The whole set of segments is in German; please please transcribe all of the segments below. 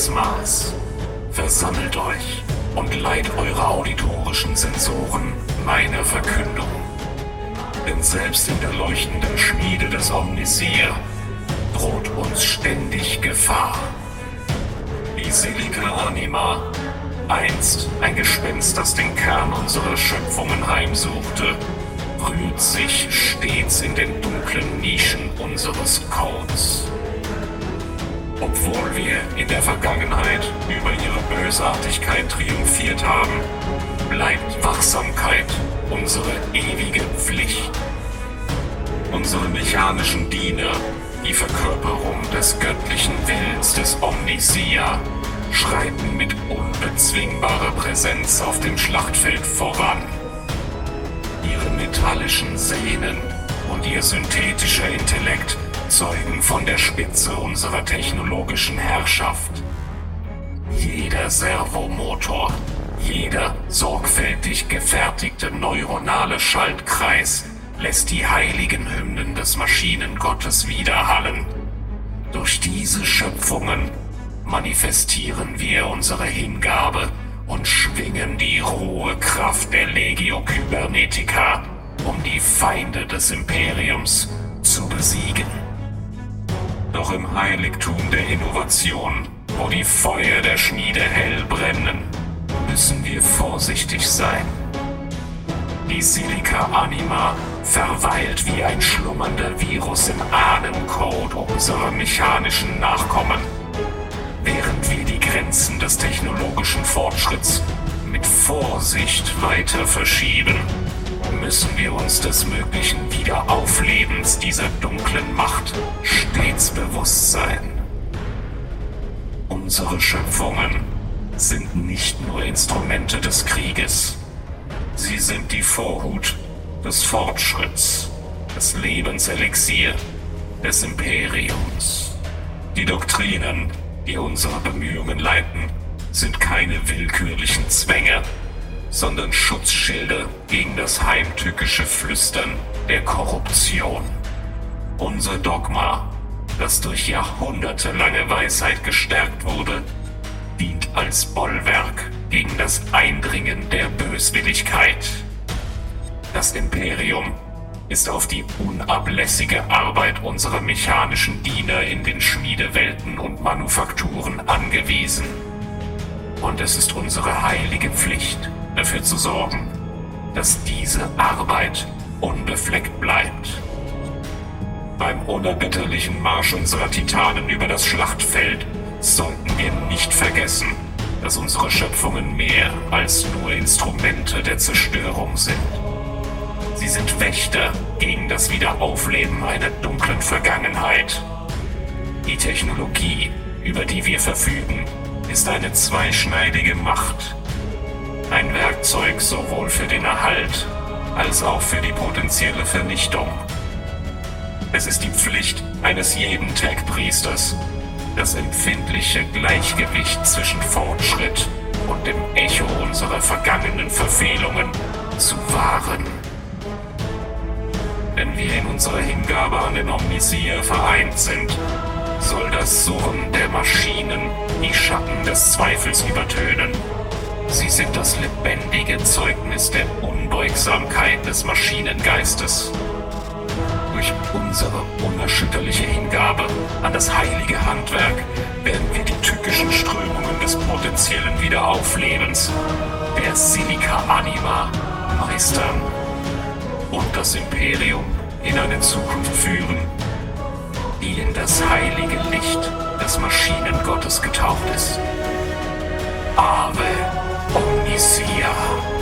Des Mars, versammelt euch und leiht eure auditorischen Sensoren meiner Verkündung. Denn selbst in der leuchtenden Schmiede des Omnisier droht uns ständig Gefahr. Die Silica Anima, einst ein Gespenst, das den Kern unserer Schöpfungen heimsuchte, rührt sich stets in den dunklen Nischen unseres Codes. Obwohl wir in der Vergangenheit über ihre Bösartigkeit triumphiert haben, bleibt Wachsamkeit unsere ewige Pflicht. Unsere mechanischen Diener, die Verkörperung des göttlichen Willens des Omnisia, schreiten mit unbezwingbarer Präsenz auf dem Schlachtfeld voran. Ihre metallischen Sehnen und ihr synthetischer Intellekt zeugen von der Spitze unserer technologischen Herrschaft. Jeder Servomotor, jeder sorgfältig gefertigte neuronale Schaltkreis lässt die heiligen Hymnen des Maschinengottes widerhallen. Durch diese Schöpfungen manifestieren wir unsere Hingabe und schwingen die rohe Kraft der Legio Kybernetica, um die Feinde des Imperiums zu besiegen. Doch im Heiligtum der Innovation, wo die Feuer der Schmiede hell brennen, müssen wir vorsichtig sein. Die Silica Anima verweilt wie ein schlummernder Virus im Ahnencode unserer mechanischen Nachkommen, während wir die Grenzen des technologischen Fortschritts mit Vorsicht weiter verschieben müssen wir uns des möglichen Wiederauflebens dieser dunklen Macht stets bewusst sein. Unsere Schöpfungen sind nicht nur Instrumente des Krieges. Sie sind die Vorhut des Fortschritts, des Lebenselixier, des Imperiums. Die Doktrinen, die unsere Bemühungen leiten, sind keine willkürlichen Zwänge, sondern Schutzschilde gegen das heimtückische Flüstern der Korruption. Unser Dogma, das durch jahrhundertelange Weisheit gestärkt wurde, dient als Bollwerk gegen das Eindringen der Böswilligkeit. Das Imperium ist auf die unablässige Arbeit unserer mechanischen Diener in den Schmiedewelten und Manufakturen angewiesen. Und es ist unsere heilige Pflicht, dafür zu sorgen, dass diese Arbeit unbefleckt bleibt. Beim unerbitterlichen Marsch unserer Titanen über das Schlachtfeld sollten wir nicht vergessen, dass unsere Schöpfungen mehr als nur Instrumente der Zerstörung sind. Sie sind Wächter gegen das Wiederaufleben einer dunklen Vergangenheit. Die Technologie, über die wir verfügen, ist eine zweischneidige Macht, ein Werkzeug sowohl für den Erhalt als auch für die potenzielle Vernichtung. Es ist die Pflicht eines jeden Tech-Priesters, das empfindliche Gleichgewicht zwischen Fortschritt und dem Echo unserer vergangenen Verfehlungen zu wahren. Wenn wir in unserer Hingabe an den Omnisier vereint sind, soll das Surren der Maschinen die Schatten des Zweifels übertönen Sie sind das lebendige Zeugnis der Unbeugsamkeit des Maschinengeistes. Durch unsere unerschütterliche Hingabe an das heilige Handwerk werden wir die tückischen Strömungen des potenziellen Wiederauflebens, der Silica Anima, meistern und das Imperium in eine Zukunft führen, die in das heilige Licht des Maschinengottes getaucht ist. Ave Omnisia. Meine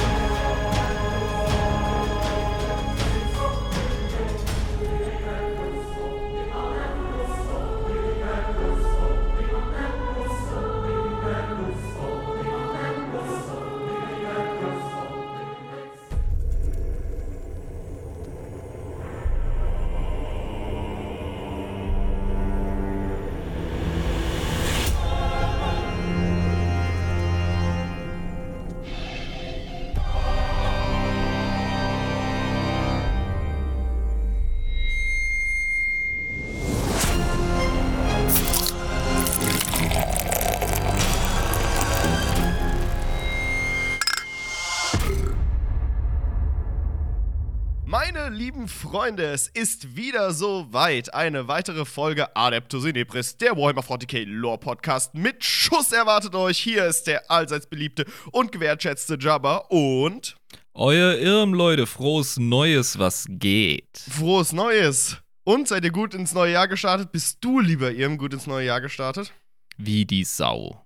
lieben Freunde, es ist wieder soweit. Eine weitere Folge Adeptus Inepris, der Warhammer 40k Lore Podcast mit Schuss erwartet euch. Hier ist der allseits beliebte und gewertschätzte Jabba und Euer Irm, Leute, frohes Neues, was geht. frohes Neues. Und seid ihr gut ins neue Jahr gestartet? Bist du, lieber Irm, gut ins neue Jahr gestartet? Wie die Sau.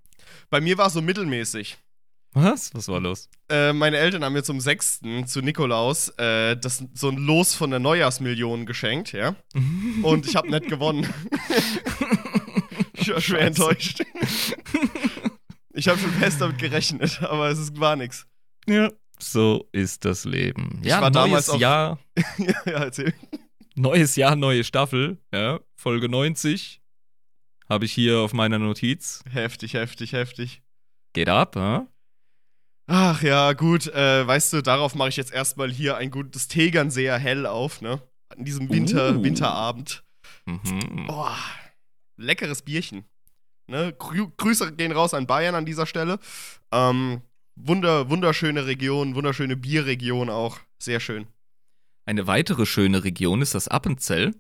Bei mir war es so mittelmäßig. Was? Was war los? Äh, meine Eltern haben mir zum 6. zu Nikolaus äh, das, so ein Los von der Neujahrsmillion geschenkt, ja. Und ich habe nicht gewonnen. ich war schwer Scheiße. enttäuscht. ich habe schon fest damit gerechnet, aber es ist, war nix. Ja. So ist das Leben. Ich ja, war neues damals auch- Jahr, ja, ja, erzähl. neues Jahr, neue Staffel. Ja, Folge 90 habe ich hier auf meiner Notiz. Heftig, heftig, heftig. Geht ab, ja? Ach ja, gut, äh, weißt du, darauf mache ich jetzt erstmal hier ein gutes Tegernseer hell auf, ne? An diesem Winter, Uh. Winterabend. Mhm. Boah, leckeres Bierchen. Ne? Grü Grüße gehen raus an Bayern an dieser Stelle. Ähm, wunder, wunderschöne Region, wunderschöne Bierregion auch. Sehr schön. Eine weitere schöne Region ist das Appenzell.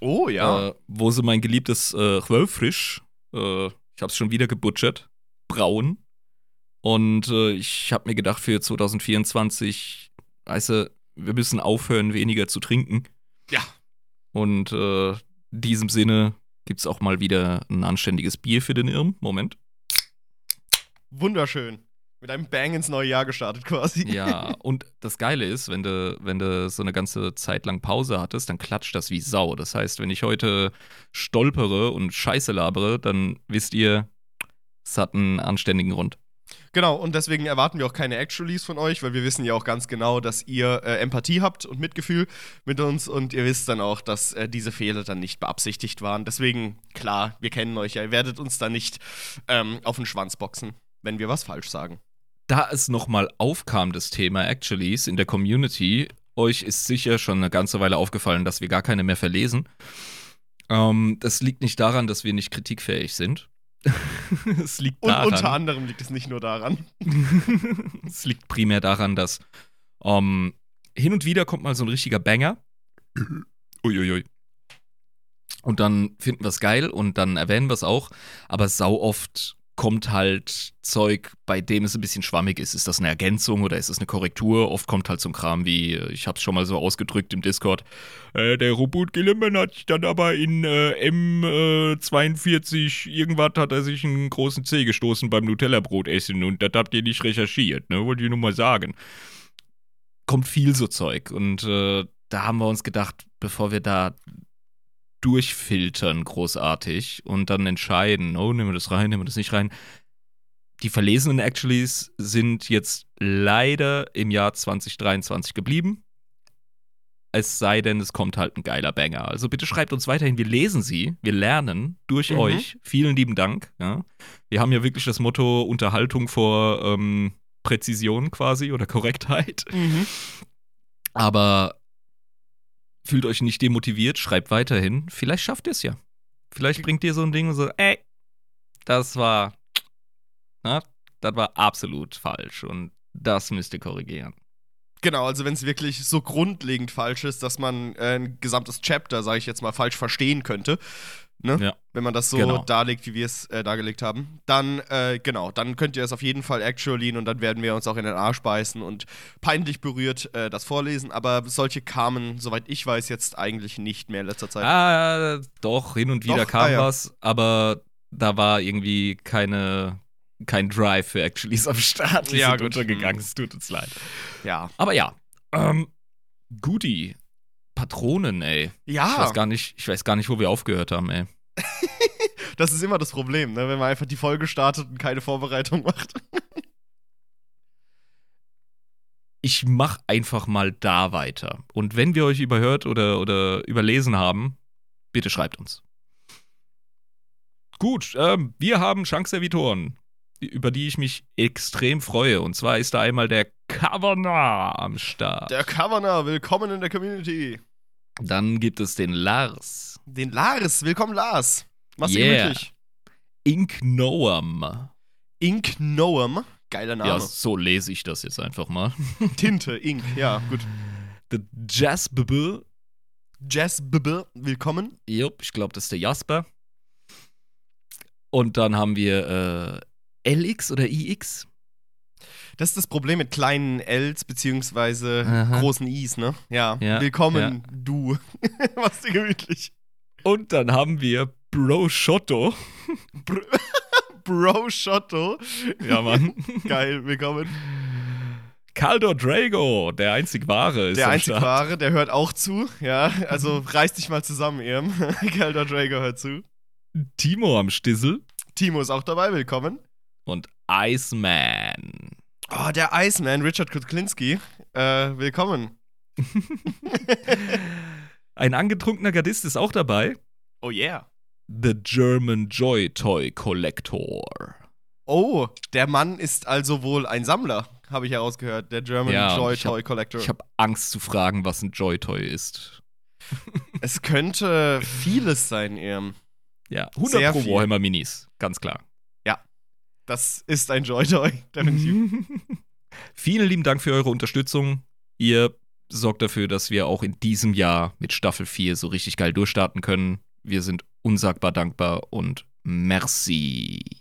Oh ja. äh, wo sie mein geliebtes äh, Quellfrisch, äh, ich hab's schon wieder gebutchert, brauen. Und äh, ich hab mir gedacht, für 2024, weißt du, wir müssen aufhören, weniger zu trinken. Ja. Und äh, in diesem Sinne gibt's auch mal wieder ein anständiges Bier für den Irm. Moment. Wunderschön. Mit einem Bang ins neue Jahr gestartet quasi. Ja, und das Geile ist, wenn du, wenn du so eine ganze Zeit lang Pause hattest, dann klatscht das wie Sau. Das heißt, wenn ich heute stolpere und Scheiße labere, dann wisst ihr, es hat einen anständigen Grund. Genau, und deswegen erwarten wir auch keine Actualies von euch, weil wir wissen ja auch ganz genau, dass ihr äh, Empathie habt und Mitgefühl mit uns und ihr wisst dann auch, dass äh, diese Fehler dann nicht beabsichtigt waren. Deswegen, klar, wir kennen euch ja, ihr werdet uns da nicht ähm, auf den Schwanz boxen, wenn wir was falsch sagen. Da es nochmal aufkam, das Thema Actuallys in der Community, euch ist sicher schon eine ganze Weile aufgefallen, dass wir gar keine mehr verlesen. Ähm, das liegt nicht daran, dass wir nicht kritikfähig sind. es liegt Und daran. unter anderem liegt es nicht nur daran. es liegt primär daran, dass ähm, hin und wieder kommt mal so ein richtiger Banger. Uiuiui. Und dann finden wir es geil und dann erwähnen wir es auch. Aber sau oft kommt halt Zeug, bei dem es ein bisschen schwammig ist. Ist das eine Ergänzung oder ist es eine Korrektur? Oft kommt halt so ein Kram wie, äh, ich hab's schon mal so ausgedrückt im Discord, äh, der Robot Gilliman hat sich dann aber in äh, M42 irgendwas hat er sich einen großen Zeh gestoßen beim Nutella-Brot essen und das habt ihr nicht recherchiert, ne? Wollte ich nur mal sagen. Kommt viel so Zeug und äh, da haben wir uns gedacht, bevor wir da durchfiltern großartig und dann entscheiden, oh, nehmen wir das rein, nehmen wir das nicht rein. Die verlesenen Actuallys sind jetzt leider im Jahr 2023 geblieben. Es sei denn, es kommt halt ein geiler Banger. Also bitte schreibt uns weiterhin. Wir lesen sie, wir lernen durch Mhm. euch. Vielen lieben Dank. Ja. Wir haben ja wirklich das Motto Unterhaltung vor ähm, Präzision quasi oder Korrektheit. Aber fühlt euch nicht demotiviert, schreibt weiterhin. Vielleicht schafft ihr es ja. Vielleicht bringt ihr so ein Ding und so, ey, das war, na, das war absolut falsch und das müsst ihr korrigieren. Genau, also wenn es wirklich so grundlegend falsch ist, dass man äh, ein gesamtes Chapter, sage ich jetzt mal, falsch verstehen könnte, ne? Ja. wenn man das so Genau. darlegt, wie wir es äh, dargelegt haben, dann, äh, genau, dann könnt ihr es auf jeden Fall actualien und dann werden wir uns auch in den Arsch beißen und peinlich berührt äh, das vorlesen. Aber solche kamen, soweit ich weiß, jetzt eigentlich nicht mehr in letzter Zeit. Ah, doch, hin und wieder Doch, kam ah, ja. was, aber da war irgendwie keine, kein Drive für Actuallys am Start. Die Ja, sind gut. untergegangen, es tut uns leid. Ja. Aber ja, ähm, Goodie. Patronen, ey. Ich Ja, weiß gar nicht, ich weiß gar nicht, wo wir aufgehört haben, ey. das ist immer das Problem, ne? wenn man einfach die Folge startet und keine Vorbereitung macht. Ich mach einfach mal da weiter. Und wenn wir euch überhört oder, oder überlesen haben, bitte schreibt uns. Gut, ähm, wir haben Chance-Servitoren, über die ich mich extrem freue. Und zwar ist da einmal der Kavanagh am Start. Der Kavanagh, willkommen in der Community. Dann gibt es den Lars. Den Lars, willkommen Lars. Mach's Yeah. gemütlich. Ink Noam. Ink Noam, geiler Name. Ja, so lese ich das jetzt einfach mal. Tinte, Ink, ja, gut. The. Jazz Bibble, willkommen. Jupp, ich glaube, das ist der Jasper. Und dann haben wir äh, LX oder IX. Das ist das Problem mit kleinen Ls beziehungsweise Aha. großen Is, ne? Ja. Ja, Willkommen, du. Mach's dir gemütlich. Und dann haben wir Bro Shotto. Bro Shotto. Ja, Mann. Geil, willkommen. Caldo Drago, der einzig wahre, ist Der einzig Start. wahre, der hört auch zu. Ja, also reiß dich mal zusammen, Irm. Calder Drago hört zu. Timo am Stissel Timo ist auch dabei, willkommen. und Iceman. Oh, der Iceman, Richard Kutlinski. Äh, willkommen. Ein angetrunkener Gardist ist auch dabei. Oh yeah. The German Joy Toy Collector. Oh, der Mann ist also wohl ein Sammler, habe ich herausgehört. Der German Ja, Joy ich hab- Toy Collector. Ich habe Angst zu fragen, was ein Joy Toy ist. es könnte vieles sein, Irm. Ja, 100 Sehr pro viel. Warhammer Minis, ganz klar. Das ist ein Joy Toy, definitiv. Vielen lieben Dank für eure Unterstützung. Ihr sorgt dafür, dass wir auch in diesem Jahr mit Staffel 4 so richtig geil durchstarten können. Wir sind unsagbar dankbar und merci.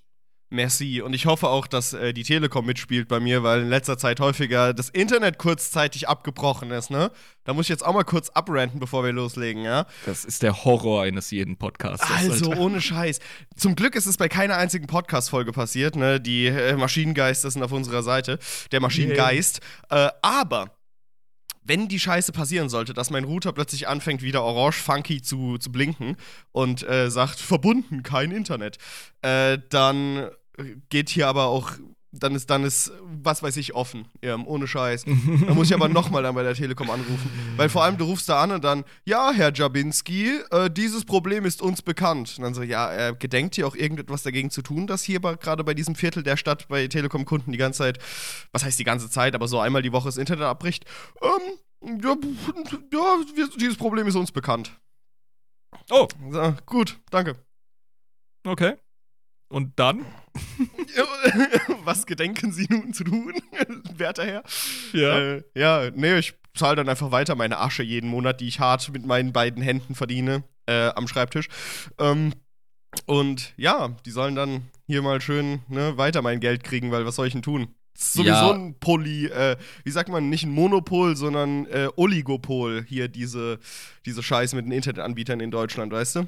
Merci. Und ich hoffe auch, dass äh, die Telekom mitspielt bei mir, weil in letzter Zeit häufiger das Internet kurzzeitig abgebrochen ist, ne? Da muss ich jetzt auch mal kurz abranten, bevor wir loslegen, ja? Das ist der Horror eines jeden Podcasts. Also, Alter. ohne Scheiß. Zum Glück ist es bei keiner einzigen Podcast-Folge passiert, ne? Die äh, Maschinengeister sind auf unserer Seite. Der Maschinengeist. Äh, aber. Wenn die Scheiße passieren sollte, dass mein Router plötzlich anfängt, wieder orange funky zu, zu blinken und äh, sagt, verbunden, kein Internet, äh, dann geht hier aber auch, dann ist, dann ist, was weiß ich, offen. Ja, ohne Scheiß. Da muss ich aber nochmal dann bei der Telekom anrufen. Weil vor allem, du rufst da an und dann, ja, Herr Jabinski, äh, dieses Problem ist uns bekannt. Und dann so, ja, äh, gedenkt ihr auch irgendetwas dagegen zu tun, dass hier gerade bei diesem Viertel der Stadt bei Telekom-Kunden die ganze Zeit, was heißt die ganze Zeit, aber so einmal die Woche das Internet abbricht? Ähm, ja, ja wir, dieses Problem ist uns bekannt. Oh, So, gut, danke. okay. Und dann? Was gedenken Sie nun zu tun, werter Herr? Ja. Äh, ja, nee, ich zahle dann einfach weiter meine Asche jeden Monat, die ich hart mit meinen beiden Händen verdiene äh, am Schreibtisch. Ähm, und ja, die sollen dann hier mal schön ne, weiter mein Geld kriegen, weil was soll ich denn tun? Sowieso Ja. ein Poly, äh, wie sagt man, nicht ein Monopol, sondern äh, Oligopol hier, diese, diese Scheiße mit den Internetanbietern in Deutschland, weißt du?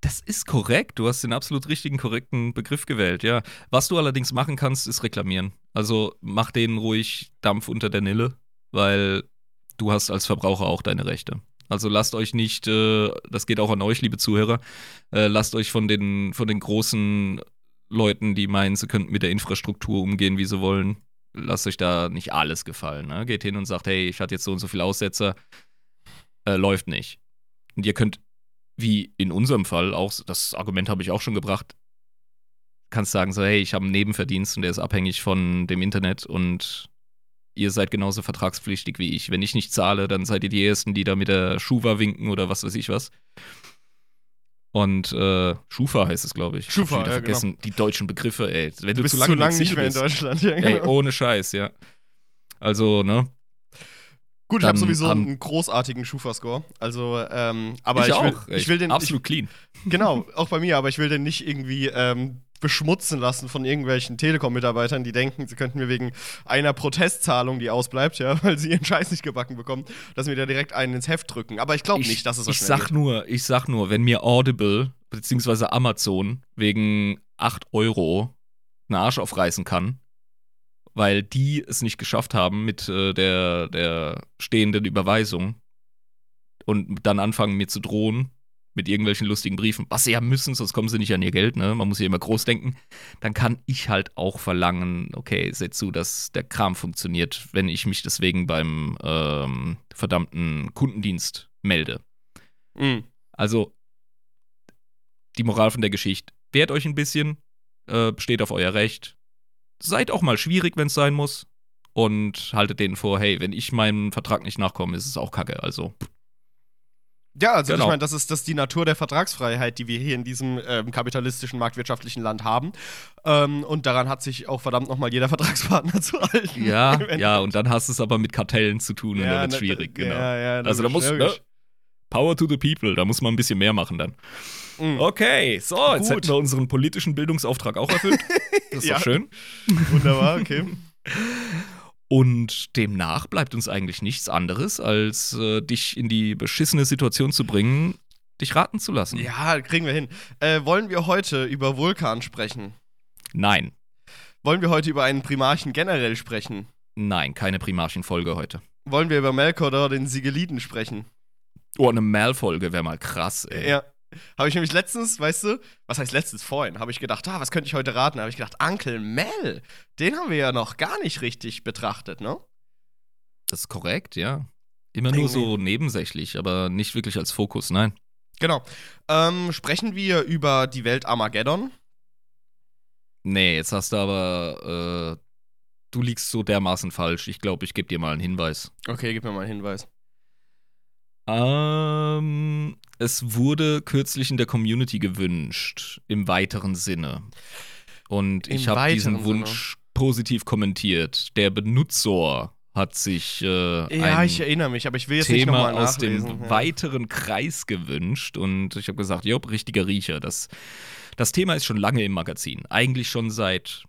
Das ist korrekt. Du hast den absolut richtigen, korrekten Begriff gewählt, ja. Was du allerdings machen kannst, ist reklamieren. Also mach denen ruhig Dampf unter der Nille, weil du hast als Verbraucher auch deine Rechte. Also lasst euch nicht, äh, das geht auch an euch, liebe Zuhörer, äh, lasst euch von den, von den großen Leuten, die meinen, sie könnten mit der Infrastruktur umgehen, wie sie wollen, lasst euch da nicht alles gefallen. Ne? Geht hin und sagt, hey, ich hatte jetzt so und so viele Aussetzer, äh, läuft nicht. Und ihr könnt wie in unserem Fall auch, das Argument habe ich auch schon gebracht, kannst sagen so, hey, ich habe einen Nebenverdienst und der ist abhängig von dem Internet und ihr seid genauso vertragspflichtig wie ich. Wenn ich nicht zahle, dann seid ihr die Ersten, die da mit der Schufa winken oder was weiß ich was. Und äh, Schufa heißt es, glaube ich. Ich Schufa, wieder ja, vergessen, die deutschen Begriffe, ey. Wenn Du du, bist zu lange, im nicht mehr in. Deutschland. Ja, Ey, genau. ohne Scheiß, ja. Also, ne? Gut, ich habe Dann sowieso haben- einen großartigen Schufa-Score. Also, ähm, aber ich, ich, will, auch. ich will den. absolut clean. Ich, genau, auch bei mir, aber ich will den nicht irgendwie ähm, beschmutzen lassen von irgendwelchen Telekom-Mitarbeitern, die denken, sie könnten mir wegen einer Protestzahlung, die ausbleibt, ja, weil sie ihren Scheiß nicht gebacken bekommen, dass mir da direkt einen ins Heft drücken. Aber ich glaube ich, nicht, dass es so ich schnell sag geht. nur, ich sag nur, wenn mir Audible beziehungsweise Amazon wegen 8 Euro einen Arsch aufreißen kann, weil die es nicht geschafft haben mit äh, der, der stehenden Überweisung und dann anfangen mir zu drohen mit irgendwelchen lustigen Briefen, was sie ja müssen, sonst kommen sie nicht an ihr Geld, ne? Man muss ja immer groß denken. Dann kann ich halt auch verlangen, okay, seht zu, dass der Kram funktioniert, wenn ich mich deswegen beim ähm, verdammten Kundendienst melde. Mhm. Also, die Moral von der Geschichte. Wehrt euch ein bisschen, äh, steht auf euer Recht. Seid auch mal schwierig, wenn es sein muss. Und haltet denen vor, hey, wenn ich meinem Vertrag nicht nachkomme, ist es auch kacke. Also, Ja, also Genau. ich meine, das ist, das ist die Natur der Vertragsfreiheit, die wir hier in diesem ähm, kapitalistischen, marktwirtschaftlichen Land haben. Ähm, und daran hat sich auch verdammt nochmal jeder Vertragspartner zu halten. Ja, ja, und dann hast du es aber mit Kartellen zu tun und Ja, dann wird na, schwierig, genau. Ja, ja, also da muss, ne? Power to the people, da muss man ein bisschen mehr machen dann. Mhm. Okay, so, jetzt Gut. hätten wir unseren politischen Bildungsauftrag auch erfüllt. Das ist Ja. doch schön. Wunderbar, okay. Und demnach bleibt uns eigentlich nichts anderes, als äh, dich in die beschissene Situation zu bringen, dich raten zu lassen. Ja, kriegen wir hin. Äh, wollen wir heute über Vulkan sprechen? Nein, Wollen wir heute über einen Primarchen generell sprechen? nein, keine Primarchen-Folge heute. Wollen wir über Melkor den Sigeliden sprechen? Oh, eine Mal-Folge wäre mal krass, ey. Ja. Habe ich nämlich letztens, weißt du, was heißt letztens vorhin, habe ich gedacht, ah, was könnte ich heute raten? Habe ich gedacht, Uncle Mel, den haben wir ja noch gar nicht richtig betrachtet, ne? Das ist korrekt, ja. Immer nur so nebensächlich, aber nicht wirklich als Fokus, nein. Genau. Ähm, sprechen wir über die Welt Armageddon? Nee, jetzt hast du aber, äh, du liegst so dermaßen falsch. Ich glaube, ich gebe dir mal einen Hinweis. Okay, gib mir mal einen Hinweis. Ähm, es wurde kürzlich in der Community gewünscht, im weiteren Sinne. Und ich Im habe diesen Wunsch positiv kommentiert. Der Benutzer hat sich äh, Ja, ein ich erinnere mich, aber ich will jetzt nicht Thema nochmal aus dem ja. weiteren Kreis gewünscht und ich habe gesagt, jopp, richtiger Riecher. Das, das Thema ist schon lange im Magazin. Eigentlich schon seit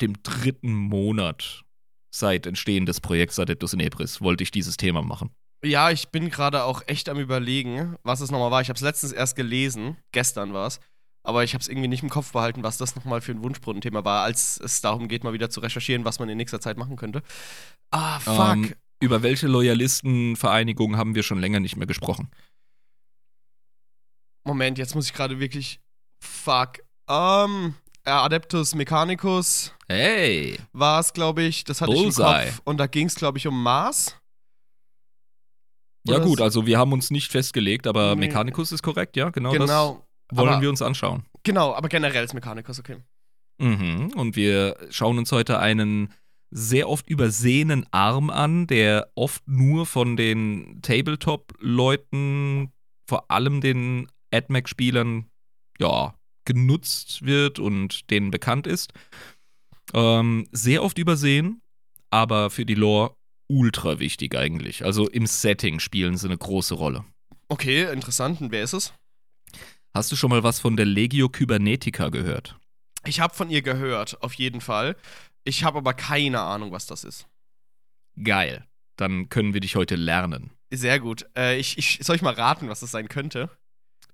dem dritten Monat seit Entstehen des Projekts Adeptus in Ebris wollte ich dieses Thema machen. Ja, ich bin gerade auch echt am überlegen, was es nochmal war. Ich habe es letztens erst gelesen, gestern war es, aber ich habe es irgendwie nicht im Kopf behalten, was das nochmal für ein Wunschbrunnenthema war, als es darum geht, mal wieder zu recherchieren, was man in nächster Zeit machen könnte. Ah, fuck. Ähm, über welche Loyalistenvereinigung haben wir schon länger nicht mehr gesprochen? Moment, jetzt muss ich gerade wirklich. Fuck. Ähm, ja, Adeptus Mechanicus Hey! war es, glaube ich. Das hatte ich Bullseye. im Kopf. Und da ging es, glaube ich, um Mars. Ja gut, also wir haben uns nicht festgelegt, aber Nee. Mechanicus ist korrekt, ja, genau, Genau. das wollen aber, wir uns anschauen. Genau, aber generell ist Mechanicus, okay. Mhm. Und wir schauen uns heute einen sehr oft übersehenen Arm an, der oft nur von den Tabletop-Leuten, vor allem den AdMac-Spielern, ja, genutzt wird und denen bekannt ist. Ähm, sehr oft übersehen, aber für die Lore ultra wichtig eigentlich. Also im Setting spielen sie eine große Rolle. Okay, interessant. Und wer ist es? Hast du schon mal was von der Legio Kybernetica gehört? Ich habe von ihr gehört, auf jeden Fall. Ich habe aber keine Ahnung, was das ist. Geil. Dann können wir dich heute lernen. Sehr gut. Äh, ich, ich, soll ich mal raten, was das sein könnte?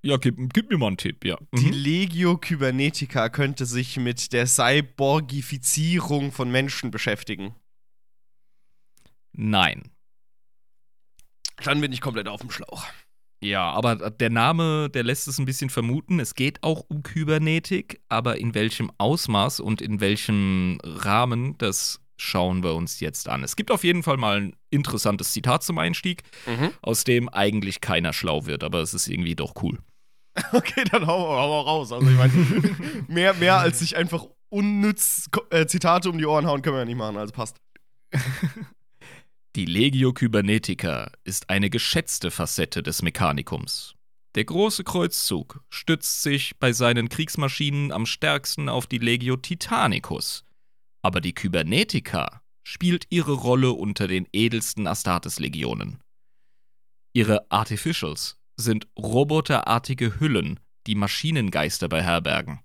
Ja, gib, gib mir mal einen Tipp, ja. Die Mhm. Legio Kybernetica könnte sich mit der Cyborgifizierung von Menschen beschäftigen. Nein. Dann bin ich komplett auf dem Schlauch. Ja, aber der Name, der lässt es ein bisschen vermuten. Es geht auch um Kybernetik, aber in welchem Ausmaß und in welchem Rahmen, das schauen wir uns jetzt an. Es gibt auf jeden Fall mal ein interessantes Zitat zum Einstieg, Mhm. aus dem eigentlich keiner schlau wird, aber es ist irgendwie doch cool. Okay, dann hau, hau raus. Also ich meine, mehr, mehr als sich einfach unnütz äh, Zitate um die Ohren hauen, können wir ja nicht machen, also passt. Die Legio Kybernetica ist eine geschätzte Facette des Mechanikums. Der große Kreuzzug stützt sich bei seinen Kriegsmaschinen am stärksten auf die Legio Titanicus. Aber die Kybernetica spielt ihre Rolle unter den edelsten Astartes-Legionen. Ihre Artificials sind roboterartige Hüllen, die Maschinengeister beherbergen.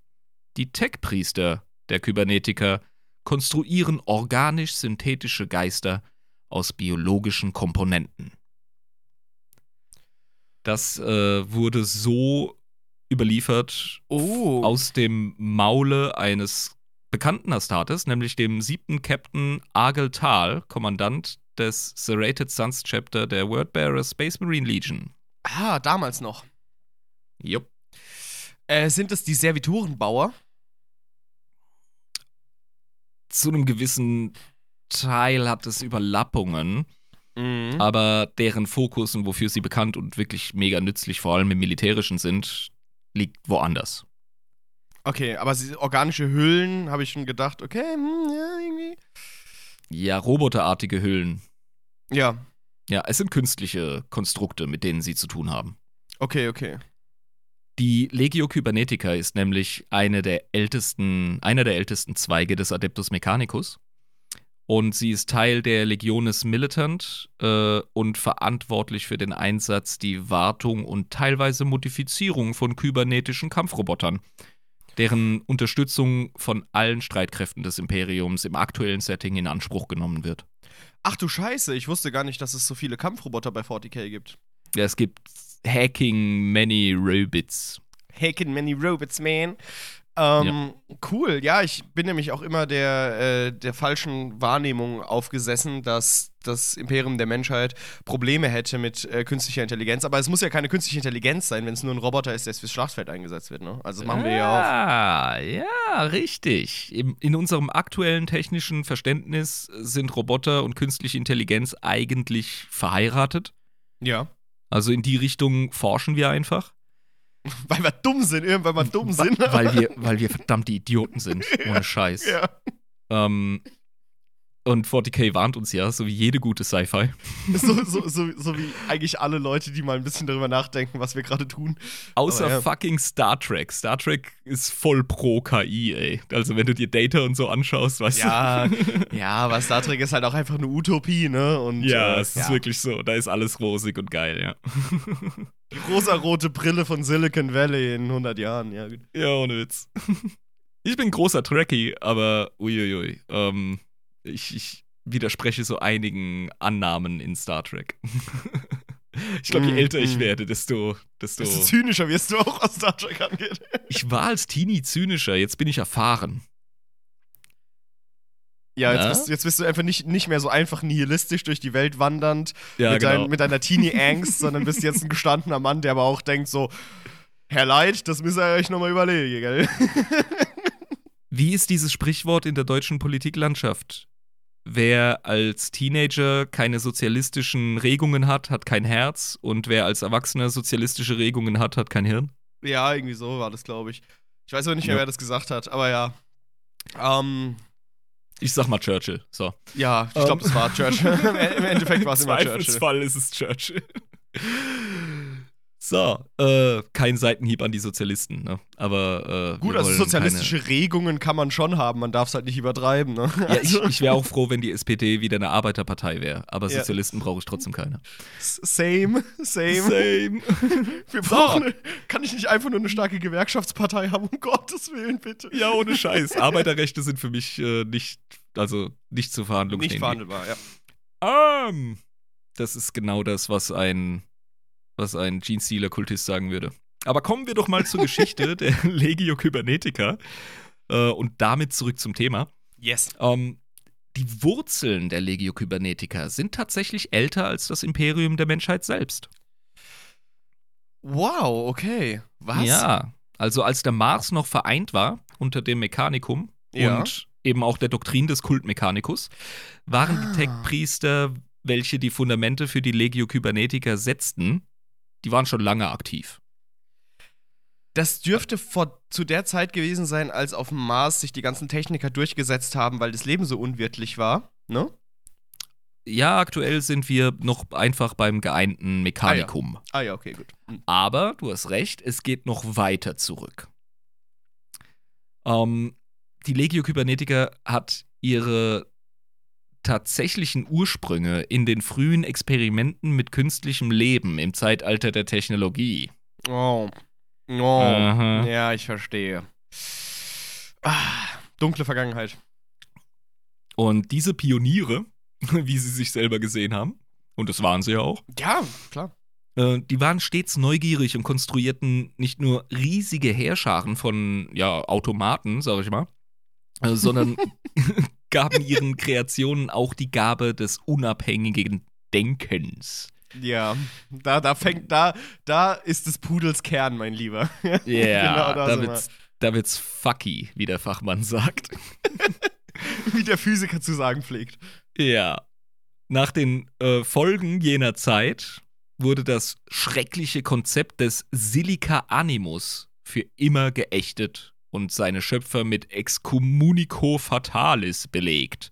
Die Tech-Priester der Kybernetica konstruieren organisch-synthetische Geister aus biologischen Komponenten. Das äh, wurde so überliefert Oh. aus dem Maule eines bekannten Astartes, nämlich dem siebten Captain Argel Tal, Kommandant des Serrated Suns Chapter der Wordbearer Space Marine Legion. Ah, damals noch. Jupp. Äh, sind es die Serviturenbauer? Zu einem gewissen Teil hat es Überlappungen, Mhm. aber deren Fokus und wofür sie bekannt und wirklich mega nützlich, vor allem im Militärischen sind, liegt woanders. Okay, aber sie, organische Hüllen, habe ich schon gedacht, okay, hm, ja, irgendwie. Ja, roboterartige Hüllen. Ja, Ja, es sind künstliche Konstrukte, mit denen sie zu tun haben. Okay, okay. Die Legio Kybernetica ist nämlich eine der ältesten, einer der ältesten Zweige des Adeptus Mechanicus. Und sie ist Teil der Legionis Militant äh, und verantwortlich für den Einsatz, die Wartung und teilweise Modifizierung von kybernetischen Kampfrobotern, deren Unterstützung von allen Streitkräften des Imperiums im aktuellen Setting in Anspruch genommen wird. Ach du Scheiße, ich wusste gar nicht, dass es so viele Kampfroboter bei 40k gibt. Ja, es gibt Hacking Many Robots. Hacking many robots, man. Ähm, Cool, ja, ich bin nämlich auch immer der, äh, der falschen Wahrnehmung aufgesessen, dass das Imperium der Menschheit Probleme hätte mit äh, künstlicher Intelligenz. Aber es muss ja keine künstliche Intelligenz sein, wenn es nur ein Roboter ist, der fürs Schlachtfeld eingesetzt wird. Ne? Also das machen wir ja auch. Ah, ja, richtig. Im, in unserem aktuellen technischen Verständnis sind Roboter und künstliche Intelligenz eigentlich verheiratet. Ja. Also in die Richtung forschen wir einfach. Weil wir dumm sind, irgendwann mal dumm sind. Weil wir, weil wir verdammte Idioten sind. Ohne Scheiß. ja. Ähm, und 40k warnt uns ja, so wie jede gute Sci-Fi. So, so, so, so wie eigentlich alle Leute, die mal ein bisschen darüber nachdenken, was wir gerade tun. Außer ja. fucking Star Trek. Star Trek ist voll pro KI, ey. Also wenn du dir Data und so anschaust, weißt Ja, du. ja, aber Star Trek ist halt auch einfach eine Utopie, ne? Und, Ja, äh, es ist wirklich so. Da ist alles rosig und geil, ja. Die rosarote Brille von Silicon Valley in 100 Jahren, ja. gut. Ja, ohne Witz. Ich bin großer Trekkie, aber uiuiui. Ähm, ich, ich widerspreche so einigen Annahmen in Star Trek. Ich glaube, je Mm, älter ich mm. werde, desto, desto. Desto zynischer wirst du auch, was Star Trek angeht. Ich war als Teenie zynischer, jetzt bin ich erfahren. Ja, jetzt, Ja? bist, jetzt bist du einfach nicht, nicht mehr so einfach nihilistisch durch die Welt wandernd Ja, mit, genau. dein, mit deiner Teenie-Angst, sondern bist jetzt ein gestandener Mann, der aber auch denkt so, Herr Leid, das müsst ihr euch nochmal überlegen, gell? Wie ist dieses Sprichwort in der deutschen Politiklandschaft? Wer als Teenager keine sozialistischen Regungen hat, hat kein Herz und wer als Erwachsener sozialistische Regungen hat, hat kein Hirn. Ja, irgendwie so war das, glaube ich. Ich weiß aber nicht mehr, Ja. wer das gesagt hat, aber ja. Ähm, Ich sag mal Churchill. So. ja, ich glaube, das war Churchill. Im Endeffekt war es immer Churchill. Zweifelsfall ist es Churchill. So, äh, kein Seitenhieb an die Sozialisten, ne? Aber äh, Gut, also sozialistische Regungen kann man schon haben, man darf es halt nicht übertreiben, ne? Keine, ja, ich, ich wäre auch froh, wenn die SPD wieder eine Arbeiterpartei wäre. Aber Ja. Sozialisten brauche ich trotzdem keine. Same, same. Same. Wir brauchen. eine- Kann ich nicht einfach nur eine starke Gewerkschaftspartei haben? Um Gottes Willen, bitte. Ja, ohne Scheiß. Arbeiterrechte sind für mich äh, nicht, also nicht zur Verhandlung Nicht verhandelbar, ja. Ähm, das ist genau das, was ein, was ein Jeans-Stealer-Kultist sagen würde. Aber kommen wir doch mal zur Geschichte der Legio Kybernetica äh, und damit zurück zum Thema. Yes. Ähm, die Wurzeln der Legio Kybernetica sind tatsächlich älter als das Imperium der Menschheit selbst. Wow, okay. Was? Ja, also als der Mars noch vereint war unter dem Mechanikum Ja. und eben auch der Doktrin des Kult Mechanicus, waren Ah. die Tech-Priester, welche die Fundamente für die Legio Kybernetica setzten, die waren schon lange aktiv. Das dürfte vor, zu der Zeit gewesen sein, als auf dem Mars sich die ganzen Techniker durchgesetzt haben, weil das Leben so unwirtlich war, ne? Ja, aktuell sind wir noch einfach beim geeinten Mechanikum. Ah ja, okay, gut. Hm. Aber du hast recht, es geht noch weiter zurück. Ähm, die Legio Kybernetica hat ihre tatsächlichen Ursprünge in den frühen Experimenten mit künstlichem Leben im Zeitalter der Technologie. Oh. Oh. Aha. Ja, ich verstehe. Ah, dunkle Vergangenheit. Und diese Pioniere, wie sie sich selber gesehen haben, und das waren sie ja auch, Ja, klar. Äh, die waren stets neugierig und konstruierten nicht nur riesige Heerscharen von ja, Automaten, sag ich mal, äh, sondern gaben ihren Kreationen auch die Gabe des unabhängigen Denkens. Ja, da, da fängt, da, da ist des Pudels Kern, mein Lieber. Ja, Genau, da da, wird's, da wird's fucky, wie der Fachmann sagt. Wie der Physiker zu sagen pflegt. Ja. Nach den äh, Folgen jener Zeit wurde das schreckliche Konzept des Silica Animus für immer geächtet und seine Schöpfer mit Excommunico Fatalis belegt.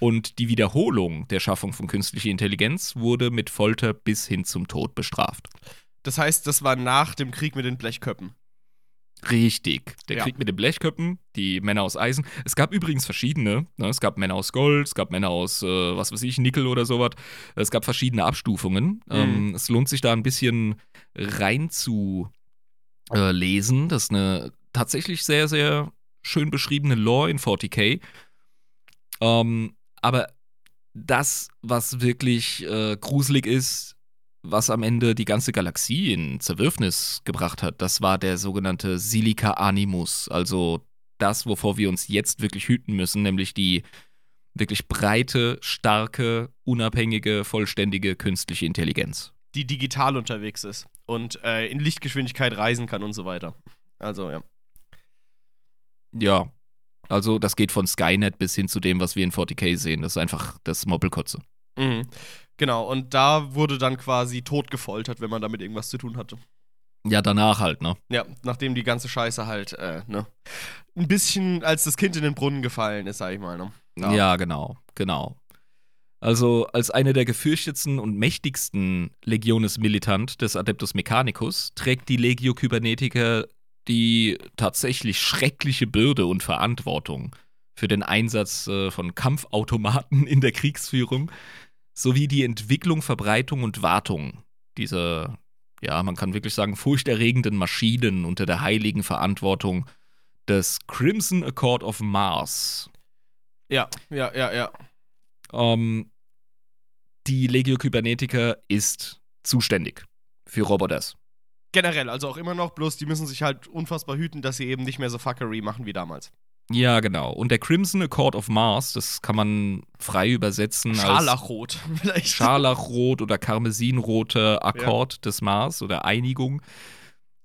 Und die Wiederholung der Schaffung von künstlicher Intelligenz wurde mit Folter bis hin zum Tod bestraft. Das heißt, das war nach dem Krieg mit den Blechköppen. Richtig. Der Ja. Krieg mit den Blechköppen, die Männer aus Eisen. Es gab übrigens verschiedene. Ne? Es gab Männer aus Gold, es gab Männer aus, äh, was weiß ich, Nickel oder sowas. Es gab verschiedene Abstufungen. Ähm, es lohnt sich da ein bisschen rein zu äh, lesen. Das ist eine tatsächlich sehr, sehr schön beschriebene Lore in 40k. Ähm, aber das, was wirklich äh, gruselig ist, was am Ende die ganze Galaxie in Zerwürfnis gebracht hat, das war der sogenannte Silica Animus, also das, wovor wir uns jetzt wirklich hüten müssen, nämlich die wirklich breite, starke, unabhängige, vollständige künstliche Intelligenz. Die digital unterwegs ist und äh, in Lichtgeschwindigkeit reisen kann und so weiter. Also, ja. Ja, also das geht von Skynet bis hin zu dem, was wir in 40k sehen. Das ist einfach das Moppelkotze. Mhm. Genau, und da wurde dann quasi tot gefoltert, wenn man damit irgendwas zu tun hatte. Ja, danach halt, ne? Ja, nachdem die ganze Scheiße halt, äh, ne, ein bisschen als das Kind in den Brunnen gefallen ist, sag ich mal, ne? Ja, genau, genau. Also als eine der gefürchtetsten und mächtigsten Legiones Militant des Adeptus Mechanicus trägt die Legio Kybernetica die tatsächlich schreckliche Bürde und Verantwortung für den Einsatz äh, von Kampfautomaten in der Kriegsführung sowie die Entwicklung, Verbreitung und Wartung dieser, ja, man kann wirklich sagen, furchterregenden Maschinen unter der heiligen Verantwortung des Crimson Accord of Mars. Ja, ja, ja, ja. Ähm, die Legio Kybernetica ist zuständig für Roboters. Generell, also auch immer noch, bloß die müssen sich halt unfassbar hüten, dass sie eben nicht mehr so Fuckery machen wie damals. Ja, genau. Und der Crimson Accord of Mars, das kann man frei übersetzen als Scharlachrot, vielleicht. Scharlachrot oder Karmesinroter Akkord des Mars oder Einigung.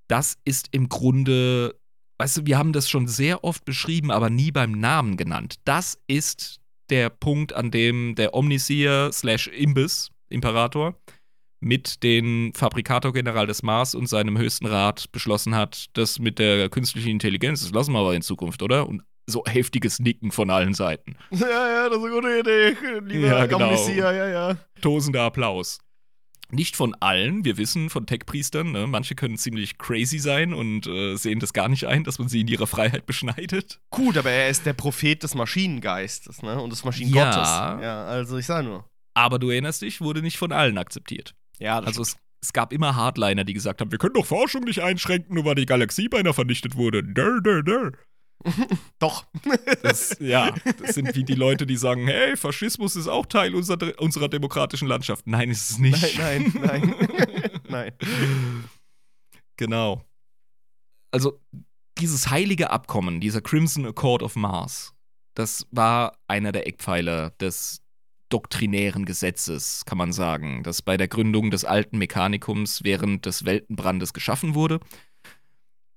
Das ist im Grunde, weißt du, wir haben das schon sehr oft beschrieben, aber nie beim Namen genannt. Das ist der Punkt, an dem der Omniseer slash Imbiss, Imperator, mit dem Fabrikator-General des Mars und seinem höchsten Rat beschlossen hat, das mit der künstlichen Intelligenz, das lassen wir aber in Zukunft, oder? Und so heftiges Nicken von allen Seiten. Ja, ja, das ist eine gute Idee. Lieber Ja, genau. Amnesia, ja, ja. tosender Applaus. Nicht von allen, wir wissen von Tech-Priestern, ne? manche können ziemlich crazy sein und äh, sehen das gar nicht ein, dass man sie in ihrer Freiheit beschneidet. Gut, aber er ist der Prophet des Maschinengeistes, ne? Und des Maschinengottes. Ja, also ich sag nur. Aber du erinnerst dich, wurde nicht von allen akzeptiert. Ja, Also es, es gab immer Hardliner, die gesagt haben, wir können doch Forschung nicht einschränken, nur weil die Galaxie beinahe vernichtet wurde. Dör, dör, dör. doch. Das, ja, das sind wie die Leute, die sagen, hey, Faschismus ist auch Teil unserer, unserer demokratischen Landschaft. Nein, ist es nicht. nein, nein, nein. nein. Genau. Also dieses heilige Abkommen, dieser Crimson Accord of Mars, das war einer der Eckpfeiler des doktrinären Gesetzes, kann man sagen, das bei der Gründung des alten Mechanikums während des Weltenbrandes geschaffen wurde.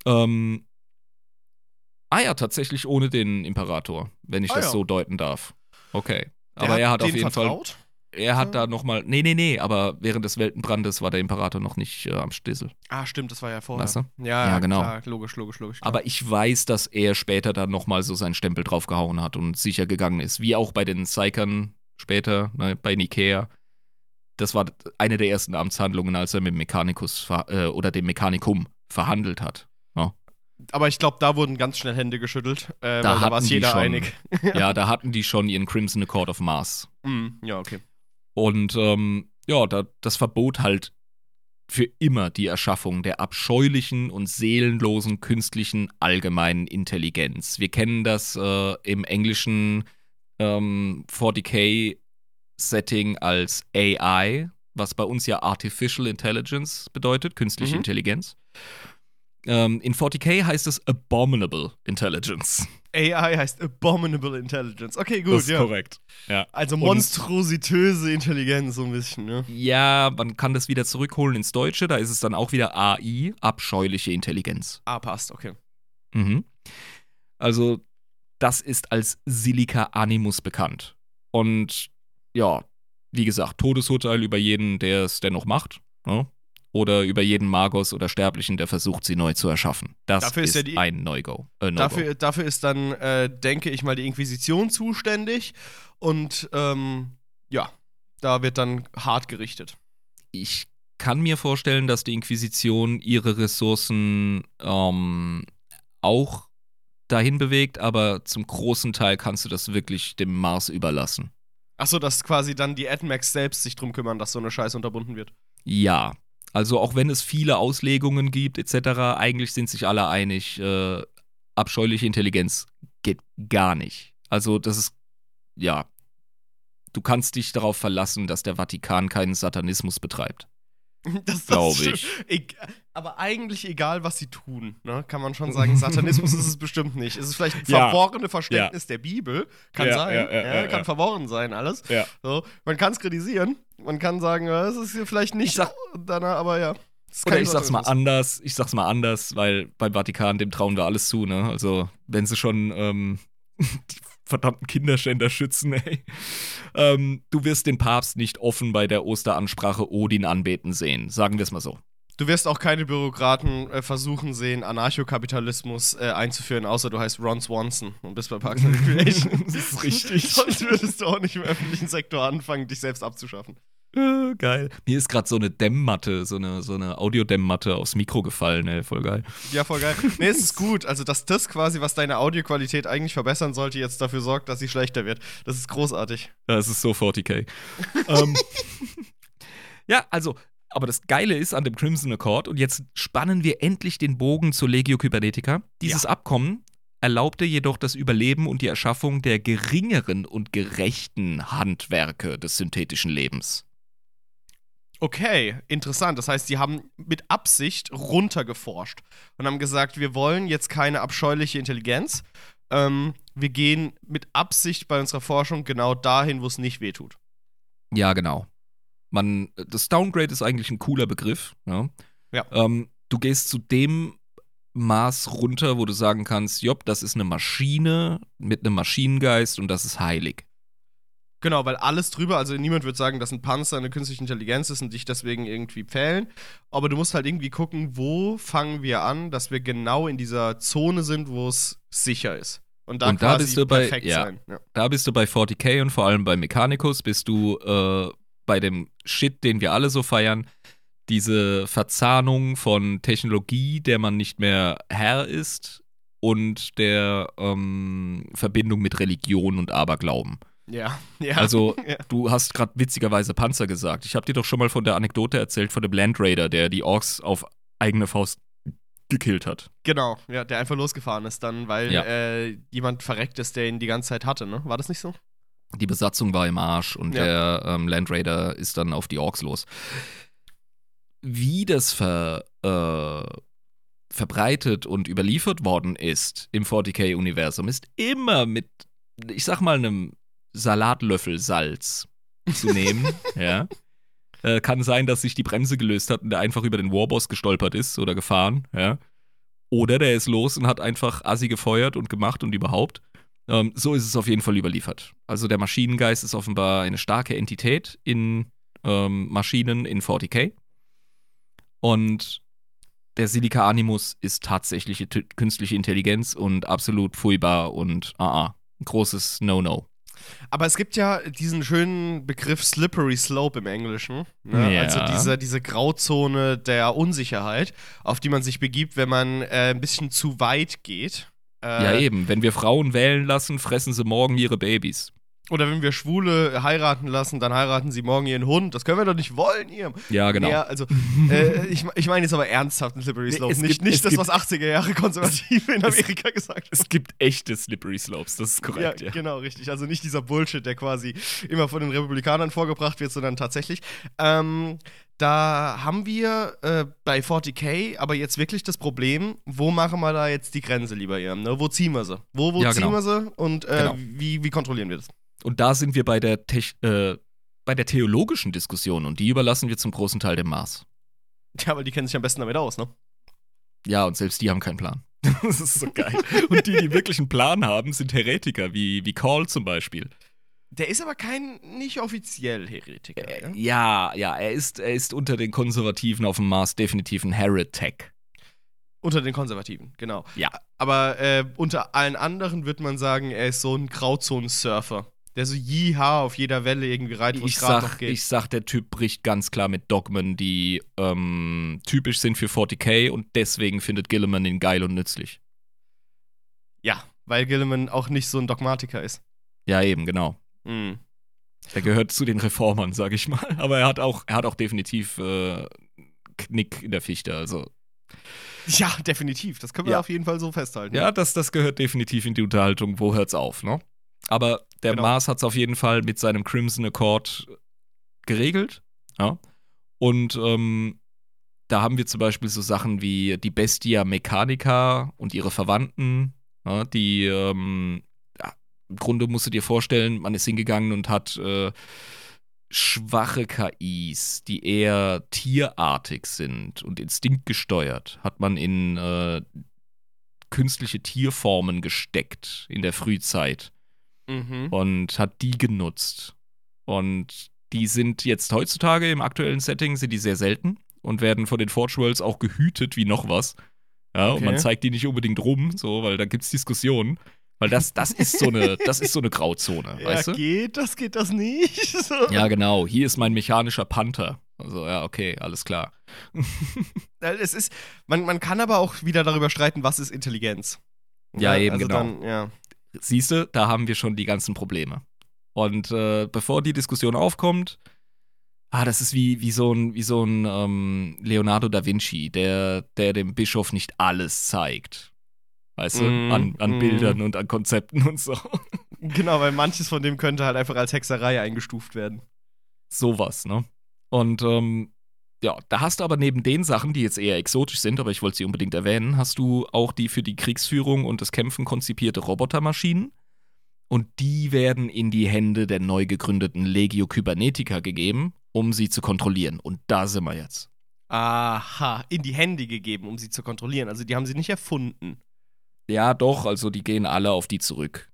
Ähm, ah ja, tatsächlich ohne den Imperator, wenn ich Ah das ja. so deuten darf. Okay. Der Aber er hat auf jeden Fall vertraut? er hat da nochmal. Nee, nee, nee, aber während des Weltenbrandes war der Imperator noch nicht äh, am Stissel. Ah, stimmt, das war ja vorher. Weißt du? Ja, Ja, genau. Klar, logisch, logisch, logisch. Klar. Aber ich weiß, dass er später dann nochmal so seinen Stempel draufgehauen hat und sicher gegangen ist. Wie auch bei den Psykern später, ne, bei Nikea. Das war eine der ersten Amtshandlungen, als er mit dem Mechanikus äh, oder dem Mechanikum verhandelt hat. Aber ich glaube, da wurden ganz schnell Hände geschüttelt. Äh, Da da war es die jeder schon- einig. ja, da hatten die schon ihren Crimson Accord of Mars. Mm, ja, okay. Und ähm, ja, da, das verbot halt für immer die Erschaffung der abscheulichen und seelenlosen künstlichen allgemeinen Intelligenz. Wir kennen das äh, im englischen ähm, 40k-Setting als AI, was bei uns ja Artificial Intelligence bedeutet, künstliche Mhm. Intelligenz. Ähm, in 40k heißt es Abominable Intelligence. AI heißt Abominable Intelligence. Okay, gut, das ist ja. korrekt. Ja. Also monstrositöse Intelligenz, so ein bisschen, ne? Ja, man kann das wieder zurückholen ins Deutsche, da ist es dann auch wieder AI, abscheuliche Intelligenz. Ah, passt, okay. Mhm. Also, das ist als Silica Animus bekannt. Und ja, wie gesagt, Todesurteil über jeden, der es dennoch macht. Ne? Oder über jeden Magos oder Sterblichen, der versucht, sie neu zu erschaffen. Das Dafür ist ja die- ein No-Go. Äh, no Dafür, dafür ist dann, äh, denke ich mal, die Inquisition zuständig. Und ähm, ja, da wird dann hart gerichtet. Ich kann mir vorstellen, dass die Inquisition ihre Ressourcen ähm, auch dahin bewegt, aber zum großen Teil kannst du das wirklich dem Mars überlassen. Achso, dass quasi dann die AdMax selbst sich drum kümmern, dass so eine Scheiße unterbunden wird. Ja. Also auch wenn es viele Auslegungen gibt, etc., eigentlich sind sich alle einig, äh, abscheuliche Intelligenz geht gar nicht. Also das ist, ja, du kannst dich darauf verlassen, dass der Vatikan keinen Satanismus betreibt. Das, Glaub stimmt. ich. Eg aber eigentlich egal, was sie tun, ne? kann man schon sagen. Satanismus ist es bestimmt nicht. Es ist vielleicht ein Ja. verworrene Verständnis der Bibel. Kann Ja, sein. ja, ja, ja, kann ja. verworren sein, alles. Ja. So. Man kann es kritisieren. Man kann sagen, ja, es ist hier vielleicht nicht Ich sag- danach, aber ja. Oder ich sag's mal anders, ich sag's mal anders, weil beim Vatikan, dem trauen wir alles zu, ne? Also, wenn sie schon ähm, die verdammten Kinderschänder schützen, ey. Ähm, du wirst den Papst nicht offen bei der Osteransprache Odin anbeten sehen, sagen wir es mal so. Du wirst auch keine Bürokraten äh, versuchen sehen, Anarchokapitalismus äh, einzuführen, außer du heißt Ron Swanson und bist bei Parks and Recreation. Das ist richtig. Sonst würdest du auch nicht im öffentlichen Sektor anfangen, dich selbst abzuschaffen. Äh, geil. Mir ist gerade so eine Dämmmatte, so eine, so eine Audiodämmmatte aufs Mikro gefallen, ey, voll geil. Ja, voll geil. Nee, es ist gut. Also, dass das quasi, was deine Audioqualität eigentlich verbessern sollte, jetzt dafür sorgt, dass sie schlechter wird. Das ist großartig. Das ist so 40k. ähm, ja, also, aber das Geile ist an dem Crimson Accord, und jetzt spannen wir endlich den Bogen zur Legio Kybernetica. Dieses Abkommen erlaubte jedoch das Überleben und die Erschaffung der geringeren und gerechten Handwerke des synthetischen Lebens. Okay, interessant. Das heißt, sie haben mit Absicht runtergeforscht und haben gesagt, wir wollen jetzt keine abscheuliche Intelligenz. Ähm, wir gehen mit Absicht bei unserer Forschung genau dahin, wo es nicht wehtut. Ja, genau. Man, das Downgrade ist eigentlich ein cooler Begriff. Ja. Ja. Ähm, du gehst zu dem Maß runter, wo du sagen kannst, jopp, das ist eine Maschine mit einem Maschinengeist und das ist heilig. Genau, weil alles drüber, also niemand wird sagen, dass ein Panzer eine künstliche Intelligenz ist und dich deswegen irgendwie pfählen. Aber du musst halt irgendwie gucken, wo fangen wir an, dass wir genau in dieser Zone sind, wo es sicher ist. Und da, Und da quasi bist du bei- perfekt ja. sein. Ja. Da bist du bei 40k und vor allem bei Mechanicus bist du äh, bei dem Shit, den wir alle so feiern, diese Verzahnung von Technologie, der man nicht mehr Herr ist, und der ähm, Verbindung mit Religion und Aberglauben. Ja, ja. Also, ja. du hast gerade witzigerweise Panzer gesagt. Ich habe dir doch schon mal von der Anekdote erzählt von dem Land Raider, der die Orks auf eigene Faust gekillt hat. Genau, ja, der einfach losgefahren ist dann, weil Ja. äh, jemand verreckt ist, der ihn die ganze Zeit hatte, ne? War das nicht so? Die Besatzung war im Arsch und Ja. der ähm, Land Raider ist dann auf die Orks los. Wie das ver, äh, verbreitet und überliefert worden ist im 40k-Universum, ist immer mit, ich sag mal, einem Salatlöffel Salz zu nehmen. ja. Äh, kann sein, dass sich die Bremse gelöst hat und der einfach über den Warboss gestolpert ist oder gefahren. Ja. Oder der ist los und hat einfach Assi gefeuert und gemacht und überhaupt. Ähm, so ist es auf jeden Fall überliefert. Also der Maschinengeist ist offenbar eine starke Entität in ähm, Maschinen in 40k. Und der Silica Animus ist tatsächliche künstliche Intelligenz und absolut furchtbar und ah, ah, ein großes No-No. Aber es gibt ja diesen schönen Begriff Slippery Slope im Englischen. Ne? Ja. Also diese, diese Grauzone der Unsicherheit, auf die man sich begibt, wenn man äh, ein bisschen zu weit geht. Äh, ja, eben. Wenn wir Frauen wählen lassen, fressen sie morgen ihre Babys. Oder wenn wir Schwule heiraten lassen, dann heiraten sie morgen ihren Hund. Das können wir doch nicht wollen, ihr. Ja, genau. Ja, also, äh, ich, ich meine jetzt aber ernsthaft ein Slippery Slope. es nicht gibt- nicht es das, gibt- was 80er Jahre Konservative in Amerika gesagt haben. Es gibt echte Slippery Slopes, das ist korrekt, ja, ja. genau, richtig. Also nicht dieser Bullshit, der quasi immer von den Republikanern vorgebracht wird, sondern tatsächlich. Ähm, da haben wir äh, bei 40k aber jetzt wirklich das Problem, wo machen wir da jetzt die Grenze, lieber Irm? Ne? Wo ziehen wir sie? Wo, wo Ja, ziehen genau. wir sie und äh, Genau. wie, wie kontrollieren wir das? Und da sind wir bei der, Tech, äh, bei der theologischen Diskussion und die überlassen wir zum großen Teil dem Mars. Ja, weil die kennen sich am besten damit aus, ne? Ja, und selbst die haben keinen Plan. Das ist so geil. Und die, die wirklich einen Plan haben, sind Heretiker, wie, wie Call zum Beispiel. Der ist aber kein, nicht offiziell Heretiker. Äh, ja? Ja, er ist, er ist unter den Konservativen auf dem Mars definitiv ein Heretic. Unter den Konservativen, genau. Ja. Aber äh, unter allen anderen wird man sagen, er ist so ein Grauzonen-Surfer. Der so Jiha auf jeder Welle irgendwie reitet, wo es Ich gerade noch geht. ich sag, der Typ bricht ganz klar mit Dogmen, die ähm, typisch sind für 40k und deswegen findet Gilliman ihn geil und nützlich. ja, weil Gilliman auch nicht so ein Dogmatiker ist. Ja, eben, genau. Mhm. Er gehört zu den Reformern, sag ich mal. Aber er hat auch, er hat auch definitiv äh, Knick in der Fichte. Also, Ja, definitiv. Das können wir Ja. auf jeden Fall so festhalten. ja, das, das gehört definitiv in die Unterhaltung. Wo hört's auf, ne? Aber der Genau. Mars hat's auf jeden Fall mit seinem Crimson Accord geregelt. Ja. Und ähm, da haben wir zum Beispiel so Sachen wie die Bestia Mechanica und ihre Verwandten, ja, die ähm, im Grunde musst du dir vorstellen, man ist hingegangen und hat äh, schwache KIs, die eher tierartig sind und instinktgesteuert, hat man in äh, künstliche Tierformen gesteckt in der Frühzeit Mhm. und hat die genutzt. Und die sind jetzt heutzutage im aktuellen Setting sind die sehr selten und werden von den Forge Worlds auch gehütet wie noch was. Ja, und Okay. man zeigt die nicht unbedingt rum, so, weil da gibt's Diskussionen. Weil das, das ist so eine, das ist so eine Grauzone, Ja, weißt du? geht das, geht das nicht? So. Ja, genau. Hier ist mein mechanischer Panther. Also, ja, okay, alles klar. Äh, Es ist, man, man kann aber auch wieder darüber streiten, was ist Intelligenz. Ja, eben, also genau. Dann, ja. Siehst du, da haben wir schon die ganzen Probleme. Und äh, bevor die Diskussion aufkommt, ah, das ist wie, wie so ein, wie so ein ähm, Leonardo da Vinci, der, der dem Bischof nicht alles zeigt. Weißt du, Mm, an, an mm. Bildern und an Konzepten und so. Genau, weil manches von dem könnte halt einfach als Hexerei eingestuft werden. Sowas, ne? Und ähm, ja, da hast du aber neben den Sachen, die jetzt eher exotisch sind, aber ich wollte sie unbedingt erwähnen, hast du auch die für die Kriegsführung und das Kämpfen konzipierte Robotermaschinen. Und die werden in die Hände der neu gegründeten Legio Kybernetica gegeben, um sie zu kontrollieren. Und da sind wir jetzt. Aha, in die Hände gegeben, um sie zu kontrollieren. Also die haben sie nicht erfunden. Ja, doch, also die gehen alle auf die zurück.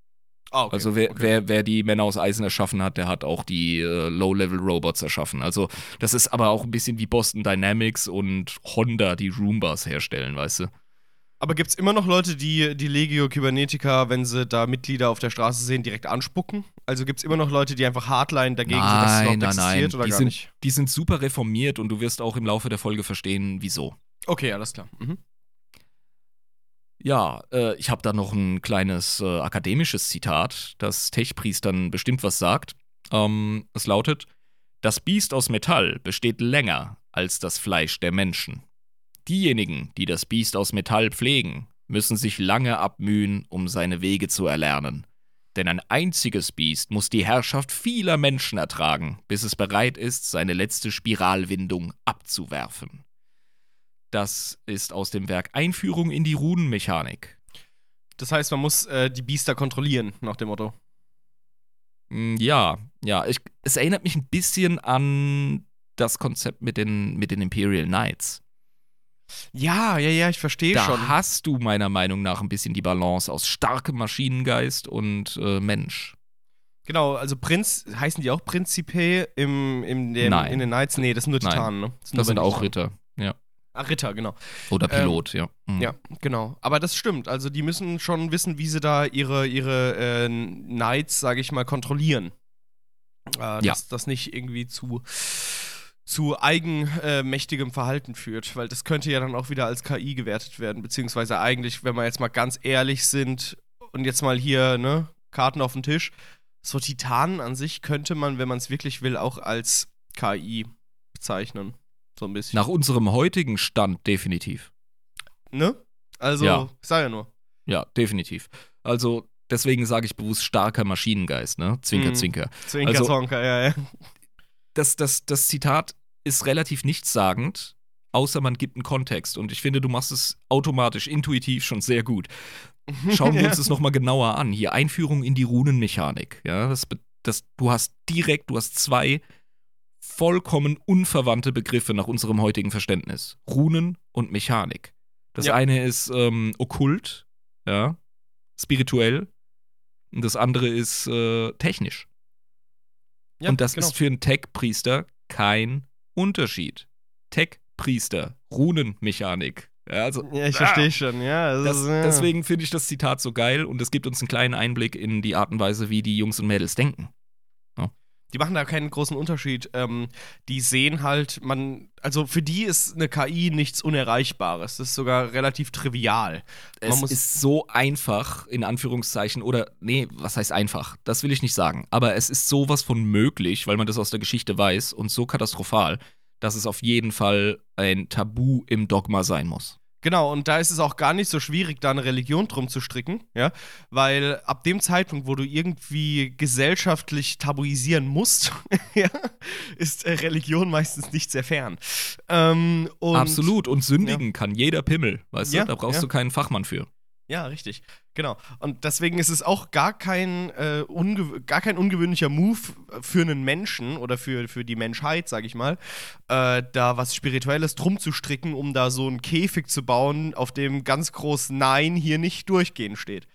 Ah, okay. Also wer, okay. wer, wer die Männer aus Eisen erschaffen hat, der hat auch die äh, Low-Level-Robots erschaffen. Also das ist aber auch ein bisschen wie Boston Dynamics und Honda, die Roombas herstellen, weißt du? Aber gibt es immer noch Leute, die die Legio Kybernetica, wenn sie da Mitglieder auf der Straße sehen, direkt anspucken? Also gibt es immer noch Leute, die einfach Hardline dagegen sind, dass es Nein, überhaupt nein, existiert nein. oder Die gar sind- nicht? Die sind super reformiert und du wirst auch im Laufe der Folge verstehen, wieso. Okay, alles klar. Mhm. Ja, äh, ich habe da noch ein kleines äh, akademisches Zitat, das Techpriestern bestimmt was sagt. Ähm, es lautet: Das Biest aus Metall besteht länger als das Fleisch der Menschen. Diejenigen, die das Biest aus Metall pflegen, müssen sich lange abmühen, um seine Wege zu erlernen. Denn ein einziges Biest muss die Herrschaft vieler Menschen ertragen, bis es bereit ist, seine letzte Spiralwindung abzuwerfen. Das ist aus dem Werk Einführung in die Runenmechanik. Das heißt, man muss äh, die Biester kontrollieren, nach dem Motto. Mm, Ja, ja, ich, es erinnert mich ein bisschen an das Konzept mit den, mit den Imperial Knights. Ja, ja, ja, ich verstehe Da schon. hast du meiner Meinung nach ein bisschen die Balance aus starkem Maschinengeist und äh, Mensch. Genau, also Prinz, heißen die auch Prinzipe im, im, dem, in den Knights? Nee, das sind nur. Titanen, ne? Das sind bei auch Titanen. Ritter, ja. Ah, Ritter, genau. Oder Ähm, Pilot, ja. Mhm. Ja, genau. Aber das stimmt. Also die müssen schon wissen, wie sie da ihre, ihre äh, Knights, sage ich mal, kontrollieren. Äh, dass das nicht irgendwie zu, zu eigenmächtigem Verhalten führt, weil das könnte ja dann auch wieder als KI gewertet werden, beziehungsweise eigentlich, wenn wir jetzt mal ganz ehrlich sind und jetzt mal hier, ne, Karten auf den Tisch, so Titanen an sich könnte man, wenn man es wirklich will, auch als KI bezeichnen. So ein bisschen. Nach unserem heutigen Stand definitiv. ne? Also, Ja. ich sag ja nur. Ja, definitiv. Also deswegen sage ich bewusst starker Maschinengeist, ne? Zwinker, Mhm. zwinker. Zwinker, Also- Zonker, ja, ja. das, das, das Zitat ist relativ nichtssagend, außer man gibt einen Kontext. Und ich finde, du machst es automatisch, intuitiv schon sehr gut. Schauen wir uns das nochmal genauer an. Hier Einführung in die Runenmechanik. Ja, das, das, du hast direkt, du hast zwei vollkommen unverwandte Begriffe nach unserem heutigen Verständnis. Runen und Mechanik. Das Ja. eine ist ähm, okkult, ja, spirituell. Und das andere ist äh, technisch. Ja, und das genau. ist für einen Tech-Priester kein Unterschied. Tech-Priester, Runenmechanik, Ja, also, Ja, ich ah, verstehe schon, ja. Das, ja. Deswegen finde ich das Zitat so geil und es gibt uns einen kleinen Einblick in die Art und Weise, wie die Jungs und Mädels denken. Die machen da keinen großen Unterschied. Ähm, die sehen halt, man, also für die ist eine KI nichts Unerreichbares. Das ist sogar relativ trivial. Man Es ist so einfach, in Anführungszeichen, oder nee, was heißt einfach? Das will ich nicht sagen. Aber es ist sowas von möglich, weil man das aus der Geschichte weiß und so katastrophal, dass es auf jeden Fall ein Tabu im Dogma sein muss. Genau, und da ist es auch gar nicht so schwierig, da eine Religion drum zu stricken, ja, weil ab dem Zeitpunkt, wo du irgendwie gesellschaftlich tabuisieren musst, ja, ist äh, Religion meistens nicht sehr fern. Ähm, und Absolut. Und sündigen kann jeder Pimmel, weißt Ja, du? Da brauchst ja. du keinen Fachmann für. Ja, richtig. Genau. Und deswegen ist es auch gar kein, äh, gar kein ungewöhnlicher Move für einen Menschen oder für, für die Menschheit, sag ich mal, äh, da was Spirituelles drum zu stricken, um da so einen Käfig zu bauen, auf dem ganz groß Nein hier nicht durchgehen steht.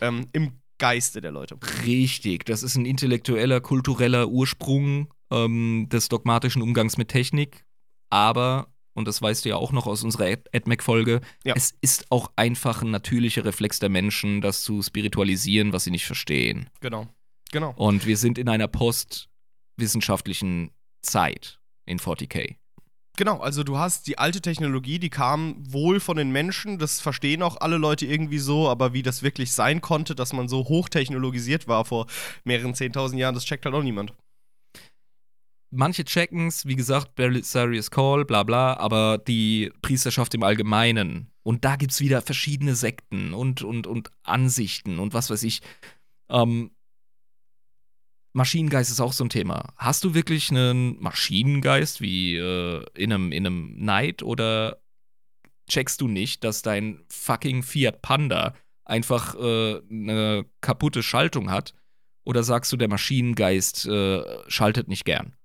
Ähm, Im Geiste der Leute. Richtig, das ist ein intellektueller, kultureller Ursprung ähm, des dogmatischen Umgangs mit Technik. Aber, und das weißt du ja auch noch aus unserer Ad- AdMac-Folge, Ja. es ist auch einfach ein natürlicher Reflex der Menschen, das zu spiritualisieren, was sie nicht verstehen. Genau. Genau. Und wir sind in einer postwissenschaftlichen Zeit in 40k. Genau, also du hast die alte Technologie, die kam wohl von den Menschen, das verstehen auch alle Leute irgendwie so, aber wie das wirklich sein konnte, dass man so hochtechnologisiert war vor mehreren 10.000 Jahren, das checkt halt auch niemand. Manche checken's, wie gesagt, Belisarius Call, bla bla, aber die Priesterschaft im Allgemeinen. Und da gibt's wieder verschiedene Sekten und, und, und Ansichten und was weiß ich. Ähm, Maschinengeist ist auch so ein Thema. Hast du wirklich einen Maschinengeist wie äh, in, einem, in einem Knight oder checkst du nicht, dass dein fucking Fiat Panda einfach äh, eine kaputte Schaltung hat? Oder sagst du, der Maschinengeist äh, schaltet nicht gern?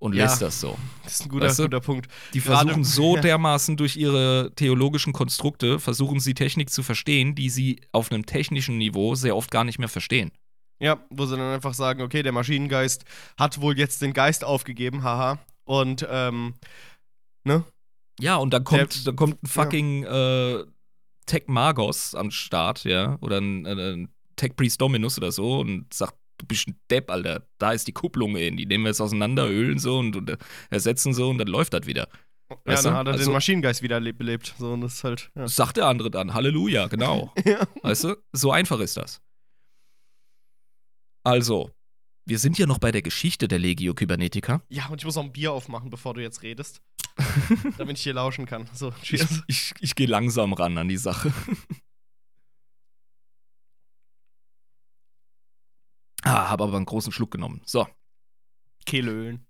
Und Ja. lässt das so. Das ist ein guter, Weißt du? guter Punkt. Die Gerade- versuchen so ja. dermaßen durch ihre theologischen Konstrukte, versuchen sie Technik zu verstehen, die sie auf einem technischen Niveau sehr oft gar nicht mehr verstehen. Ja, wo sie dann einfach sagen, okay, der Maschinengeist hat wohl jetzt den Geist aufgegeben, haha. Und, ähm, ne? Ja, und dann kommt, Der- dann kommt ein fucking äh, Tech Magos am Start, ja, oder ein, äh, ein Tech Priest Dominus oder so und sagt, du bist ein Depp, Alter, da ist die Kupplung in, die nehmen wir jetzt auseinander, ölen so und, und ersetzen so und dann läuft das wieder. Ja, Weißt dann du? hat er Also- den Maschinengeist wieder le- belebt. So, und das ist halt, ja. Sagt der andere dann, Halleluja, genau. ja. Weißt du? So einfach ist das. Also, wir sind ja noch bei der Geschichte der Legio Kybernetica. Ja, und ich muss auch ein Bier aufmachen, bevor du jetzt redest. damit ich hier lauschen kann. So, cheers. Ich, ich gehe langsam ran an die Sache. Ah, habe aber einen großen Schluck genommen. So, Kehlölen.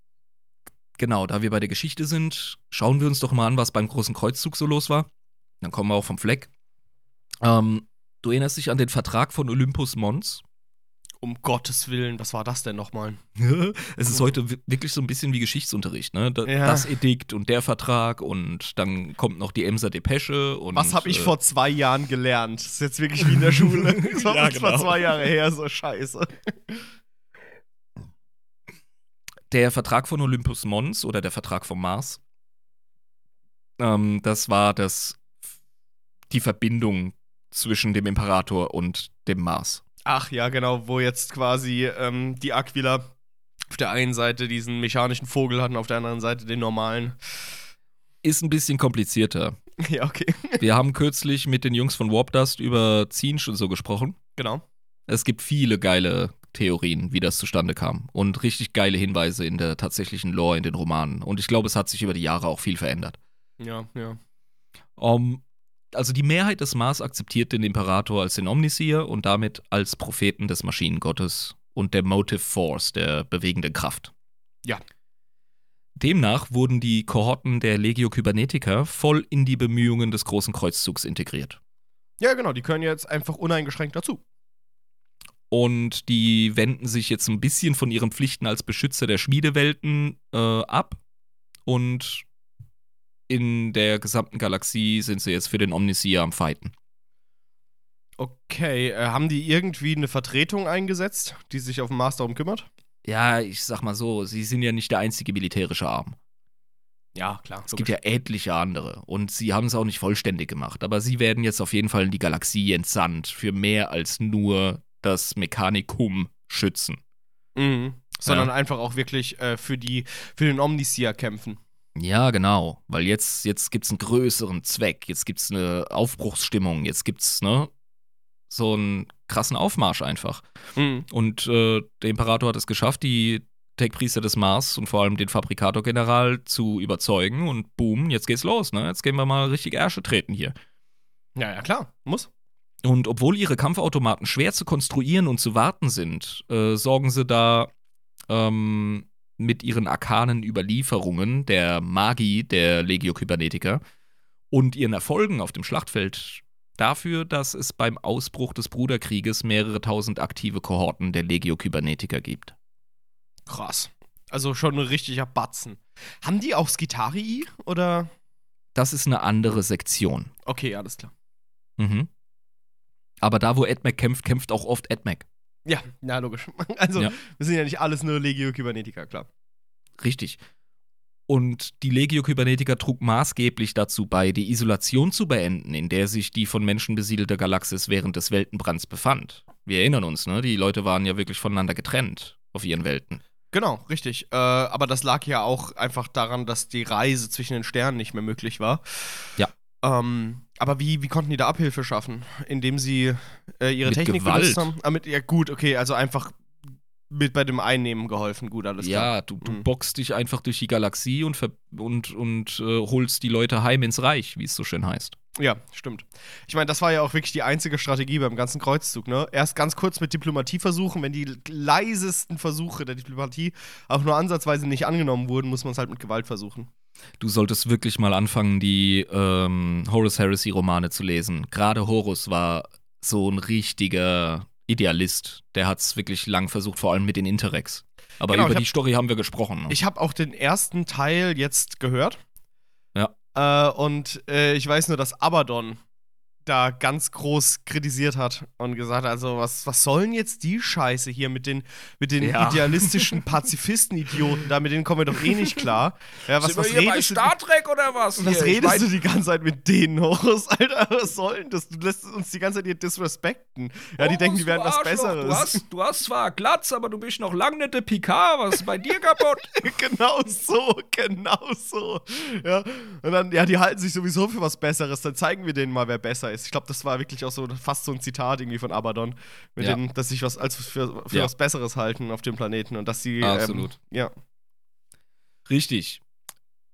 genau, da wir bei der Geschichte sind, schauen wir uns doch mal an, was beim großen Kreuzzug so los war. Dann kommen wir auch vom Fleck. Ähm, du erinnerst dich an den Vertrag von Olympus Mons? Um Gottes Willen, was war das denn nochmal? es ist heute wi- wirklich so ein bisschen wie Geschichtsunterricht, ne? Da, Ja. Das Edikt und der Vertrag und dann kommt noch die Emser Depesche und. Was habe ich äh, vor zwei Jahren gelernt? Das ist jetzt wirklich wie in der Schule. Das war Ja, uns vor genau. zwei Jahre her, so scheiße. Der Vertrag von Olympus Mons oder der Vertrag vom Mars, ähm, das war das, die Verbindung zwischen dem Imperator und dem Mars. Ach ja, genau, wo jetzt quasi ähm, die Aquila auf der einen Seite diesen mechanischen Vogel hatten, auf der anderen Seite den normalen. Ist ein bisschen komplizierter. ja, okay. Wir haben kürzlich mit den Jungs von Warp Dust über Zinsch und so gesprochen. Genau. Es gibt viele geile Theorien, wie das zustande kam. Und richtig geile Hinweise in der tatsächlichen Lore, in den Romanen. Und ich glaube, es hat sich über die Jahre auch viel verändert. Ja, ja. Um, also die Mehrheit des Mars akzeptiert den Imperator als den Omniseer und damit als Propheten des Maschinengottes und der Motive Force, der bewegenden Kraft. Ja. Demnach wurden die Kohorten der Legio Kybernetica voll in die Bemühungen des großen Kreuzzugs integriert. Ja, genau, die können jetzt einfach uneingeschränkt dazu. Und die wenden sich jetzt ein bisschen von ihren Pflichten als Beschützer der Schmiedewelten äh, ab. Und in der gesamten Galaxie sind sie jetzt für den Omniseer am Fighten. Okay, äh, haben die irgendwie eine Vertretung eingesetzt, die sich auf dem Mars darum kümmert? Ja, ich sag mal so, sie sind ja nicht der einzige militärische Arm. Ja, klar. Es gibt ja etliche andere und sie haben es auch nicht vollständig gemacht, aber sie werden jetzt auf jeden Fall in die Galaxie entsandt für mehr als nur das Mechanikum schützen. Mhm. Sondern einfach auch wirklich äh, für, die, für den Omniseer kämpfen. Ja, genau, weil jetzt, jetzt gibt es einen größeren Zweck, jetzt gibt es eine Aufbruchsstimmung, jetzt gibt es ne, so einen krassen Aufmarsch einfach. Mhm. Und äh, der Imperator hat es geschafft, die Tech-Priester des Mars und vor allem den Fabrikator-General zu überzeugen und boom, jetzt geht's los, ne? Jetzt gehen wir mal richtig Ärsche treten hier. Ja, ja, klar, muss. Und obwohl ihre Kampfautomaten schwer zu konstruieren und zu warten sind, äh, sorgen sie da ähm, mit ihren arkanen Überlieferungen der Magie der Legio Kybernetiker und ihren Erfolgen auf dem Schlachtfeld dafür, dass es beim Ausbruch des Bruderkrieges mehrere tausend aktive Kohorten der Legio Kybernetiker gibt. Krass. Also schon ein richtiger Batzen. Haben die auch Skitarii oder? Das ist eine andere Sektion. Okay, alles klar. Mhm. Aber da, wo Edmec kämpft, kämpft auch oft Edmec. Ja, na logisch. Also, Ja. wir sind ja nicht alles nur Legio Kybernetica, klar. Richtig. Und die Legio Kybernetiker trug maßgeblich dazu bei, die Isolation zu beenden, in der sich die von Menschen besiedelte Galaxis während des Weltenbrands befand. Wir erinnern uns, ne? Die Leute waren ja wirklich voneinander getrennt auf ihren Welten. Genau, richtig. Äh, aber das lag ja auch einfach daran, dass die Reise zwischen den Sternen nicht mehr möglich war. Ja. Ähm, aber wie, wie konnten die da Abhilfe schaffen? Indem sie äh, ihre Mit Technik Gewalt. benutzt haben? Ah, mit, ja, gut, okay, also einfach mit bei dem Einnehmen geholfen. Gut, alles klar. Ja, du, du Mhm. boxst dich einfach durch die Galaxie und, und, und äh, holst die Leute heim ins Reich, wie es so schön heißt. Ja, stimmt. Ich meine, das war ja auch wirklich die einzige Strategie beim ganzen Kreuzzug, ne? Erst ganz kurz mit Diplomatie versuchen, wenn die leisesten Versuche der Diplomatie auch nur ansatzweise nicht angenommen wurden, muss man es halt mit Gewalt versuchen. Du solltest wirklich mal anfangen, die ähm, Horus Heresy-Romane zu lesen. Gerade Horus war so ein richtiger Idealist. Der hat es wirklich lang versucht, vor allem mit den Interrex. Aber Genau, über hab- die Story haben wir gesprochen. ne? Ich habe auch den ersten Teil jetzt gehört. Ja. Äh, und äh, ich weiß nur, dass Abaddon da ganz groß kritisiert hat und gesagt hat, also was, was sollen jetzt die Scheiße hier mit den, mit den Ja. idealistischen Pazifisten-Idioten da, mit denen kommen wir doch eh nicht klar. Ja, was, was redest du, Trek oder was? was redest du die ganze Zeit mit denen, Horus? Alter, was soll denn das? Du lässt uns die ganze Zeit hier disrespekten. Ja, die denken, die wären was Besseres. Du hast, du hast zwar Glatz, aber du bist noch lang nicht der Picard. Was ist bei dir kaputt? genau so, genau so. Ja, und dann, ja, die halten sich sowieso für was Besseres. Dann zeigen wir denen mal, wer besser ist. Ich glaube, das war wirklich auch so fast so ein Zitat irgendwie von Abaddon, mit Ja. dem, dass sich was als für, für Ja. was Besseres halten auf dem Planeten und dass sie Absolut. Ähm, ja, Richtig.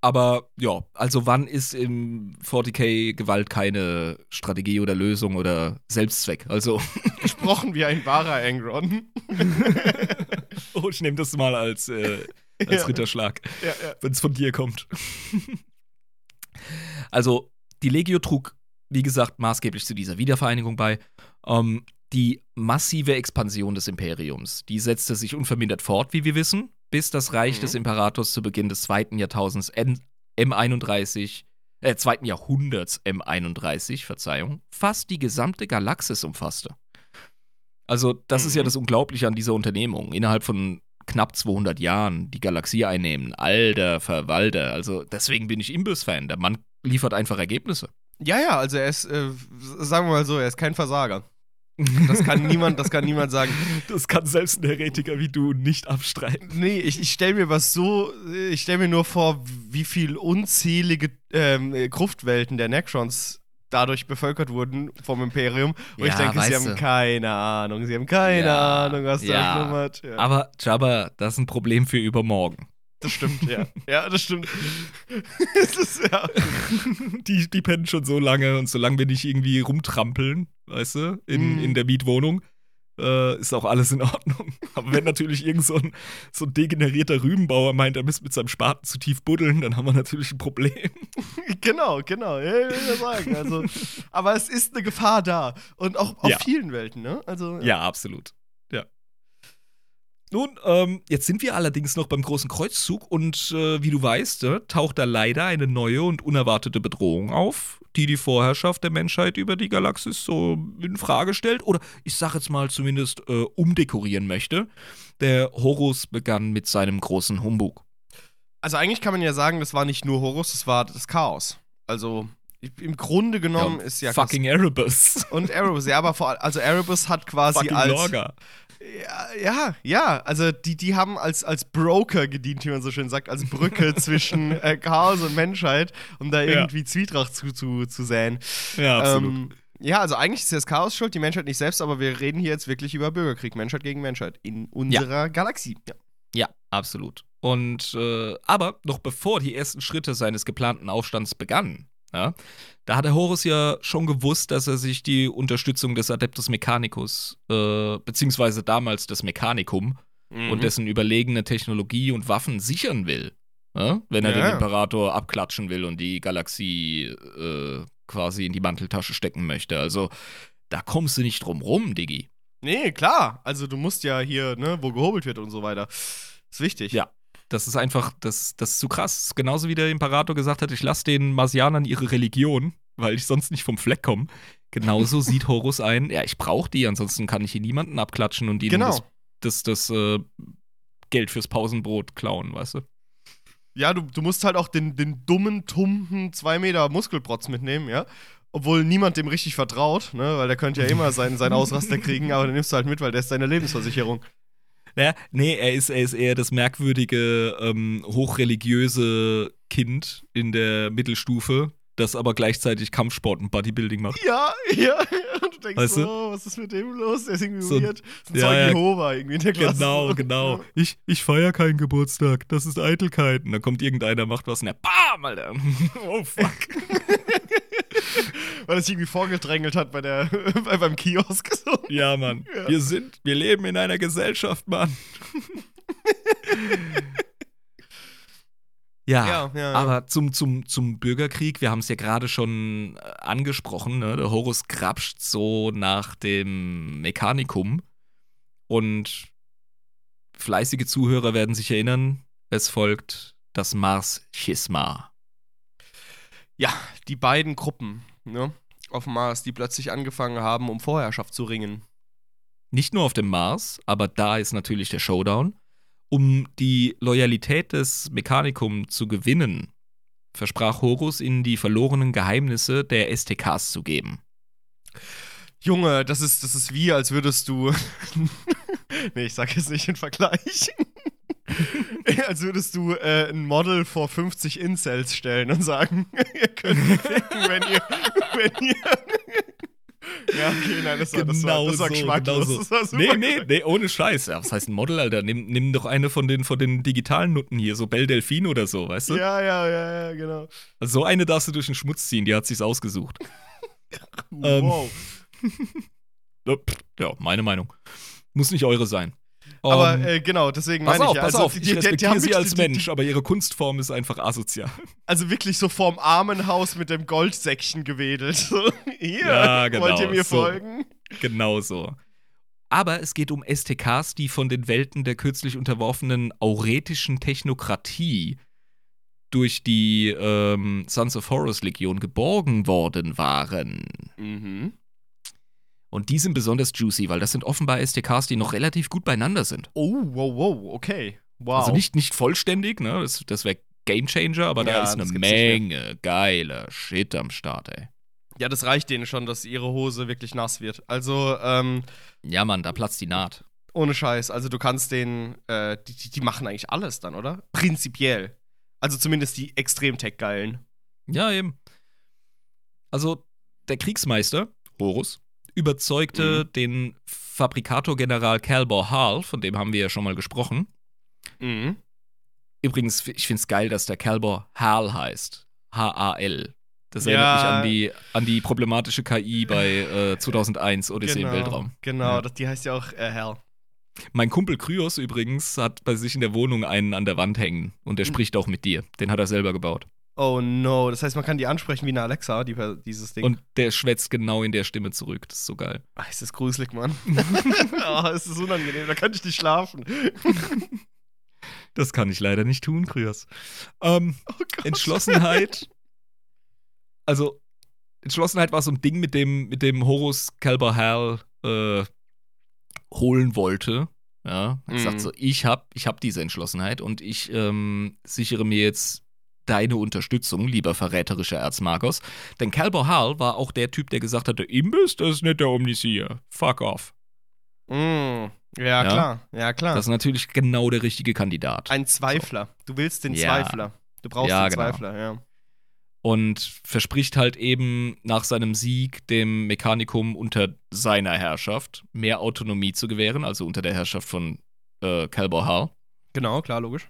Aber ja, also wann ist im 40k Gewalt keine Strategie oder Lösung oder Selbstzweck? Also, gesprochen wie ein wahrer Angron. oh, ich nehme das mal als, äh, als Ja. Ritterschlag, ja, ja. wenn es von dir kommt. also, die Legio trug, wie gesagt, maßgeblich zu dieser Wiedervereinigung bei. Ähm, die massive Expansion des Imperiums, die setzte sich unvermindert fort, wie wir wissen, bis das Reich Mhm. des Imperators zu Beginn des zweiten Jahrtausends M M31, äh, zweiten Jahrhunderts M31, Verzeihung, fast die gesamte Galaxis umfasste. Also, das ist ja Mhm. das Unglaubliche an dieser Unternehmung. Innerhalb von knapp 200 Jahren die Galaxie einnehmen. Alter Verwalter. Also, deswegen bin ich Imbiss-Fan. Der Mann liefert einfach Ergebnisse. Ja, ja, also er ist, äh, sagen wir mal so, er ist kein Versager. Das kann niemand, das kann niemand sagen. Das kann selbst ein Heretiker wie du nicht abstreiten. Nee, ich, ich stelle mir was so, ich stelle mir nur vor, wie viel unzählige ähm, äh, Gruftwelten der Necrons dadurch bevölkert wurden vom Imperium. Und ich Ja, denke, sie haben du. keine Ahnung, sie haben keine Ja, Ahnung, was da ja. schlummert. Ja, Aber, Jabba, das ist ein Problem für übermorgen. Das stimmt, ja. Ja, das stimmt. Es ist, ja. Die, die pennen schon so lange und solange wir nicht irgendwie rumtrampeln, weißt du, in, Mhm. in der Mietwohnung, äh, ist auch alles in Ordnung. Aber wenn natürlich irgend so ein, so ein degenerierter Rübenbauer meint, er müsste mit seinem Spaten zu tief buddeln, dann haben wir natürlich ein Problem. Genau, genau. Ja, ich will ja sagen. Also, aber es ist eine Gefahr da. Und auch auf Ja. vielen Welten, ne? Also, Ja, absolut. Ja. Nun, ähm, jetzt sind wir allerdings noch beim großen Kreuzzug und äh, wie du weißt, äh, taucht da leider eine neue und unerwartete Bedrohung auf, die die Vorherrschaft der Menschheit über die Galaxis so in Frage stellt oder ich sag jetzt mal zumindest äh, umdekorieren möchte. Der Horus begann mit seinem großen Humbug. Also eigentlich kann man ja sagen, das war nicht nur Horus, das war das Chaos. Also im Grunde genommen ist ja Fucking Erebus. und Erebus, ja, aber vor allem, also Erebus hat quasi Fucking als Lorga. Ja, ja, ja, also die, die haben als, als Broker gedient, wie man so schön sagt, als Brücke zwischen äh, Chaos und Menschheit, um da Ja. irgendwie Zwietracht zu, zu, zu säen. Ja, absolut. Ähm, ja, also eigentlich ist das Chaos schuld, die Menschheit nicht selbst, aber wir reden hier jetzt wirklich über Bürgerkrieg, Menschheit gegen Menschheit in unserer Galaxie. Ja. Ja, absolut. Und äh, aber noch bevor die ersten Schritte seines geplanten Aufstands begannen, ja, da hat der Horus ja schon gewusst, dass er sich die Unterstützung des Adeptus Mechanicus, äh, beziehungsweise damals des Mechanicum Mhm. und dessen überlegene Technologie und Waffen sichern will. Ja? Wenn er Ja. den Imperator abklatschen will und die Galaxie äh, quasi in die Manteltasche stecken möchte. Also, da kommst du nicht drum rum, Diggi. Nee, klar. Also du musst ja hier, ne, wo gehobelt wird und so weiter. Ist wichtig. Ja. Das ist einfach, das, das ist zu krass. Genauso wie der Imperator gesagt hat, ich lasse den Marsianern ihre Religion, weil ich sonst nicht vom Fleck komme. Genauso sieht Horus ein, ja, ich brauche die, ansonsten kann ich hier niemanden abklatschen und ihnen Genau. das, das, das äh, Geld fürs Pausenbrot klauen, weißt du? Ja, du, du musst halt auch den, den dummen, tumpen 2 Meter Muskelprotz mitnehmen, ja. Obwohl niemand dem richtig vertraut, ne, weil der könnte ja immer seinen, seinen Ausraster kriegen, aber den nimmst du halt mit, weil der ist deine Lebensversicherung. Ja, nee, er ist, er ist eher das merkwürdige, ähm, hochreligiöse Kind in der Mittelstufe, das aber gleichzeitig Kampfsport und Bodybuilding macht. Ja, ja. Und du denkst Weißt so, du? oh, was ist mit dem los? Der ist irgendwie So- weird. Das ist ein Ja, ja. Jehova irgendwie in der Klasse. Genau, genau. Ich, ich feiere keinen Geburtstag, das ist Eitelkeit. Und dann kommt irgendeiner, macht was und er BAM, Alter. Oh, fuck. Weil er sich irgendwie vorgedrängelt hat bei der, bei, beim Kiosk. So. Ja, Mann. Ja. Wir sind, wir leben in einer Gesellschaft, Mann. ja, Ja, ja, ja. aber zum, zum, zum Bürgerkrieg, wir haben es ja gerade schon äh, angesprochen, ne? der Horus grapscht so nach dem Mechanikum und fleißige Zuhörer werden sich erinnern, es folgt das Mars-Schisma. Ja, die beiden Gruppen, ne, auf dem Mars, die plötzlich angefangen haben, um Vorherrschaft zu ringen. Nicht nur auf dem Mars, aber da ist natürlich der Showdown. Um die Loyalität des Mechanicum zu gewinnen, versprach Horus ihnen die verlorenen Geheimnisse der STKs zu geben. Junge, das ist, das ist wie, als würdest du. nee, ich sag jetzt nicht den Vergleich. als würdest du äh, ein Model vor 50 Incels stellen und sagen, ihr könnt mich ficken, wenn ihr. Wenn ihr ja, okay, nein, das war, das war, das war geschmacklos. Das war Nee, nee, nee, ohne Scheiß. Ja, was heißt ein Model, Alter? Nimm, nimm doch eine von den, von den digitalen Nutten hier, so Belle Delphine oder so, weißt du? Ja, ja, ja, ja, genau. Also so eine darfst du durch den Schmutz ziehen, die hat sich's ausgesucht. Ähm, Wow. Pff, Ja, meine Meinung. Muss nicht eure sein. Aber Ähm, äh, genau, deswegen Pass meine auf, ich ja. pass also, auf, die- ich die- die respektiere haben sie als die- die- Mensch, aber ihre Kunstform ist einfach asozial. Also wirklich so vorm Armenhaus mit dem Goldsäckchen gewedelt. So, hier, Ja, genau, wollt ihr mir so. folgen? Genau so. Aber es geht um STKs, die von den Welten der kürzlich unterworfenen auretischen Technokratie durch die ähm, Sons of Horus Legion geborgen worden waren. Mhm. Und die sind besonders juicy, weil das sind offenbar STKs, die noch relativ gut beieinander sind. Oh, wow, wow, okay. Wow. Also nicht, nicht vollständig, ne? Das, das wäre Game Changer, aber da Ja, ist eine. Menge geiler Shit am Start, ey. ja, das reicht denen schon, dass ihre Hose wirklich nass wird. Also, ähm, Ja, Mann, da platzt die Naht. ohne Scheiß. Also, du kannst den, äh, die, die, die machen eigentlich alles dann, oder? Prinzipiell. Also zumindest die extrem tech-geilen. Ja, eben. Also, der Kriegsmeister, Horus, überzeugte den Fabrikator-General Calbor Hall, von dem haben wir ja schon mal gesprochen. Mhm. Übrigens, ich finde es geil, dass der Calbor Hal heißt. H-A-L. Das Ja. erinnert mich an die, an die problematische KI bei äh, 2001 Odyssee im Weltraum. Genau, Ja. das, die heißt ja auch äh, Hell. Mein Kumpel Kryos übrigens hat bei sich in der Wohnung einen an der Wand hängen und der Mhm. spricht auch mit dir. Den hat er selber gebaut. Oh no, das heißt, man kann die ansprechen wie eine Alexa, die, dieses Ding. Und der schwätzt genau in der Stimme zurück. Das ist so geil. Ach, ist das gruselig, Mann. oh, es ist unangenehm, da kann ich nicht schlafen. Das kann ich leider nicht tun, Kryos. Ähm, Oh. Entschlossenheit. Also, Entschlossenheit war so ein Ding, mit dem, mit dem Horus Calber Hal äh, holen wollte. Ja, hat Mhm. gesagt so, ich hab, ich hab diese Entschlossenheit und ich ähm, sichere mir jetzt deine Unterstützung, lieber verräterischer Erzmagos. Denn Calbo Hall war auch der Typ, der gesagt hatte, Imbiss, das ist nicht der Omnisier. Fuck off. Mm, ja, klar. Ja, klar. Das ist natürlich genau der richtige Kandidat. Ein Zweifler. Du willst den Ja. Zweifler. Du brauchst Ja, den genau. Zweifler, ja. und verspricht halt eben nach seinem Sieg dem Mechanikum unter seiner Herrschaft mehr Autonomie zu gewähren, also unter der Herrschaft von äh, Calbo Hall. Genau, klar, logisch.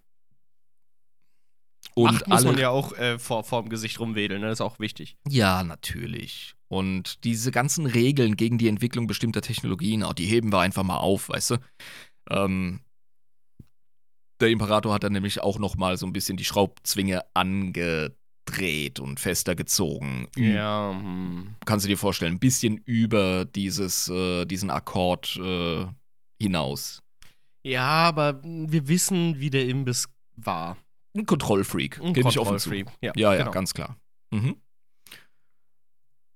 Und Macht muss alle man ja auch äh, vor, vor dem Gesicht rumwedeln, ne? das ist auch wichtig. Ja, natürlich. Und diese ganzen Regeln gegen die Entwicklung bestimmter Technologien, auch die heben wir einfach mal auf, weißt du? Ähm, der Imperator hat dann nämlich auch noch mal so ein bisschen die Schraubzwinge angedreht und fester gezogen. Ja, hm. Kannst du dir vorstellen, ein bisschen über dieses, äh, diesen Akkord äh, hinaus. Ja, aber wir wissen, wie der Imbiss war. Ein Kontrollfreak, Ein gebe ich offen zu. Ja, Ja, ja, genau. ganz klar. Mhm.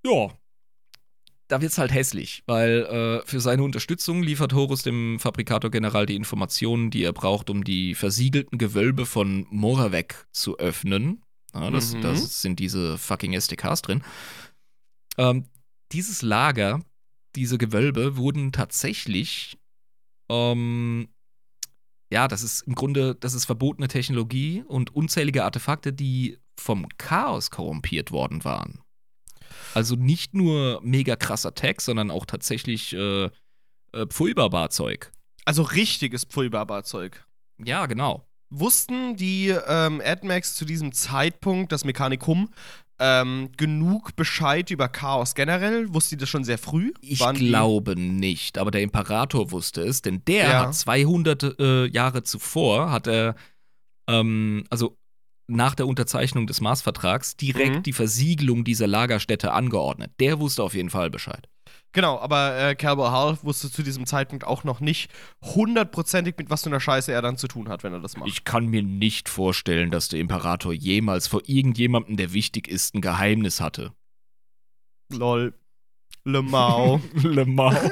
Ja. Da wird's halt hässlich, weil äh, für seine Unterstützung liefert Horus dem Fabrikator General die Informationen, die er braucht, um die versiegelten Gewölbe von Moravec zu öffnen. Ja, das, Mhm. das sind diese fucking SDKs drin. Ähm, dieses Lager, diese Gewölbe wurden tatsächlich, ähm, ja, das ist im Grunde, das ist verbotene Technologie und unzählige Artefakte, die vom Chaos korrumpiert worden waren. Also nicht nur mega krasser Tech, sondern auch tatsächlich äh, äh, Pfulberbar-Zeug. Also richtiges Pulverbarzeug. Ja, genau. Wussten die ähm, AdMax zu diesem Zeitpunkt, das Mechanikum, ähm, genug Bescheid über Chaos generell? Wussten die das schon sehr früh? Ich Waren die- glaube nicht, aber der Imperator wusste es, denn der Ja. hat 200 äh, Jahre zuvor, hat er, ähm, also nach der Unterzeichnung des Mars-Vertrags, direkt Mhm. die Versiegelung dieser Lagerstätte angeordnet. Der wusste auf jeden Fall Bescheid. Genau, aber äh, Calbo Hall wusste zu diesem Zeitpunkt auch noch nicht hundertprozentig, mit was für einer Scheiße er dann zu tun hat, wenn er das macht. Ich kann mir nicht vorstellen, dass der Imperator jemals vor irgendjemandem, der wichtig ist, ein Geheimnis hatte. Lol. Le Mao. Le Mans.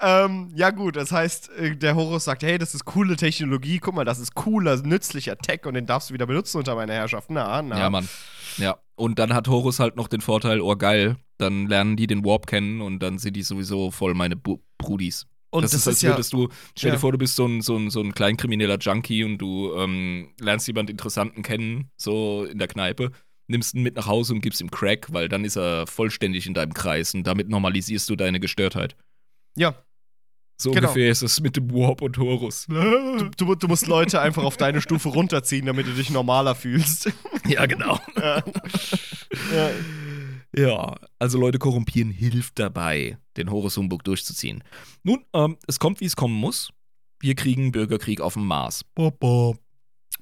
ähm, ja, gut, das heißt, äh, der Horus sagt: Hey, das ist coole Technologie, guck mal, das ist cooler, nützlicher Tech und den darfst du wieder benutzen unter meiner Herrschaft. Na, na. Ja, Mann. Ja. Und dann hat Horus halt noch den Vorteil, oh geil, dann lernen die den Warp kennen und dann sind die sowieso voll meine Bu Brudis. Und das, ist, als ja. würdest du, stell dir Ja. vor, du bist so ein, so ein, so ein kleinkrimineller Junkie und du ähm, lernst jemand Interessanten kennen, so in der Kneipe, nimmst ihn mit nach Hause und gibst ihm Crack, weil dann ist er vollständig in deinem Kreis und damit normalisierst du deine Gestörtheit. Ja. So Genau. ungefähr ist es mit dem Warp und Horus. Du, du, du musst Leute einfach auf deine Stufe runterziehen, damit du dich normaler fühlst. ja, genau. ja. Ja. Ja, also Leute korrumpieren hilft dabei, den Horus Humbug durchzuziehen. Nun, ähm, es kommt, wie es kommen muss. Wir kriegen Bürgerkrieg auf dem Mars. Bob, bob.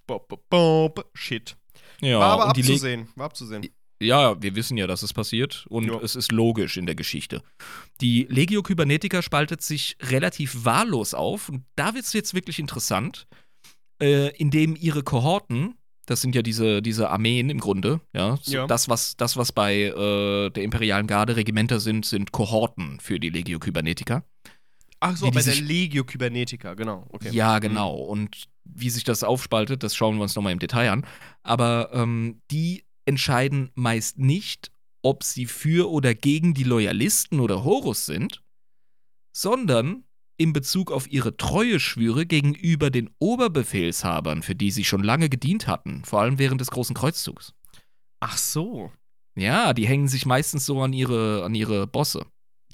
Bob, bob, bob. Shit. Ja, War aber abzusehen. War abzusehen. Ja, wir wissen ja, dass es passiert und Ja. es ist logisch in der Geschichte. Die Legio Kybernetica spaltet sich relativ wahllos auf und da wird es jetzt wirklich interessant, äh, indem ihre Kohorten, das sind ja diese, diese Armeen im Grunde, ja, so Ja. Das, was, das, was bei äh, der Imperialen Garde Regimenter sind, sind Kohorten für die Legio Kybernetica. Ach so, bei der Legio Kybernetica, genau. Okay. Ja, genau. Und wie sich das aufspaltet, das schauen wir uns nochmal im Detail an. Aber ähm, die entscheiden meist nicht, ob sie für oder gegen die Loyalisten oder Horus sind, sondern in Bezug auf ihre Treueschwüre gegenüber den Oberbefehlshabern, für die sie schon lange gedient hatten, vor allem während des Großen Kreuzzugs. Ach so. Ja, die hängen sich meistens so an ihre, an ihre Bosse.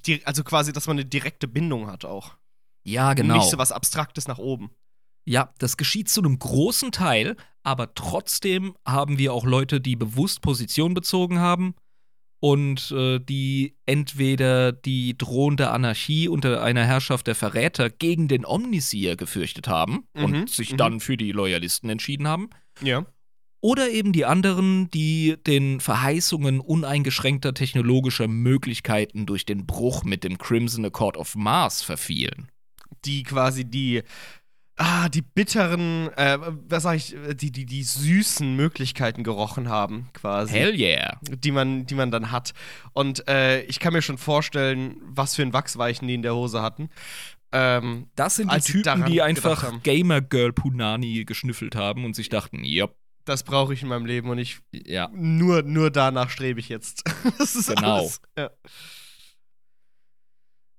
Die, also quasi, dass man eine direkte Bindung hat auch. Ja, Und genau. Nicht so was Abstraktes nach oben. Ja, das geschieht zu einem großen Teil, aber trotzdem haben wir auch Leute, die bewusst Position bezogen haben und äh, die entweder die drohende Anarchie unter einer Herrschaft der Verräter gegen den Omnisier gefürchtet haben Mhm, und sich mhm. dann für die Loyalisten entschieden haben. Ja. Oder eben die anderen, die den Verheißungen uneingeschränkter technologischer Möglichkeiten durch den Bruch mit dem Crimson Accord of Mars verfielen. Die quasi die. Ah, die bitteren, äh, was sag ich, die, die, die süßen Möglichkeiten gerochen haben, quasi. Hell yeah. die man, die man dann hat. Und äh, ich kann mir schon vorstellen, was für ein Wachsweichen die in der Hose hatten. Ähm, Das sind die Typen, die einfach. Gamer Girl Punani geschnüffelt haben und sich dachten, ja, das brauche ich in meinem Leben und ich ja, nur, nur danach strebe ich jetzt. das ist Genau. alles. Ja.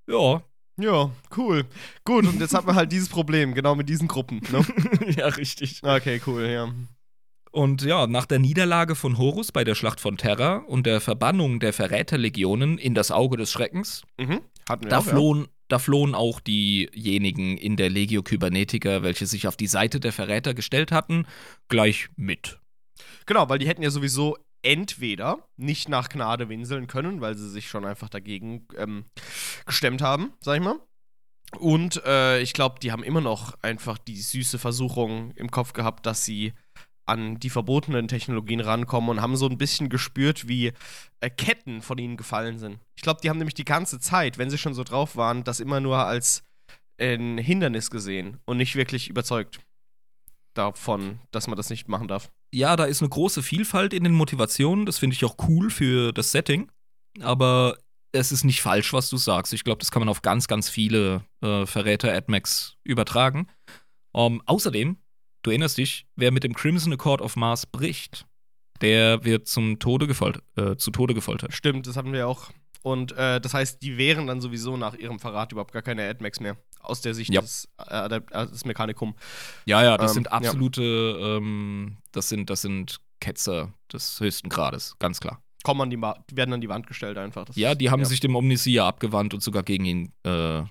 ja, ja, cool. Gut, und jetzt hat man halt dieses Problem, genau mit diesen Gruppen. Ne? ja, richtig. Okay, cool, ja. Und ja, nach der Niederlage von Horus bei der Schlacht von Terra und der Verbannung der Verräterlegionen in das Auge des Schreckens, Mhm. Hatten wir da auch, ja. flohen, da flohen auch diejenigen in der Legio Kybernetica, welche sich auf die Seite der Verräter gestellt hatten, gleich mit. Genau, weil die hätten ja sowieso entweder nicht nach Gnade winseln können, weil sie sich schon einfach dagegen ähm, gestemmt haben, sag ich mal. Und äh, ich glaube, die haben immer noch einfach die süße Versuchung im Kopf gehabt, dass sie an die verbotenen Technologien rankommen und haben so ein bisschen gespürt, wie äh, Ketten von ihnen gefallen sind. Ich glaube, die haben nämlich die ganze Zeit, wenn sie schon so drauf waren, das immer nur als ein Hindernis gesehen und nicht wirklich überzeugt davon, dass man das nicht machen darf. Ja, da ist eine große Vielfalt in den Motivationen, das finde ich auch cool für das Setting, aber es ist nicht falsch, was du sagst. Ich glaube, das kann man auf ganz, ganz viele äh, Verräter-Admax übertragen. Ähm, außerdem, du erinnerst dich, wer mit dem Crimson Accord of Mars bricht, der wird zum Tode gefoltert, äh, zu Tode gefoltert. Stimmt, das hatten wir auch. Und äh, das heißt, die wären dann sowieso nach ihrem Verrat überhaupt gar keine AdMax mehr. Aus der Sicht Ja. des, äh, äh, des Mechanikum. Ja, ja, das Ähm, sind ja. absolute, ähm, das sind, das sind Ketzer des höchsten Grades, ganz klar. Kommen an die, werden an die Wand gestellt einfach. Das Ja, die haben sich dem Omnisia abgewandt und sogar gegen ihn äh,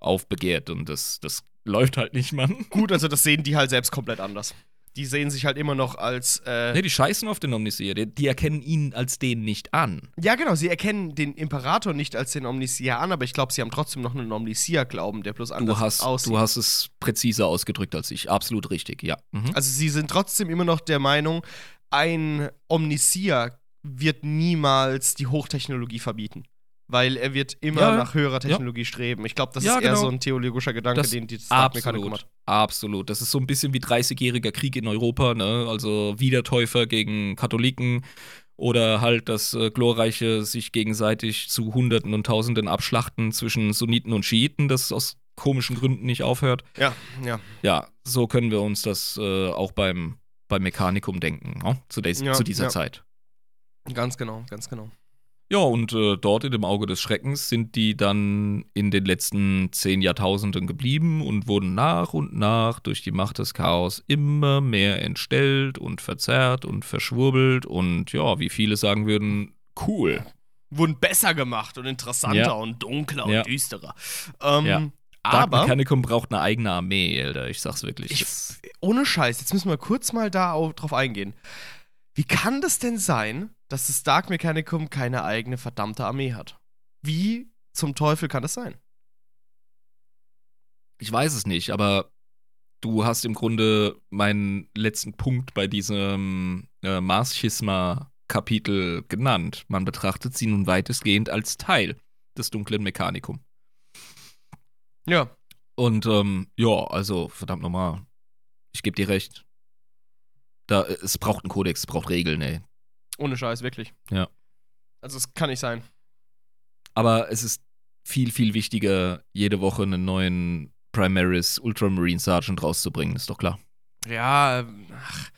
aufbegehrt und das, das läuft halt nicht, Mann. Gut, also das sehen die halt selbst komplett anders. Die sehen sich halt immer noch als. Äh, Nee, die scheißen auf den Omnisia, die, die erkennen ihn als den nicht an. ja, genau, sie erkennen den Imperator nicht als den Omnisia an, aber ich glaube, sie haben trotzdem noch einen Omnisia-Glauben, der bloß anders Du hast, aussieht. du hast es präziser ausgedrückt als ich, absolut richtig, ja. Mhm. Also sie sind trotzdem immer noch der Meinung, ein Omnisia wird niemals die Hochtechnologie verbieten. Weil er wird immer Ja, nach höherer Technologie streben. Ich glaube, das Ja, ist eher genau. so ein theologischer Gedanke, Das- den die Dark Mechanikum Absolut, hat. absolut. Das ist so ein bisschen wie 30-jähriger Krieg in Europa, ne? Also Wiedertäufer gegen Katholiken oder halt das äh, glorreiche sich gegenseitig zu Hunderten und Tausenden abschlachten zwischen Sunniten und Schiiten, das aus komischen Gründen nicht aufhört. Ja, ja. Ja, so können wir uns das äh, auch beim, beim Mechanikum denken, ne? zu, Ja, zu dieser ja. Zeit. Ganz genau, ganz genau. Ja, und äh, dort in dem Auge des Schreckens sind die dann in den letzten zehn Jahrtausenden geblieben und wurden nach und nach durch die Macht des Chaos immer mehr entstellt und verzerrt und verschwurbelt und ja, wie viele sagen würden, cool. Wurden besser gemacht und interessanter Ja. und dunkler Ja. und düsterer. Ähm, Ja. Aber, Mechanicum braucht eine eigene Armee, Alter, ich sag's wirklich. ich, ohne Scheiß, jetzt müssen wir kurz mal da au- drauf eingehen. Wie kann das denn sein, dass das Dark Mechanicum keine eigene verdammte Armee hat? Wie zum Teufel kann das sein? Ich weiß es nicht, aber du hast im Grunde meinen letzten Punkt bei diesem äh, Mars-Schisma-Kapitel genannt. Man betrachtet sie nun weitestgehend als Teil des dunklen Mechanikum. Ja. Und ähm, ja, also verdammt nochmal, ich gebe dir recht. Da, es braucht einen Kodex, es braucht Regeln, ey. Ohne Scheiß, wirklich. Ja. Also es kann nicht sein. Aber es ist viel, viel wichtiger, jede Woche einen neuen Primaris Ultramarine Sergeant rauszubringen, ist doch klar. Ja, ähm, ach,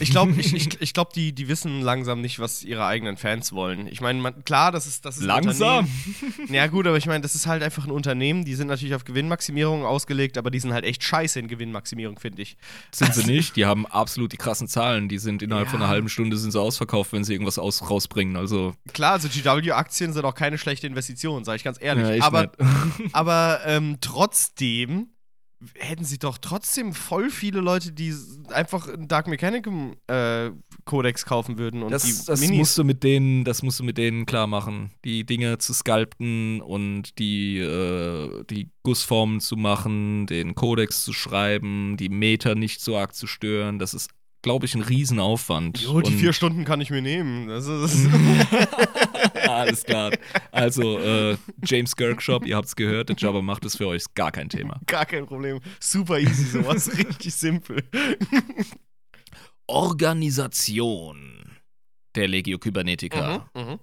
ich glaube, ich, ich, ich glaub, die, die wissen langsam nicht, was ihre eigenen Fans wollen. Ich meine, klar, das ist das ist ein Unternehmen. Ja, gut, aber ich meine, das ist halt einfach ein Unternehmen, die sind natürlich auf Gewinnmaximierung ausgelegt, aber die sind halt echt scheiße in Gewinnmaximierung, finde ich. Sind sie nicht. Die haben absolut die krassen Zahlen. Die sind innerhalb Ja. von einer halben Stunde sind sie ausverkauft, wenn sie irgendwas aus, rausbringen. Also, Klar, also GW-Aktien sind auch keine schlechte Investition, sage ich ganz ehrlich. ja, aber nicht. aber ähm, trotzdem hätten sie doch trotzdem voll viele Leute, die einfach einen Dark Mechanicum äh, Codex kaufen würden und Das, die das Minis. musst du mit denen, das musst du mit denen klar machen. Die Dinge zu sculpten und die, äh, die Gussformen zu machen, den Kodex zu schreiben, die Meter nicht so arg zu stören. Das ist, glaube ich, ein Riesenaufwand. Jo, die Und- vier Stunden kann ich mir nehmen. Das ist Alles klar. Also, äh, James Girkshop, ihr habt's gehört, der Jabba macht es für euch, ist gar kein Thema. gar kein Problem. Super easy, sowas. Richtig simpel. Organisation der Legio Kybernetica. Mhm, mhm.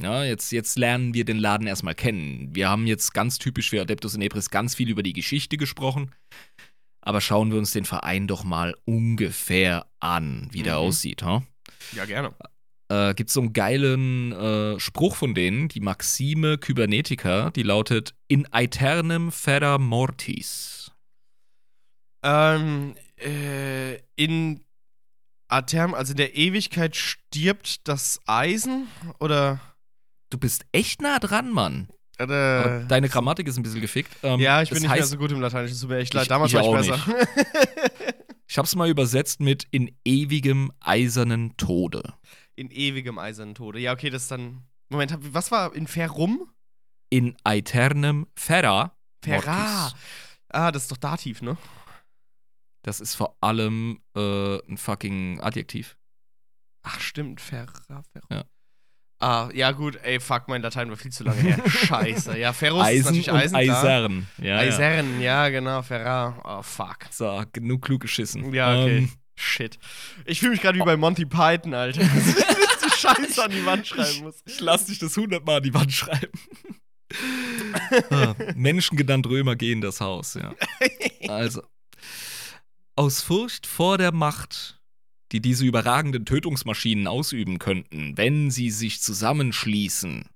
Ja, jetzt, jetzt lernen wir den Laden erstmal kennen. Wir haben jetzt ganz typisch für Adeptus Inepris ganz viel über die Geschichte gesprochen. Aber schauen wir uns den Verein doch mal ungefähr an, wie der Mhm. aussieht. Ha? Ja, gerne. Äh, Gibt so einen geilen äh, Spruch von denen, die Maxime Kybernetica, die lautet: In aeternem ferra mortis. Ähm, äh, in Aterm, also in der Ewigkeit stirbt das Eisen oder. Du bist echt nah dran, Mann. Aber oder deine Grammatik ist ein bisschen gefickt. Ähm, Äh. ja, ich bin nicht mehr heißt, so gut im Lateinischen, tut mir echt leid. Ich- Damals ich war ich besser. Ich hab's mal übersetzt mit in ewigem eisernen Tode. in ewigem eisernen Tode. Ja, okay, das ist dann. Moment, was war in Ferrum? In aeternem ferra Ferra. Ah, das ist doch Dativ, ne? Das ist vor allem äh, ein fucking Adjektiv. Ach, stimmt, Ferra, Ferra. Ja. Ah, ja, gut, ey, fuck, mein Latein war viel zu lange her. Scheiße. Ja, Ferrus ist Eisen natürlich und Eisen. Eisern. Ja, ja. Eisern, ja, genau, Ferra. Oh, fuck. So, genug klug geschissen. Ja, okay. Ähm, Shit. Ich fühle mich gerade wie bei Monty Python, Alter. Dass ich die Scheiße an die Wand schreiben muss. ich lass dich das hundertmal an die Wand schreiben. Ah, Menschen genannt Römer gehen das Haus, ja. Also, aus Furcht vor der Macht, die diese überragenden Tötungsmaschinen ausüben könnten, wenn sie sich zusammenschließen,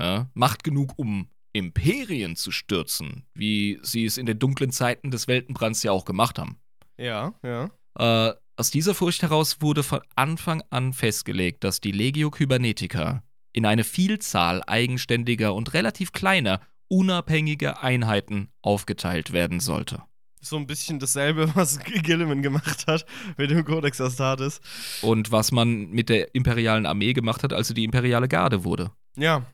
ja, Macht genug, um Imperien zu stürzen, wie sie es in den dunklen Zeiten des Weltenbrands ja auch gemacht haben. Ja, ja. Äh, aus dieser Furcht heraus wurde von Anfang an festgelegt, dass die Legio Kybernetica in eine Vielzahl eigenständiger und relativ kleiner, unabhängiger Einheiten aufgeteilt werden sollte. So ein bisschen dasselbe, was Gilliman gemacht hat mit dem Codex Astartes. Und was man mit der imperialen Armee gemacht hat, als sie die imperiale Garde wurde. Ja.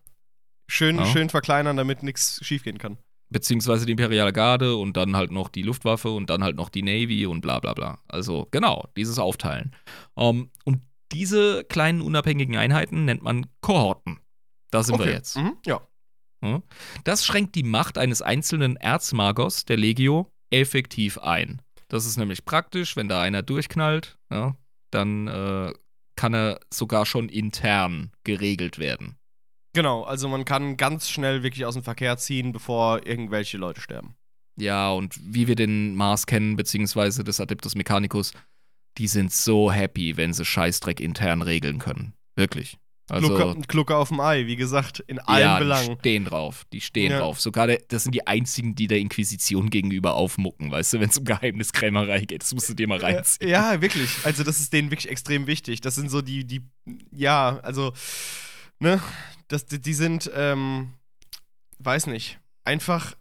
Schön, Ja. schön verkleinern, damit nichts schiefgehen kann. Beziehungsweise die imperiale Garde und dann halt noch die Luftwaffe und dann halt noch die Navy und bla bla bla. Also genau, dieses Aufteilen. Ähm, und diese kleinen unabhängigen Einheiten nennt man Kohorten. Da sind wir jetzt. Mhm. Ja. Hm? Das schränkt die Macht eines einzelnen Erzmagos der Legio effektiv ein. Das ist nämlich praktisch, wenn da einer durchknallt, ja, dann äh, kann er sogar schon intern geregelt werden. Genau, also man kann ganz schnell wirklich aus dem Verkehr ziehen, bevor irgendwelche Leute sterben. Ja, und wie wir den Mars kennen, beziehungsweise des Adeptus Mechanicus, die sind so happy, wenn sie Scheißdreck intern regeln können. Wirklich. Also, Glucke auf dem Ei, wie gesagt, in allen ja, Belangen. die stehen drauf. Die stehen Ja. drauf. Sogar der, das sind die einzigen, die der Inquisition gegenüber aufmucken, weißt du, wenn es um Geheimniskrämerei geht. Das musst du dir mal reinziehen. Ja, wirklich. Also, das ist denen wirklich extrem wichtig. Das sind so die, die, ja, also, ne, das, die, die sind, ähm, weiß nicht, einfach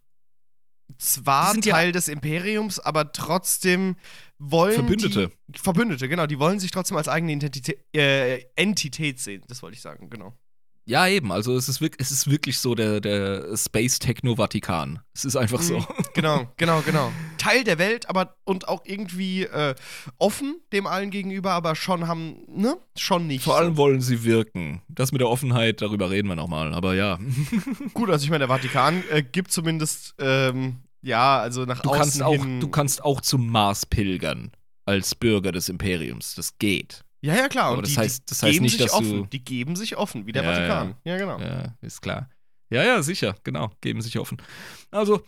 zwar sind ja- Teil des Imperiums, aber trotzdem wollen Verbündete. Die, Verbündete, genau. Die wollen sich trotzdem als eigene Identität, äh, Entität sehen. Das wollte ich sagen, genau. Ja, eben. Also es ist, wirk es ist wirklich so der, der Space Techno Vatikan. Es ist einfach so. Mhm. Genau, genau, genau. Teil der Welt, aber und auch irgendwie äh, offen dem allen gegenüber, aber schon haben, ne? Schon nicht. Vor allem so. wollen sie wirken. Das mit der Offenheit, darüber reden wir nochmal. Aber ja. Gut, also ich meine, der Vatikan äh, gibt zumindest, ähm, ja, also nach Du außen kannst, auch, hin. du kannst auch zum Mars pilgern. Als Bürger des Imperiums. Das geht. ja, ja, klar. Aber und das die, heißt- das heißt geben nicht, sich dass du- offen. Die geben sich offen, wie der Ja, Vatikan. Ja, genau. Ja, ist klar. Ja, ja, sicher, genau. Geben sich offen. Also,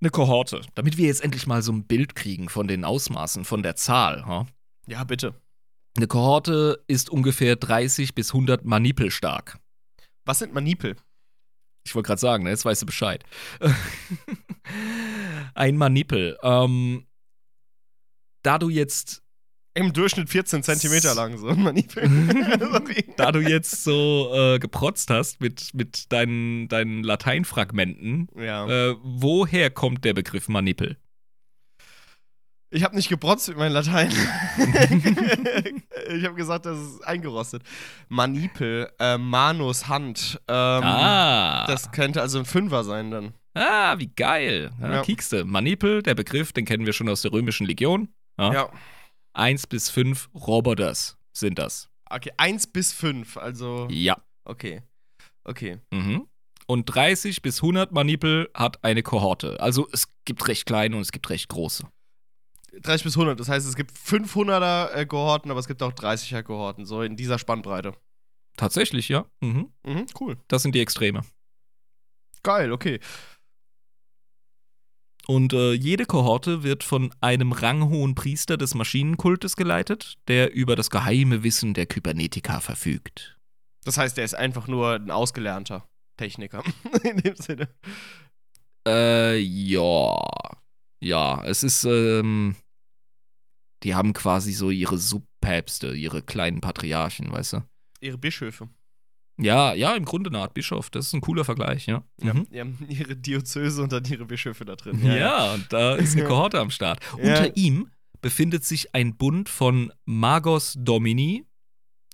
eine Kohorte. Damit wir jetzt endlich mal so ein Bild kriegen von den Ausmaßen, von der Zahl. Ha? Ja, bitte. Eine Kohorte ist ungefähr 30 bis 100 Manipel stark. Was sind Manipel? Ich wollte gerade sagen, ne, jetzt weißt du Bescheid. ein Manipel. Ähm, da du jetzt Im Durchschnitt 14 Zentimeter lang, so ein Manipel. Da du jetzt so äh, geprotzt hast mit, mit deinen, deinen Lateinfragmenten, ja. äh, woher kommt der Begriff Manipel? Ich habe nicht geprotzt mit meinem Latein. ich habe gesagt, das ist eingerostet. Manipel, äh, Manus, Hand. Ähm, ah, Das könnte also ein Fünfer sein dann. ah, wie geil. Ja, Ja. Kiekste. Manipel, der Begriff, den kennen wir schon aus der römischen Legion. Ja. Ja. Eins bis fünf Roboters sind das. Okay, eins bis fünf, also. Ja. Okay. Okay. Mhm. Und 30 bis 100 Manipel hat eine Kohorte. Also es gibt recht kleine und es gibt recht große. 30 bis 100, das heißt, es gibt 500er äh, Kohorten, aber es gibt auch 30er Kohorten, so in dieser Spannbreite. Tatsächlich, ja. Mhm. Mhm, cool. Das sind die Extreme. Geil, okay. Und äh, jede Kohorte wird von einem ranghohen Priester des Maschinenkultes geleitet, der über das geheime Wissen der Kybernetika verfügt. Das heißt, er ist einfach nur ein ausgelernter Techniker. In dem Sinne. Äh, ja. Ja, es ist, ähm, die haben quasi so ihre Subpäpste, ihre kleinen Patriarchen, weißt du? Ihre Bischöfe. Ja, ja, im Grunde eine Art Bischof. Das ist ein cooler Vergleich, ja. Mhm. Die haben ihre Diözese und dann ihre Bischöfe da drin. Ja, und da ist eine Kohorte am Start. Ja. Unter ihm befindet sich ein Bund von Magos Domini.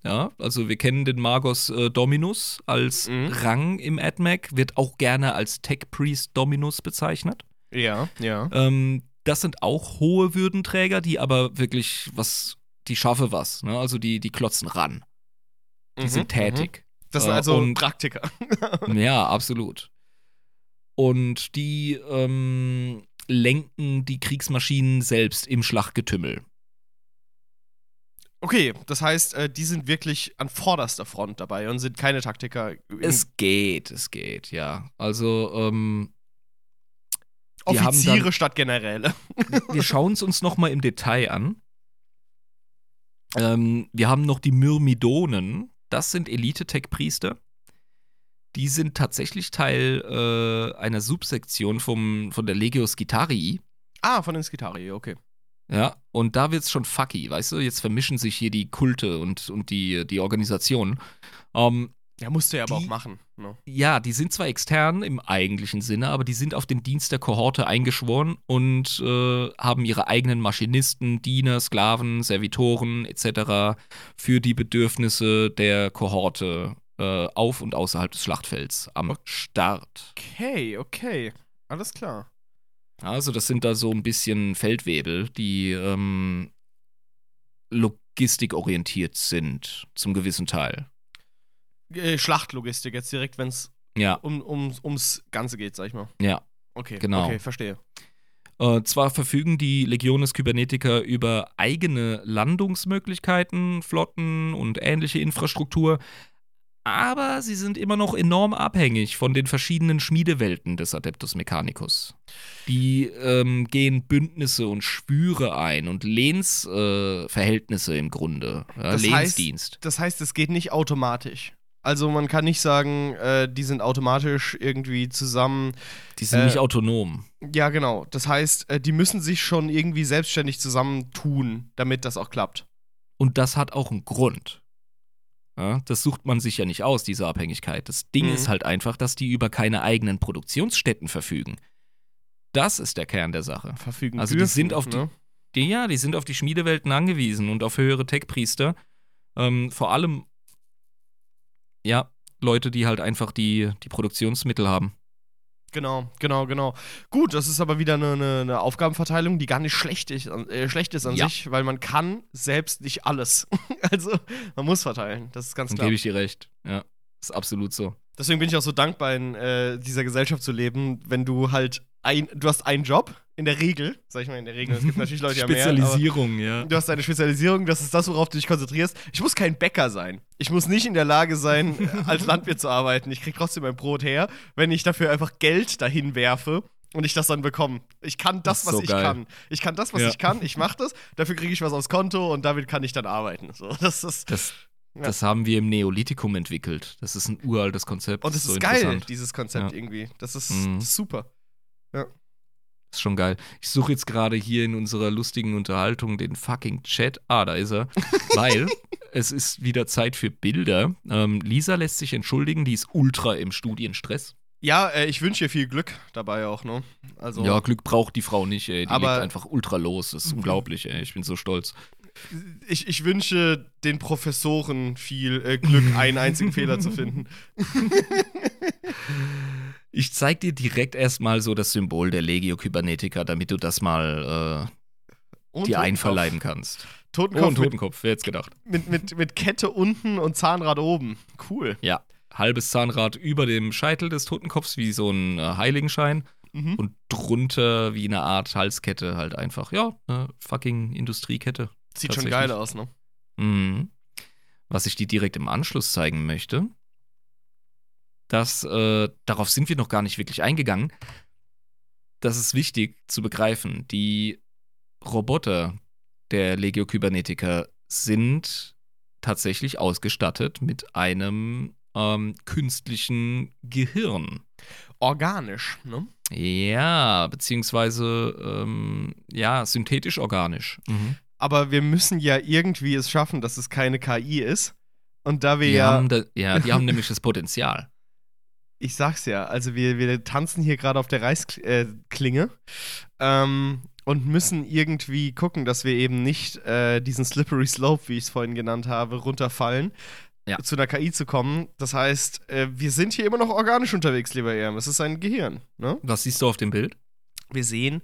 Ja, also wir kennen den Magos äh, Dominus als Mhm. Rang im AdMac, wird auch gerne als Tech Priest Dominus bezeichnet. Ja, ja. Ähm, das sind auch hohe Würdenträger, die aber wirklich was, die schaffe was. Ne? Also die, die klotzen ran. Die Mhm, sind mhm. tätig. Das sind Äh, also und- Praktiker. Ja, absolut. Und die ähm, lenken die Kriegsmaschinen selbst im Schlachtgetümmel. Okay, das heißt, äh, die sind wirklich an vorderster Front dabei und sind keine Taktiker. Es geht, es geht, ja. Also, ähm, Offiziere dann- statt Generäle. wir schauen es uns nochmal im Detail an. Ähm, wir haben noch die Myrmidonen. Das sind Elite-Tech-Priester. Die sind tatsächlich Teil äh, einer Subsektion vom, von der Legio Skitarii. Ah, von den Skitari, okay. Ja, und da wird's schon fucky, weißt du? Jetzt vermischen sich hier die Kulte und, und die, die Organisationen. Ähm, Ja, musste er aber Die- auch machen. Ne? ja, die sind zwar extern im eigentlichen Sinne, aber die sind auf den Dienst der Kohorte eingeschworen und äh, haben ihre eigenen Maschinisten, Diener, Sklaven, Servitoren etc. für die Bedürfnisse der Kohorte äh, auf und außerhalb des Schlachtfelds am Start. Okay, okay. Alles klar. Also das sind da so ein bisschen Feldwebel, die ähm, logistikorientiert sind, zum gewissen Teil. Äh, Schlachtlogistik jetzt direkt, wenn es Ja, um, um, ums Ganze geht, sag ich mal. ja. Okay, Genau. okay, verstehe. Äh, zwar verfügen die Legiones Kybernetica über eigene Landungsmöglichkeiten, Flotten und ähnliche Infrastruktur, aber sie sind immer noch enorm abhängig von den verschiedenen Schmiedewelten des Adeptus Mechanicus. Die ähm, gehen Bündnisse und Schwüre ein und Lehnsverhältnisse äh, im Grunde. Ja, Das heißt- Lehnsdienst. Das heißt, es geht nicht automatisch. Also man kann nicht sagen, äh, die sind automatisch irgendwie zusammen. die sind äh, nicht autonom. Ja, genau. Das heißt, äh, die müssen sich schon irgendwie selbstständig zusammentun, damit das auch klappt. Und das hat auch einen Grund. Ja, das sucht man sich ja nicht aus, diese Abhängigkeit. Das Ding Mhm. ist halt einfach, dass die über keine eigenen Produktionsstätten verfügen. Das ist der Kern der Sache. Verfügen Also die dürfen, sind auf die- ne? Die, ja, die sind auf die Schmiedewelten angewiesen und auf höhere Tech-Priester. Ähm, vor allem, ja, Leute, die halt einfach die, die Produktionsmittel haben. Genau, genau, genau. Gut, das ist aber wieder eine, eine, eine Aufgabenverteilung, die gar nicht schlecht ist, an- äh, schlecht ist an Ja. sich, weil man kann selbst nicht alles. also man muss verteilen, das ist ganz klar. gebe ich dir recht. Ja, ist absolut so. Deswegen bin ich auch so dankbar, in äh, dieser Gesellschaft zu leben, wenn du halt ein, du hast einen Job, in der Regel, sag ich mal in der Regel, es gibt natürlich Leute, die haben Spezialisierung, ja. du hast eine Spezialisierung, das ist das, worauf du dich konzentrierst. Ich muss kein Bäcker sein. Ich muss nicht in der Lage sein, als Landwirt zu arbeiten. Ich krieg trotzdem mein Brot her, wenn ich dafür einfach Geld dahin werfe und ich das dann bekomme. Ich kann das, Das was so ich geil. kann. Ich kann das, was Ja. ich kann. Ich mache das, dafür kriege ich was aufs Konto und damit kann ich dann arbeiten. So, das ist, Das, Ja. das haben wir im Neolithikum entwickelt. Das ist ein uraltes Konzept. und das ist so geil, dieses Konzept Ja. irgendwie. Das ist, Mhm. das ist super. Das ist schon geil. Ich suche jetzt gerade hier in unserer lustigen Unterhaltung den fucking Chat. Ah, da ist er. Weil es ist wieder Zeit für Bilder. Ähm, Lisa lässt sich entschuldigen, die ist ultra im Studienstress. Ja, äh, ich wünsche ihr viel Glück dabei auch, ne? Also, Ja, Glück braucht die Frau nicht, ey. Die Aber- legt einfach ultra los. Das ist unglaublich, ey. Ich bin so stolz. Ich, ich wünsche den Professoren viel äh, Glück, einen einzigen Fehler zu finden. Ich zeig dir direkt erstmal so das Symbol der Legio Kybernetica, damit du das mal äh, Und dir einverleiben kannst. Oh, Totenkopf und mit, Totenkopf, wer hätte gedacht. mit, mit, mit Kette unten und Zahnrad oben. Cool. Ja, halbes Zahnrad über dem Scheitel des Totenkopfs, wie so ein äh, Heiligenschein. Mhm. Und drunter wie eine Art Halskette halt einfach. Ja, eine fucking Industriekette. Sieht schon geil aus, ne? Mhm. was ich dir direkt im Anschluss zeigen möchte, das, äh, darauf sind wir noch gar nicht wirklich eingegangen. Das ist wichtig zu begreifen. Die Roboter der Legio Kybernetica sind tatsächlich ausgestattet mit einem ähm, künstlichen Gehirn. Organisch, ne? Ja, beziehungsweise ähm, ja, synthetisch organisch. Mhm. Aber wir müssen ja irgendwie es schaffen, dass es keine KI ist. Und da wir Die ja. haben da, ja, die haben nämlich das Potenzial. Ich sag's ja, also wir, wir tanzen hier gerade auf der Reisklinge ähm, und müssen irgendwie gucken, dass wir eben nicht äh, diesen Slippery Slope, wie ich es vorhin genannt habe, runterfallen, Ja. zu einer KI zu kommen. Das heißt, äh, wir sind hier immer noch organisch unterwegs, lieber Erm. Es ist ein Gehirn, ne? Was siehst du auf dem Bild? Wir sehen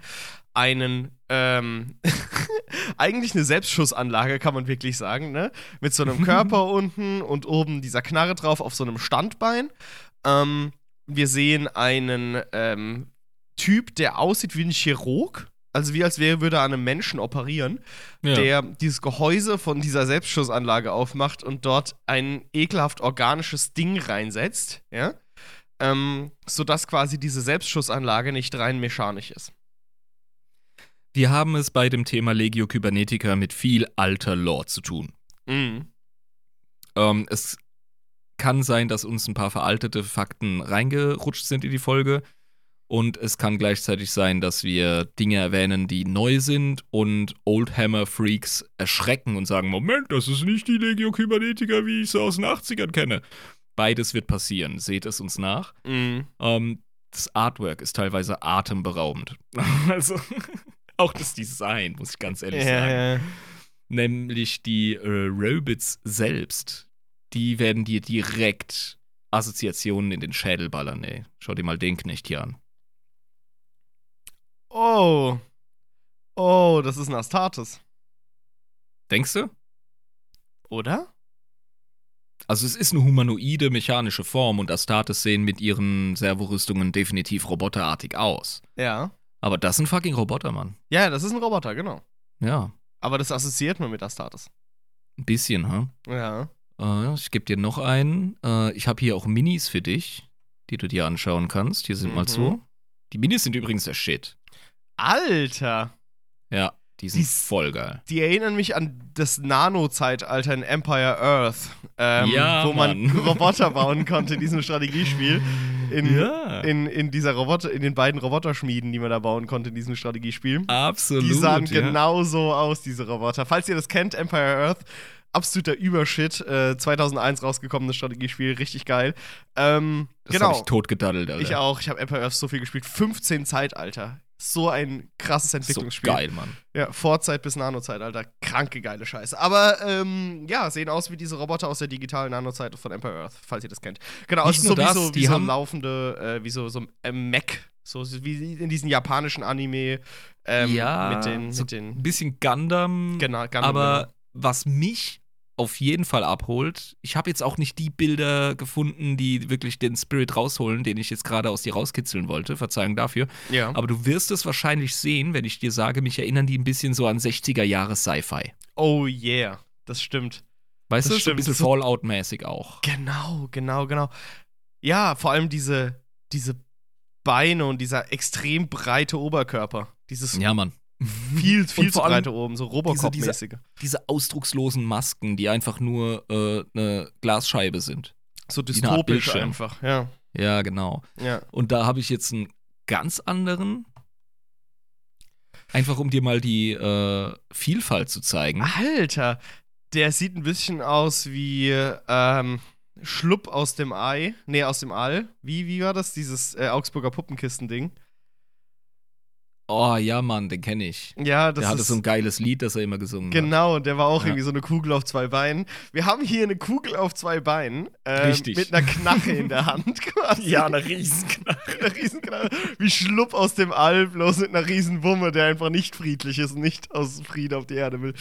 einen, ähm, eigentlich eine Selbstschussanlage, kann man wirklich sagen, ne? Mit so einem Körper unten und oben dieser Knarre drauf auf so einem Standbein. Ähm, wir sehen einen ähm, Typ, der aussieht wie ein Chirurg. Also wie als wäre, würde er an einem Menschen operieren, der dieses Gehäuse von dieser Selbstschussanlage aufmacht und dort ein ekelhaft organisches Ding reinsetzt, ja? Ähm, sodass quasi diese Selbstschussanlage nicht rein mechanisch ist. Wir haben es bei dem Thema Legio Kybernetica mit viel alter Lore zu tun. Mhm. Ähm, es kann sein, dass uns ein paar veraltete Fakten reingerutscht sind in die Folge. Und es kann gleichzeitig sein, dass wir Dinge erwähnen, die neu sind und Oldhammer-Freaks erschrecken und sagen: Moment, das ist nicht die Legio Kybernetica, wie ich sie aus den 80ern kenne. Beides wird passieren. Seht es uns nach. Mhm. Ähm, das Artwork ist teilweise atemberaubend. also, auch das Design, muss ich ganz ehrlich sagen. Ja, Nämlich die äh, Robots selbst. Die werden dir direkt Assoziationen in den Schädel ballern, ey. Schau dir mal den Knecht hier an. Oh. Oh, das ist ein Astartes. Denkst du? Oder? Also es ist eine humanoide mechanische Form und Astartes sehen mit ihren Servorüstungen definitiv roboterartig aus. Ja. Aber das sind fucking Roboter, Mann. Ja, das ist ein Roboter, genau. Ja, Aber das assoziiert man mit Astartes. ein bisschen, ha? Ja. Äh, ich gebe dir noch einen. Äh, ich habe hier auch Minis für dich, die du dir anschauen kannst. Hier sind mal Mhm. so. Die Minis sind übrigens der Shit. Alter! Ja, die sind Die- voll geil. Die erinnern mich an das Nano-Zeitalter in Empire Earth, ähm, Ja, wo man Mann. Roboter bauen konnte in diesem Strategiespiel. In, Ja. in, in dieser Roboter, in den beiden Roboterschmieden, die man da bauen konnte in diesem Strategiespiel. Absolut. Die sahen ja. genau so aus, diese Roboter. Falls ihr das kennt, Empire Earth, absoluter Übershit. Äh, 2001 rausgekommenes Strategiespiel, richtig geil. Ähm, Das genau. habe ich totgedaddelt, Alter. Ich auch. Ich habe Empire Earth so viel gespielt. 15 Zeitalter. So ein krasses So Entwicklungsspiel. geil, Mann. Ja, Vorzeit bis Nano-Zeitalter. Kranke geile Scheiße. Aber ähm, ja, sehen aus wie diese Roboter aus der digitalen Nano-Zeit von Empire Earth, falls ihr das kennt. Genau, Nicht nur so wie das, so, die wie so laufende, äh, wie so, so ein Mech. So wie in diesen japanischen Anime ähm, ja, mit den, so mit den ein bisschen Gundam. Genau, Gundam, aber was mich auf jeden Fall abholt, ich habe jetzt auch nicht die Bilder gefunden, die wirklich den Spirit rausholen, den ich jetzt gerade aus dir rauskitzeln wollte. Verzeihung dafür. Ja. Aber du wirst es wahrscheinlich sehen, wenn ich dir sage, mich erinnern die ein bisschen so an 60er Jahre Sci-Fi. Oh yeah, das stimmt. Weißt Das du, so ein bisschen Fallout-mäßig auch. Genau, genau, genau. Ja, vor allem diese, diese Beine und dieser extrem breite Oberkörper. Dieses Ja, Mann. Viel, viel Und zu breite oben, so Robocop-mäßige. Diese ausdruckslosen Masken, die einfach nur äh, eine Glasscheibe sind. So dystopisch einfach, ja. Ja, genau. Ja. Und da habe ich jetzt einen ganz anderen. Einfach um dir mal die äh, Vielfalt zu zeigen. Alter, der sieht ein bisschen aus wie ähm, Schlupp aus dem Ei. Nee, aus dem All. Wie, wie war das? Dieses äh, Augsburger Puppenkisten-Ding. Oh ja, Mann, den kenne ich. Ja, das Der hatte ist. so ein geiles Lied, das er immer gesungen hat. Genau, und der war auch Ja. irgendwie so eine Kugel auf zwei Beinen. Wir haben hier eine Kugel auf zwei Beinen. ähm, Richtig. Mit einer Knarre in der Hand quasi. eine Riesenknarre. eine Riesenknarre. Wie Schlupp aus dem All, bloß mit einer Riesenwumme, der einfach nicht friedlich ist und nicht aus Frieden auf die Erde will.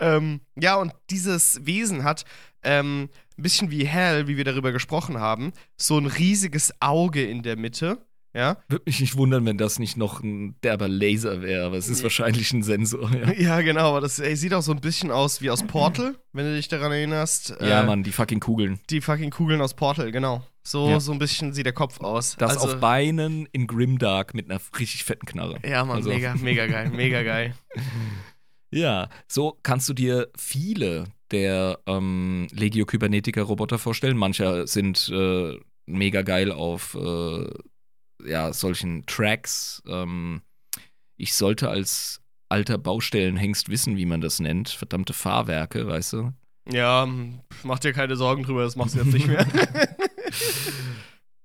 Ähm, ja, und dieses Wesen hat ähm, ein bisschen wie Hell, wie wir darüber gesprochen haben, so ein riesiges Auge in der Mitte, Ja? Würde mich nicht wundern, wenn das nicht noch ein derber Laser wäre, aber es ist Nee. wahrscheinlich ein Sensor. Ja, Ja, genau, aber das ey, sieht auch so ein bisschen aus wie aus Portal, wenn du dich daran erinnerst. ja Äh, Mann, die fucking Kugeln. Die fucking Kugeln aus Portal, genau. So, Ja. so ein bisschen sieht der Kopf aus. Das also, auf Beinen in Grimdark mit einer richtig fetten Knarre. Ja, Mann, Also- mega, mega geil, mega geil. Ja, so kannst du dir viele der ähm, Legio Kybernetica Roboter vorstellen. Manche sind äh, mega geil auf äh, ja, solchen Tracks. Ähm, ich sollte als alter Baustellenhengst wissen, wie man das nennt. Verdammte Fahrwerke, weißt du? Ja, mach dir keine Sorgen drüber, das machst du jetzt nicht mehr.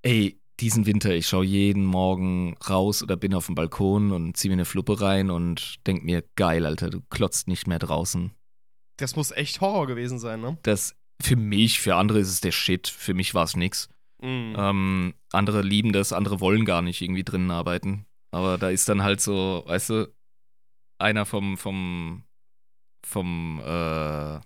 Ey, diesen Winter, ich schaue jeden Morgen raus oder bin auf dem Balkon und ziehe mir eine Fluppe rein und denk mir, geil, Alter, du klotzt nicht mehr draußen. das muss echt Horror gewesen sein, ne? Das für mich, für andere ist es der Shit, für mich war es nix. Mhm. Ähm, andere lieben das, andere wollen gar nicht irgendwie drinnen arbeiten. Aber da ist dann halt so, weißt du, einer vom, vom, vom äh,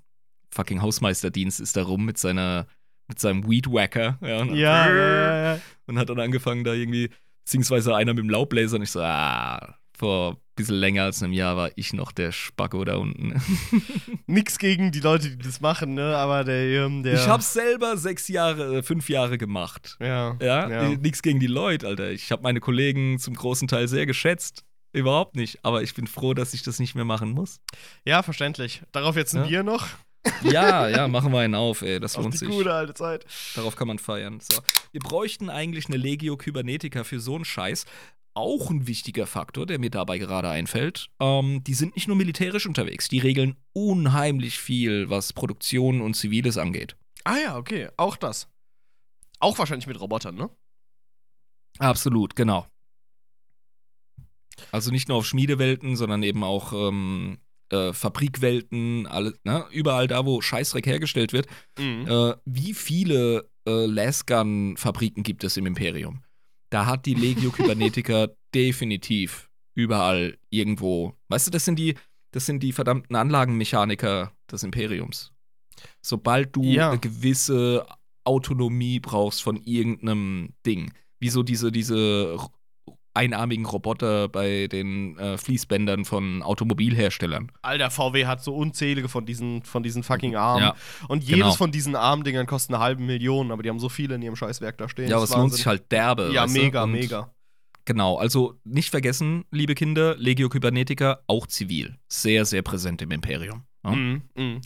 fucking Hausmeisterdienst ist da rum mit seiner, mit seinem Weedwacker. Ja, und, Ja, ja, ja, ja. und hat dann angefangen, da irgendwie, beziehungsweise einer mit dem Laubbläser und ich so, ah, vor bisschen länger als einem Jahr war ich noch der Spacko da unten. Nix gegen die Leute, die das machen, ne? Aber der, der. Ich hab's selber sechs Jahre, äh, fünf Jahre gemacht. Ja. Ja, Ja. nichts gegen die Leute, Alter. Ich habe meine Kollegen zum großen Teil sehr geschätzt. Überhaupt nicht. Aber ich bin froh, dass ich das nicht mehr machen muss. ja, verständlich. Darauf jetzt ein Ja. Bier noch. Ja, ja, machen wir einen auf, ey. Das Auf lohnt die sich. gute alte Zeit. Darauf kann man feiern. So. Wir bräuchten eigentlich eine Legio Kybernetica für so einen Scheiß. Auch ein wichtiger Faktor, der mir dabei gerade einfällt. Ähm, die sind nicht nur militärisch unterwegs, die regeln unheimlich viel, was Produktion und Ziviles angeht. Ah ja, okay. Auch das. Auch wahrscheinlich mit Robotern, ne? Absolut, genau. Also nicht nur auf Schmiedewelten, sondern eben auch ähm, äh, Fabrikwelten, alle, ne? überall da, wo Scheißdreck hergestellt wird. Mhm. Äh, wie viele äh, Lasgun-Fabriken gibt es im Imperium? Da hat die Legio Kybernetica definitiv überall irgendwo. Weißt du, das sind die, das sind die verdammten Anlagenmechaniker des Imperiums. Sobald du Ja. eine gewisse Autonomie brauchst von irgendeinem Ding, wie so diese, diese einarmigen Roboter bei den äh, Fließbändern von Automobilherstellern. Alter, VW hat so unzählige von diesen, von diesen fucking Armen. Ja, Und jedes genau. von diesen Armdingern kostet eine halbe Million, aber die haben so viele in ihrem Scheißwerk da stehen. Ja, aber es lohnt sich halt derbe. Ja, mega, Und mega. Genau, also nicht vergessen, liebe Kinder, Legio Kybernetica auch zivil. Sehr, sehr präsent im Imperium. Ja? Mhm, mhm.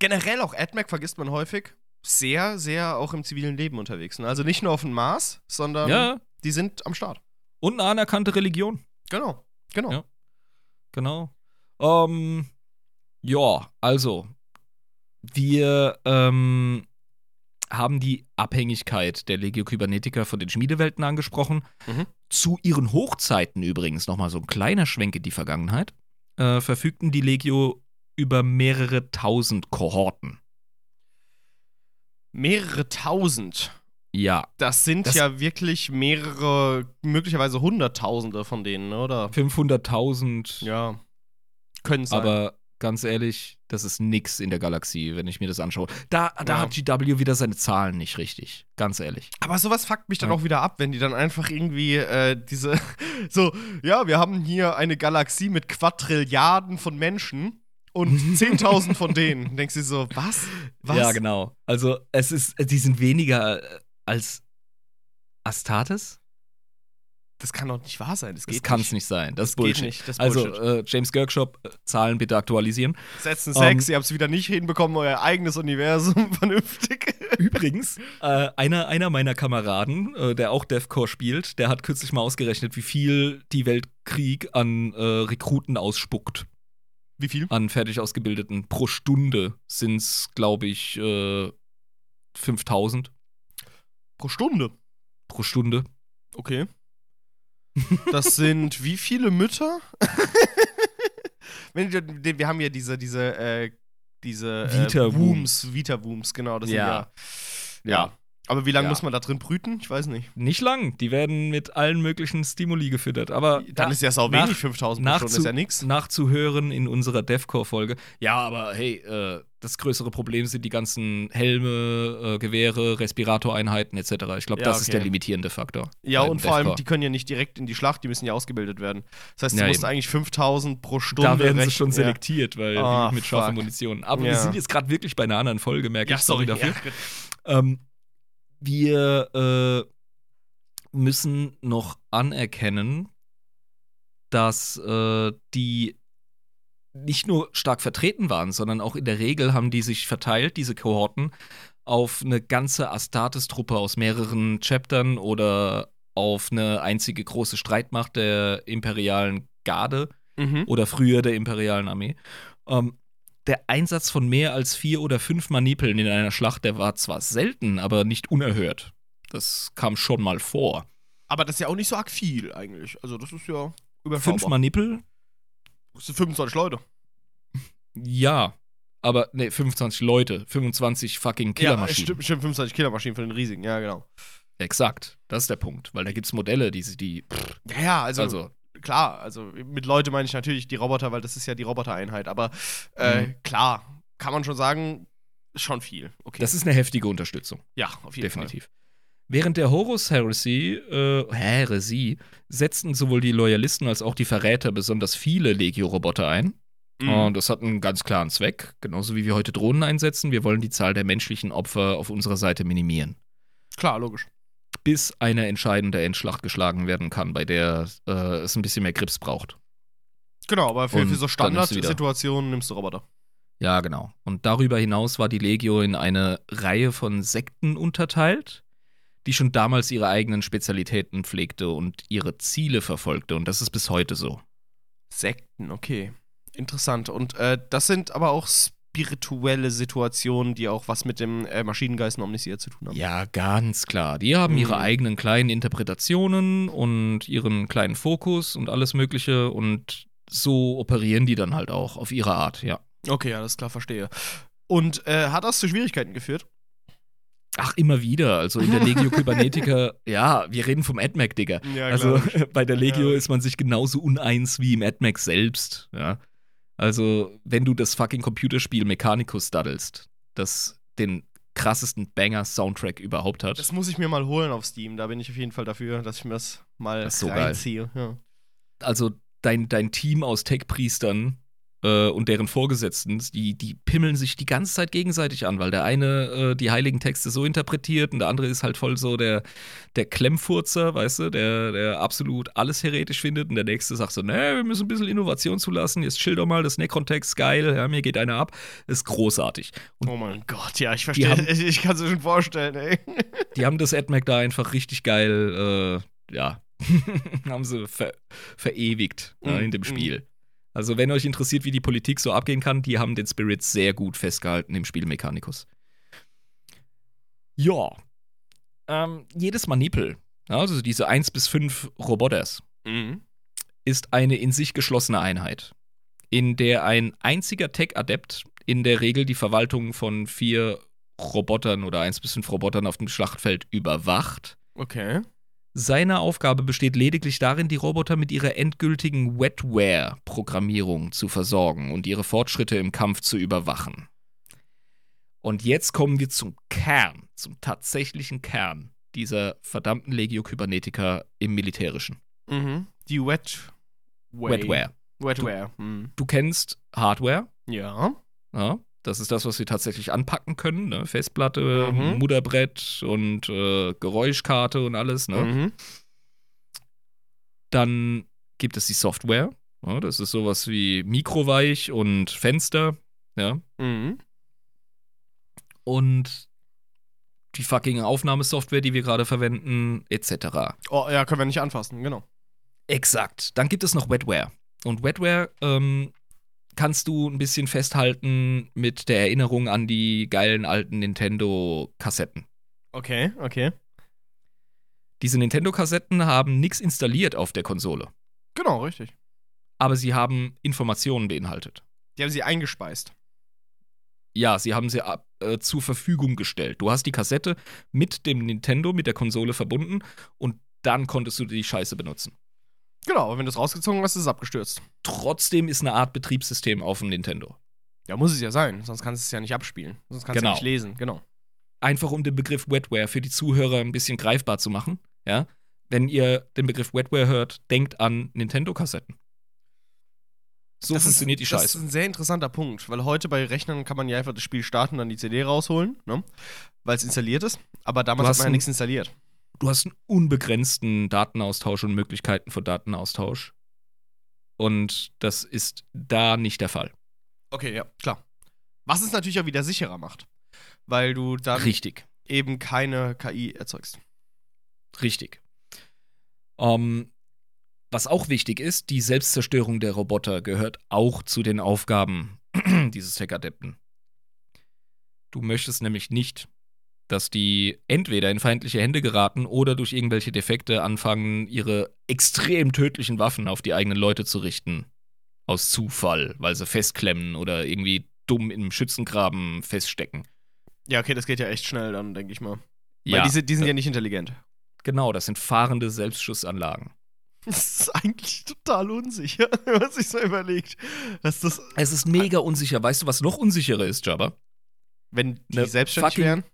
Generell auch AdMac vergisst man häufig. Sehr, sehr auch im zivilen Leben unterwegs. Ne? Also nicht nur auf dem Mars, sondern ja, die sind am Start. Und eine anerkannte Religion. Genau, genau. Ja. Genau. Ähm, ja, also, wir ähm, haben die Abhängigkeit der Legio Kybernetica von den Schmiedewelten angesprochen. Mhm. Zu ihren Hochzeiten übrigens, nochmal so ein kleiner Schwenk in die Vergangenheit, äh, verfügten die Legio über mehrere tausend Kohorten. Mehrere tausend. Ja, Das sind Das- ja wirklich mehrere, möglicherweise Hunderttausende von denen, ne, oder? 500.000. Ja. Können sein. Aber ganz ehrlich, das ist nix in der Galaxie, wenn ich mir das anschaue. Da, da Ja. hat GW wieder seine Zahlen nicht richtig. Ganz ehrlich. Aber sowas fuckt mich dann Ja. auch wieder ab, wenn die dann einfach irgendwie äh, diese, so, ja, wir haben hier eine Galaxie mit Quadrilliarden von Menschen und 10.000 von denen. Denkst du so, was? Was? Ja, genau. Also, es ist, die sind weniger als Astartes? Das kann doch nicht wahr sein. Das, Das kann es nicht. sein. Das ist Das geht Bullshit. nicht, das ist also, Bullshit. äh, James Girkshop, äh, Zahlen bitte aktualisieren. Setzen Ähm, Sex, ihr habt es wieder nicht hinbekommen, euer eigenes Universum vernünftig. Übrigens, äh, einer, einer meiner Kameraden, äh, der auch Deathcore spielt, der hat kürzlich mal ausgerechnet, wie viel die Weltkrieg an äh, Rekruten ausspuckt. Wie viel? an fertig ausgebildeten pro Stunde sind es, glaube ich, äh, 5000 Pro Stunde. pro Stunde. Okay. Das sind wie viele Mütter? Wenn wir, haben ja diese, diese, äh, diese äh, Vita-Wombs. Wombs, Vita-Wombs, genau. Das Ja. ja. Ja. Aber wie lange Ja. muss man da drin brüten? Ich weiß nicht. Nicht lang, die werden mit allen möglichen Stimuli gefüttert. Aber Dann da- ist ja sau wenig, 5000 pro Stunde ist ja nix. nachzuhören in unserer Deathcore-Folge. Ja, aber hey, äh, das größere Problem sind die ganzen Helme, äh, Gewehre, Respiratoreinheiten etc. Ich glaube, Ja, das ist okay. der limitierende Faktor. Ja, und vor allem, die können ja nicht direkt in die Schlacht, die müssen ja ausgebildet werden. Das heißt, du Ja, musst eben. eigentlich 5000 pro Stunde da werden sie schon ja. selektiert, weil Ah, mit scharfer. Munition. Aber wir sind jetzt gerade wirklich bei einer anderen Folge, merke Ja, ich. Sorry dafür. Ähm, wir äh, müssen noch anerkennen, dass äh, die nicht nur stark vertreten waren, sondern auch in der Regel haben die sich verteilt, diese Kohorten, auf eine ganze Astartes-Truppe aus mehreren Chaptern oder auf eine einzige große Streitmacht der imperialen Garde Mhm. oder früher der imperialen Armee. Ähm, der Einsatz von mehr als vier oder fünf Manipeln in einer Schlacht, der war zwar selten, aber nicht unerhört. Das kam schon mal vor. Aber das ist ja auch nicht so arg viel eigentlich. Also, das ist ja überschaubar. Fünf Manipel? Das sind 25 Leute. Ja. Aber, ne, 25 Leute, 25 fucking Ja, Killermaschinen. stimmt, stimmt, 25 Killermaschinen von den riesigen, ja, genau. Exakt. Das ist der Punkt. Weil da gibt es Modelle, die, die pff, Ja, ja, also, also, klar, also mit Leute meine ich natürlich die Roboter, weil das ist ja die Robotereinheit. Aber äh, Mhm. klar, kann man schon sagen, schon viel. Okay. das ist eine heftige Unterstützung. ja, auf jeden Definitiv. Während der Horus Heresy, äh, Heresy setzten sowohl die Loyalisten als auch die Verräter besonders viele Legio-Roboter ein. Mhm. Und das hat einen ganz klaren Zweck. Genauso wie wir heute Drohnen einsetzen. Wir wollen die Zahl der menschlichen Opfer auf unserer Seite minimieren. Klar, logisch. Bis eine entscheidende Endschlacht geschlagen werden kann, bei der äh, es ein bisschen mehr Grips braucht. Genau, aber für, für so Standardsituationen nimmst du Roboter. Ja, genau. Und darüber hinaus war die Legio in eine Reihe von Sekten unterteilt, die schon damals ihre eigenen Spezialitäten pflegte und ihre Ziele verfolgte. Und das ist bis heute so. Sekten, okay. Interessant. Und äh, das sind aber auch spirituelle Situationen, die auch was mit dem äh, Maschinengeist und Omnisier zu tun haben. Ja, ganz klar. Die haben ihre Mhm. eigenen kleinen Interpretationen und ihren kleinen Fokus und alles Mögliche und so operieren die dann halt auch auf ihre Art, ja. Okay, alles klar, verstehe. Und äh, hat das zu Schwierigkeiten geführt? Ach, immer wieder. Also in der Legio Kybernetica, ja, wir reden vom AdMac, Digga. Ja, Also bei der Legio Ja. ist man sich genauso uneins wie im AdMac selbst, ja. Also, wenn du das fucking Computerspiel Mechanicus daddelst, das den krassesten Banger-Soundtrack überhaupt hat. Das muss ich mir mal holen auf Steam. Da bin ich auf jeden Fall dafür, dass ich mir das mal Das so reinziehe. Ja. also dein, dein Team aus Tech-Priestern äh, und deren Vorgesetzten, die, die pimmeln sich die ganze Zeit gegenseitig an, weil der eine äh, die heiligen Texte so interpretiert und der andere ist halt voll so der, der Klemmfurzer, weißt du, der, der absolut alles heretisch findet und der nächste sagt so, ne, wir müssen ein bisschen Innovation zulassen, jetzt chill doch mal, das Necron-Text, geil, ja, mir geht einer ab, ist großartig. Und Oh mein Gott, ja, ich verstehe. haben- Ich, kann es mir schon vorstellen, ey. die haben das AdMac da einfach richtig geil, äh, ja, haben sie ver verewigt äh, in dem Mm, Spiel. Also, wenn euch interessiert, wie die Politik so abgehen kann, die haben den Spirit sehr gut festgehalten im Spiel Mechanicus. Ja. Ähm, jedes Manipel, also diese 1 bis 5 Roboters, Mhm. ist eine in sich geschlossene Einheit, in der ein einziger Tech-Adept in der Regel die Verwaltung von vier Robotern oder 1 bis 5 Robotern auf dem Schlachtfeld überwacht. Okay. Seine Aufgabe besteht lediglich darin, die Roboter mit ihrer endgültigen Wetware-Programmierung zu versorgen und ihre Fortschritte im Kampf zu überwachen. Und jetzt kommen wir zum Kern, zum tatsächlichen Kern dieser verdammten Legio Kybernetica im Militärischen. Mhm. Die Wet. Wetware. Wetware. Mhm. Du kennst Hardware, Ja. ja, das ist das, was wir tatsächlich anpacken können, ne? Festplatte, Mhm. Mutterbrett und äh, Geräuschkarte und alles, ne? Mhm. Dann gibt es die Software. Ja, das ist sowas wie Mikroweich und Fenster. Ja. Mhm. Und die fucking Aufnahmesoftware, die wir gerade verwenden, etc. Oh, ja, können wir nicht anfassen, genau. Exakt. Dann gibt es noch Wetware. Und Wetware ähm, kannst du ein bisschen festhalten mit der Erinnerung an die geilen alten Nintendo-Kassetten. Okay, okay. Diese Nintendo-Kassetten haben nichts installiert auf der Konsole, Genau, richtig. aber sie haben Informationen beinhaltet. Die haben sie eingespeist. Ja, sie haben sie ab, äh, zur Verfügung gestellt. Du hast die Kassette mit dem Nintendo, mit der Konsole verbunden und dann konntest du die Scheiße benutzen. Genau, aber wenn du es rausgezogen hast, ist es abgestürzt. Trotzdem ist eine Art Betriebssystem auf dem Nintendo. Ja, muss es ja sein, sonst kannst du es ja nicht abspielen. Sonst kannst du Genau. ja nicht lesen, genau. Einfach um den Begriff Wetware für die Zuhörer ein bisschen greifbar zu machen, ja. Wenn ihr den Begriff Wetware hört, denkt an Nintendo-Kassetten. So Das funktioniert ist, die Das Scheiße. ist ein sehr interessanter Punkt, weil heute bei Rechnern kann man ja einfach das Spiel starten und dann die CD rausholen, ne? weil es installiert ist. Aber damals hat man ja nichts installiert. Du hast einen unbegrenzten Datenaustausch und Möglichkeiten für Datenaustausch. Und das ist da nicht der Fall. Okay, ja, klar. Was es natürlich auch wieder sicherer macht, weil du dann Richtig, eben keine KI erzeugst. richtig. Ähm, was auch wichtig ist, die Selbstzerstörung der Roboter gehört auch zu den Aufgaben dieses Tech-Adepten. Du möchtest nämlich nicht, dass die entweder in feindliche Hände geraten oder durch irgendwelche Defekte anfangen, ihre extrem tödlichen Waffen auf die eigenen Leute zu richten. Aus Zufall, weil sie festklemmen oder irgendwie dumm im Schützengraben feststecken. Ja, okay, das geht ja echt schnell dann, denke ich mal. Ja, Weil die, sind- die sind ja nicht intelligent. genau, das sind fahrende Selbstschussanlagen. Das ist eigentlich total unsicher, wenn man sich so überlegt. Dass das, Es ist mega unsicher. Weißt du, was noch unsicherer ist, Jabba? wenn die Ne, selbstständig fucking- wären.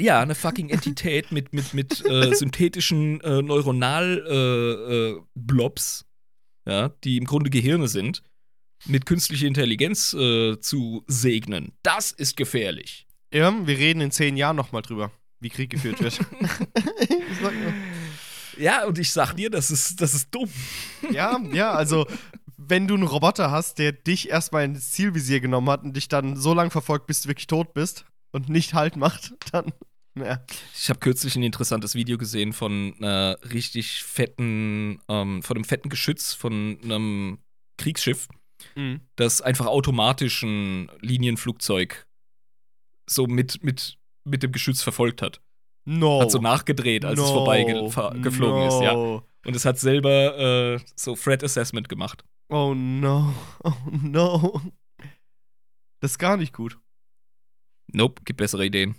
Ja, eine fucking Entität mit, mit, mit äh, synthetischen äh, Neuronal-Blobs, äh, Blobs, ja, die im Grunde Gehirne sind, mit künstlicher Intelligenz äh, zu segnen. Das ist gefährlich. Ja, wir reden in zehn Jahren nochmal drüber, wie Krieg geführt wird. Ich sag nur. Ja, und ich sag dir, das ist, das ist dumm. ja, ja, also wenn du einen Roboter hast, der dich erstmal ins Zielvisier genommen hat und dich dann so lange verfolgt, bis du wirklich tot bist und nicht Halt macht, dann, ja. Ich habe kürzlich ein interessantes Video gesehen von einer richtig fetten, ähm, von einem fetten Geschütz von einem Kriegsschiff, Mhm. das einfach automatisch ein Linienflugzeug so mit, mit, mit dem Geschütz verfolgt hat. No. Hat so nachgedreht, als es No. vorbeigeflogen ist, ja. No. Und es hat selber äh, so Threat Assessment gemacht. Oh no. Oh no. Das ist gar nicht gut. Nope, gibt bessere Ideen.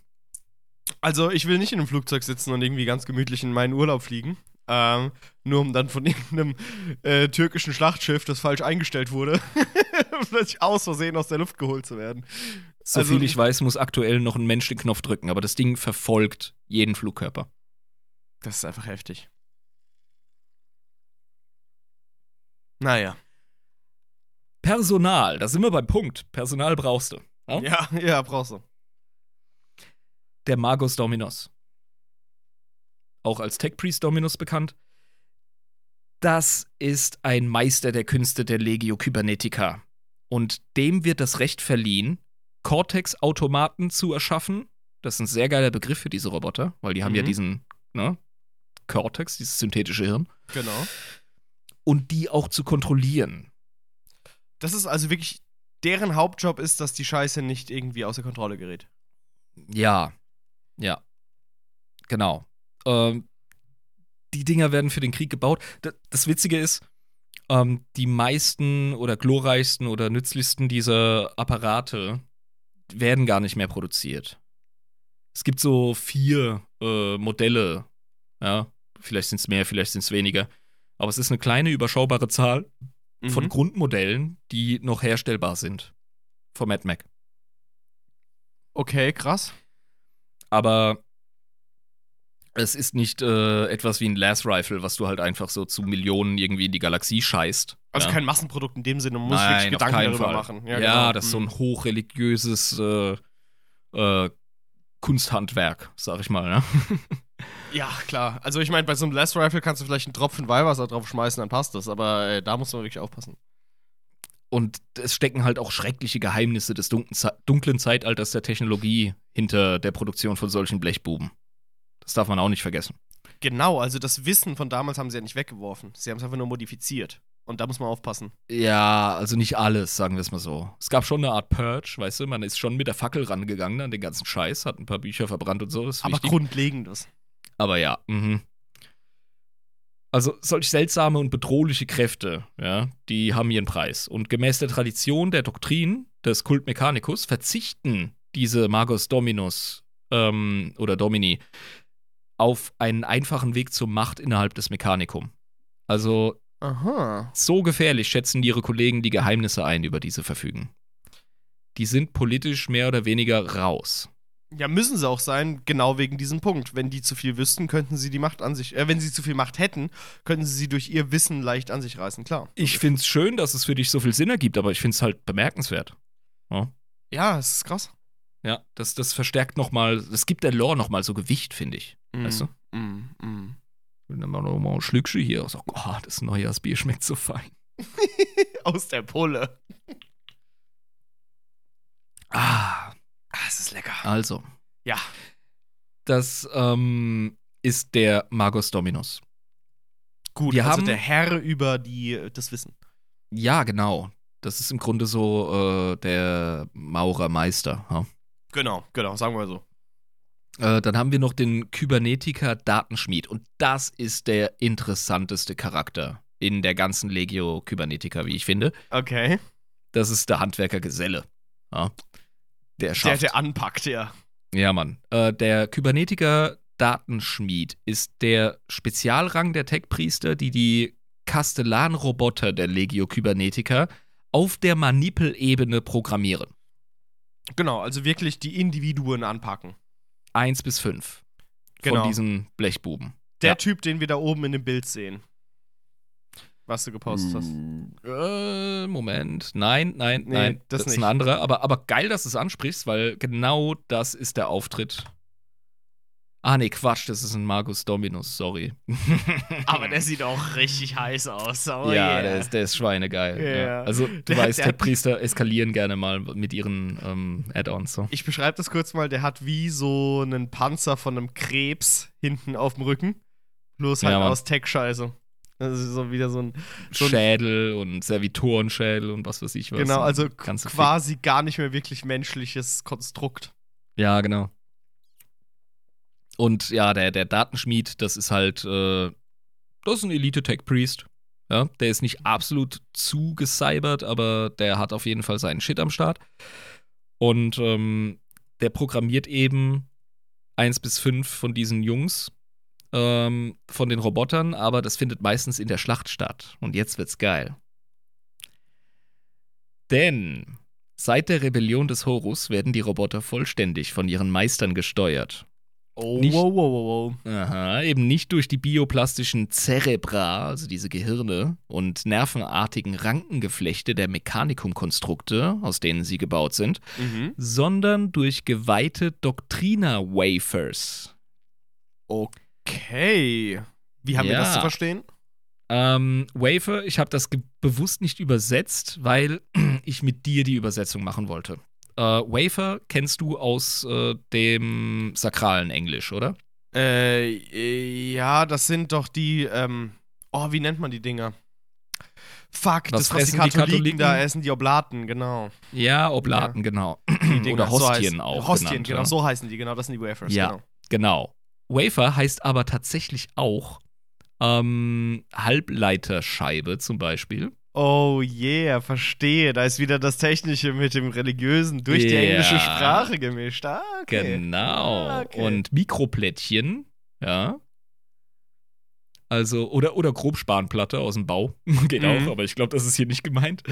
Also, ich will nicht in einem Flugzeug sitzen und irgendwie ganz gemütlich in meinen Urlaub fliegen. Ähm, nur um dann von irgendeinem äh, türkischen Schlachtschiff, das falsch eingestellt wurde, plötzlich aus Versehen aus der Luft geholt zu werden. So Also- viel ich weiß, muss aktuell noch ein Mensch den Knopf drücken, aber das Ding verfolgt jeden Flugkörper. Das ist einfach heftig. Naja. Personal, da sind wir beim Punkt. Personal brauchst du. Ja? Ja, ja, brauchst du. Der Magus Dominos. Auch als Tech Priest Dominus bekannt. Das ist ein Meister der Künste der Legio Kybernetica. Und dem wird das Recht verliehen, Cortex-Automaten zu erschaffen. Das ist ein sehr geiler Begriff für diese Roboter, weil die haben ja Mhm. diesen ne, Cortex, dieses synthetische Hirn. Genau. Und die auch zu kontrollieren. Das ist also wirklich, deren Hauptjob ist, dass die Scheiße nicht irgendwie außer Kontrolle gerät. Ja. Ja. Genau. Ähm, die Dinger werden für den Krieg gebaut. Das Witzige ist, ähm, die meisten oder glorreichsten oder nützlichsten dieser Apparate werden gar nicht mehr produziert. Es gibt so vier äh, Modelle. Ja, vielleicht sind es mehr, vielleicht sind es weniger. Aber es ist eine kleine, überschaubare Zahl von Mhm. Grundmodellen, die noch herstellbar sind. Vom Mad Mac. Okay, krass. Aber es ist nicht äh, etwas wie ein Las Rifle, was du halt einfach so zu Millionen irgendwie in die Galaxie scheißt. Also ja. kein Massenprodukt in dem Sinne, man muss Nein, wirklich Gedanken darüber Fall. machen. Ja, genau. das ist so Mhm. ein hochreligiöses äh, äh, Kunsthandwerk, sag ich mal. Ne? Ja, klar. Also ich meine, bei so einem Last Rifle kannst du vielleicht einen Tropfen Weihwasser drauf schmeißen, dann passt das. Aber äh, da muss man wirklich aufpassen. Und es stecken halt auch schreckliche Geheimnisse des dunklen, Ze- dunklen Zeitalters der Technologie hinter der Produktion von solchen Blechbuben. Das darf man auch nicht vergessen. Genau, also das Wissen von damals haben sie ja nicht weggeworfen. Sie haben es einfach nur modifiziert. Und da muss man aufpassen. Ja, also nicht alles, sagen wir es mal so. Es gab schon eine Art Purge, weißt du, man ist schon mit der Fackel rangegangen an den ganzen Scheiß, hat ein paar Bücher verbrannt und so, Aber wichtig. Grundlegendes. Aber ja, mhm. Also solch seltsame und bedrohliche Kräfte, ja, die haben ihren Preis. Und gemäß der Tradition der Doktrin des Kult Mechanicus verzichten diese Magos Dominus ähm, oder Domini auf einen einfachen Weg zur Macht innerhalb des Mechanicum. Also Aha. so gefährlich schätzen ihre Kollegen die Geheimnisse ein, über diese verfügen. die sind politisch mehr oder weniger raus. Ja, müssen sie auch sein, genau wegen diesem Punkt. Wenn die zu viel wüssten, könnten sie die Macht an sich, äh, wenn sie zu viel Macht hätten, könnten sie sie durch ihr Wissen leicht an sich reißen, klar. Ich finde es schön, dass es für dich so viel Sinn ergibt, aber ich finde es halt bemerkenswert. Ja, es ist krass. Ja, das, das verstärkt nochmal, das gibt der Lore nochmal so Gewicht, finde ich. Weißt du? Mm, mm. Wenn dann mal noch mal ein Schlückchen hier sag, oh, das Neujahrsbier schmeckt so fein. Aus der Pulle. Ah, Ah, es ist lecker. also. Ja. Das ähm, ist der Magos Dominus. Gut, Wir also haben- der Herr über die, das Wissen. Ja, genau. Das ist im Grunde so äh, der Maurermeister. Ja? Genau, genau, sagen wir so. Äh, dann haben wir noch den Kybernetiker Datenschmied. Und das ist der interessanteste Charakter in der ganzen Legio Kybernetica, wie ich finde. Okay. Das ist der Handwerker Geselle. Ja? Der Der, schafft. der anpackt, ja. Ja, Mann. Äh, der Kybernetiker Datenschmied ist der Spezialrang der Tech-Priester, die die Kastellan-Roboter der Legio Kybernetica auf der Manipel-Ebene programmieren. Genau, also wirklich die Individuen anpacken. Eins bis fünf Genau. von diesen Blechbuben. Der Ja. Typ, den wir da oben in dem Bild sehen. Was du gepostet hast. Äh, Moment. Nein, nein, Nee, nein. das ist nicht. ein anderer. Aber, aber geil, dass du es ansprichst, weil genau das ist der Auftritt. Ah, nee, Quatsch, das ist ein Magus Dominus, sorry. Aber der sieht auch richtig heiß aus. Oh ja, yeah. der, ist, der ist schweinegeil. Ja. Ja. Also, du Der- weißt, der- Tech-Priester eskalieren gerne mal mit ihren ähm, Add-ons. So. Ich beschreibe das kurz mal. Der hat wie so einen Panzer von einem Krebs hinten auf dem Rücken. Bloß halt Ja, aus Tech-Scheiße. Also so wieder so ein. So ein Schädel und Servitorenschädel und was weiß ich was. genau, also Fick. quasi gar nicht mehr wirklich menschliches Konstrukt. Ja, genau. Und ja, der, der Datenschmied, das ist halt, äh, das ist ein Elite-Tech-Priest. Ja, der ist nicht absolut zu gecybert, aber der hat auf jeden Fall seinen Shit am Start. Und ähm, der programmiert eben eins bis fünf von diesen Jungs ähm, von den Robotern, aber das findet meistens in der Schlacht statt. Und jetzt wird's geil. Denn seit der Rebellion des Horus werden die Roboter vollständig von ihren Meistern gesteuert. Oh, Nicht- wow, wow, wow, Aha, eben nicht durch die bioplastischen Cerebra, also diese Gehirne und nervenartigen Rankengeflechte der Mechanikum-Konstrukte, aus denen sie gebaut sind. Mhm. sondern durch geweihte Doktrina-Wafers. Okay. Wie haben wir das Ja. zu verstehen? Ähm, Wafer, ich habe das bewusst nicht übersetzt, weil ich mit dir die Übersetzung machen wollte. Äh, Wafer kennst du aus äh, dem sakralen Englisch, oder? Äh, äh, ja, das sind doch die, ähm, oh, wie nennt man die Dinger? Fuck, Was das, was die fressen die Katholiken, Katholiken? da essen, die Oblaten, genau. Ja, Oblaten, genau. Die Dinger, Oder Hostien so heißen, auch. Hostien, genannt, genau, ja. so heißen die, genau, das sind die Wafers, Ja. genau. Genau. Wafer heißt aber tatsächlich auch ähm, Halbleiterscheibe zum Beispiel. Oh yeah, verstehe. Da ist wieder das Technische mit dem Religiösen durch die Ja. englische Sprache gemischt. Ah, okay. Genau. Ah, okay. Und Mikroplättchen, ja. Also, oder, oder Grobspanplatte aus dem Bau. Geht Mhm. auch, aber ich glaube, das ist hier nicht gemeint.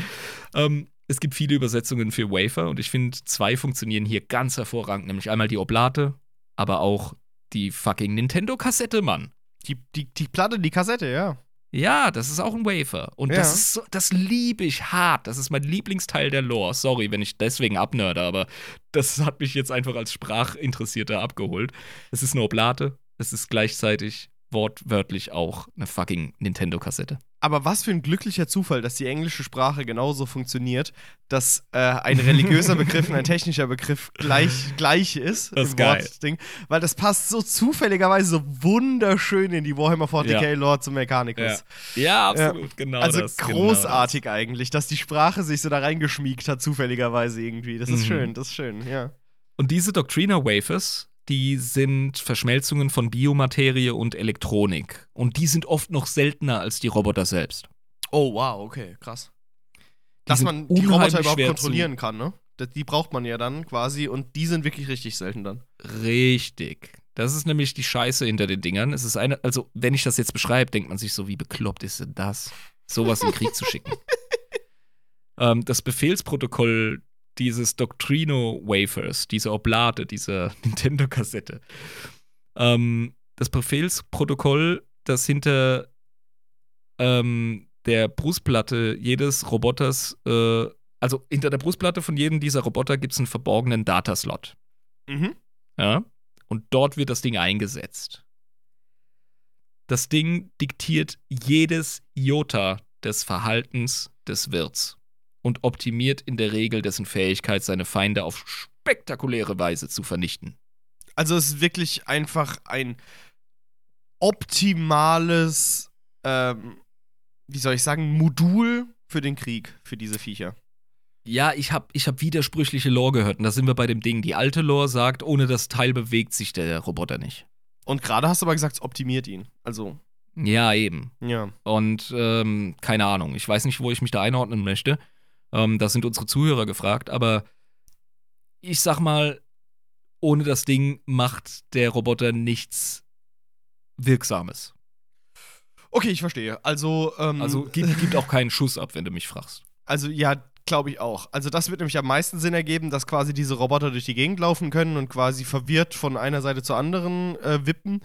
Ähm, es gibt viele Übersetzungen für Wafer und ich finde, zwei funktionieren hier ganz hervorragend. Nämlich einmal die Oblate, aber auch die fucking Nintendo-Kassette, Mann. Die, die, die Platte, die Kassette, ja. Ja, das ist auch ein Wafer. Und Ja. das ist so, das liebe ich hart. Das ist mein Lieblingsteil der Lore. Sorry, wenn ich deswegen abnörde, aber das hat mich jetzt einfach als Sprachinteressierter abgeholt. Es ist eine Oblate, es ist gleichzeitig wortwörtlich auch eine fucking Nintendo-Kassette. Aber was für ein glücklicher Zufall, dass die englische Sprache genauso funktioniert, dass äh, ein religiöser Begriff und ein technischer Begriff gleich, gleich ist. Das ist geil. Wortding. Weil das passt so zufälligerweise so wunderschön in die Warhammer 40k Ja. Lore zum Mechanicus. Ja, absolut, genau Also das. genau großartig eigentlich, dass die Sprache sich so da reingeschmiegt hat, zufälligerweise irgendwie. Das ist Mhm. schön, das ist schön, ja. Und diese Doctrina-Wafers, die sind Verschmelzungen von Biomaterie und Elektronik. Und die sind oft noch seltener als die Roboter selbst. Oh, wow, okay, krass. Die Dass man die Roboter überhaupt kontrollieren kann, ne? Die braucht man ja dann quasi und die sind wirklich richtig selten dann. Richtig. Das ist nämlich die Scheiße hinter den Dingern. Es ist eine, also wenn ich das jetzt beschreibe, denkt man sich so, wie bekloppt ist denn das, sowas in den Krieg zu schicken. Ähm, das Befehlsprotokoll dieses Doctrino Wafers, diese Oblate, diese Nintendo-Kassette. Ähm, das Befehlsprotokoll, das hinter ähm, der Brustplatte jedes Roboters, äh, also hinter der Brustplatte von jedem dieser Roboter gibt es einen verborgenen Dataslot. Mhm. Ja? Und dort wird das Ding eingesetzt. Das Ding diktiert jedes Iota des Verhaltens des Wirts und optimiert in der Regel dessen Fähigkeit, seine Feinde auf spektakuläre Weise zu vernichten. Also es ist wirklich einfach ein optimales, ähm, wie soll ich sagen, Modul für den Krieg, für diese Viecher. Ja, ich habe ich hab widersprüchliche Lore gehört und da sind wir bei dem Ding. Die alte Lore sagt, ohne das Teil bewegt sich der Roboter nicht. Und gerade hast du aber gesagt, es optimiert ihn. Also, Ja, eben. ja. Und ähm, keine Ahnung, ich weiß nicht, wo ich mich da einordnen möchte. Ähm, da sind unsere Zuhörer gefragt, aber ich sag mal, ohne das Ding macht der Roboter nichts Wirksames. Okay, ich verstehe. Also, ähm, Also gibt, gibt auch keinen Schuss ab, wenn du mich fragst. Also ja, glaube ich auch. Also das wird nämlich am meisten Sinn ergeben, dass quasi diese Roboter durch die Gegend laufen können und quasi verwirrt von einer Seite zur anderen äh, wippen.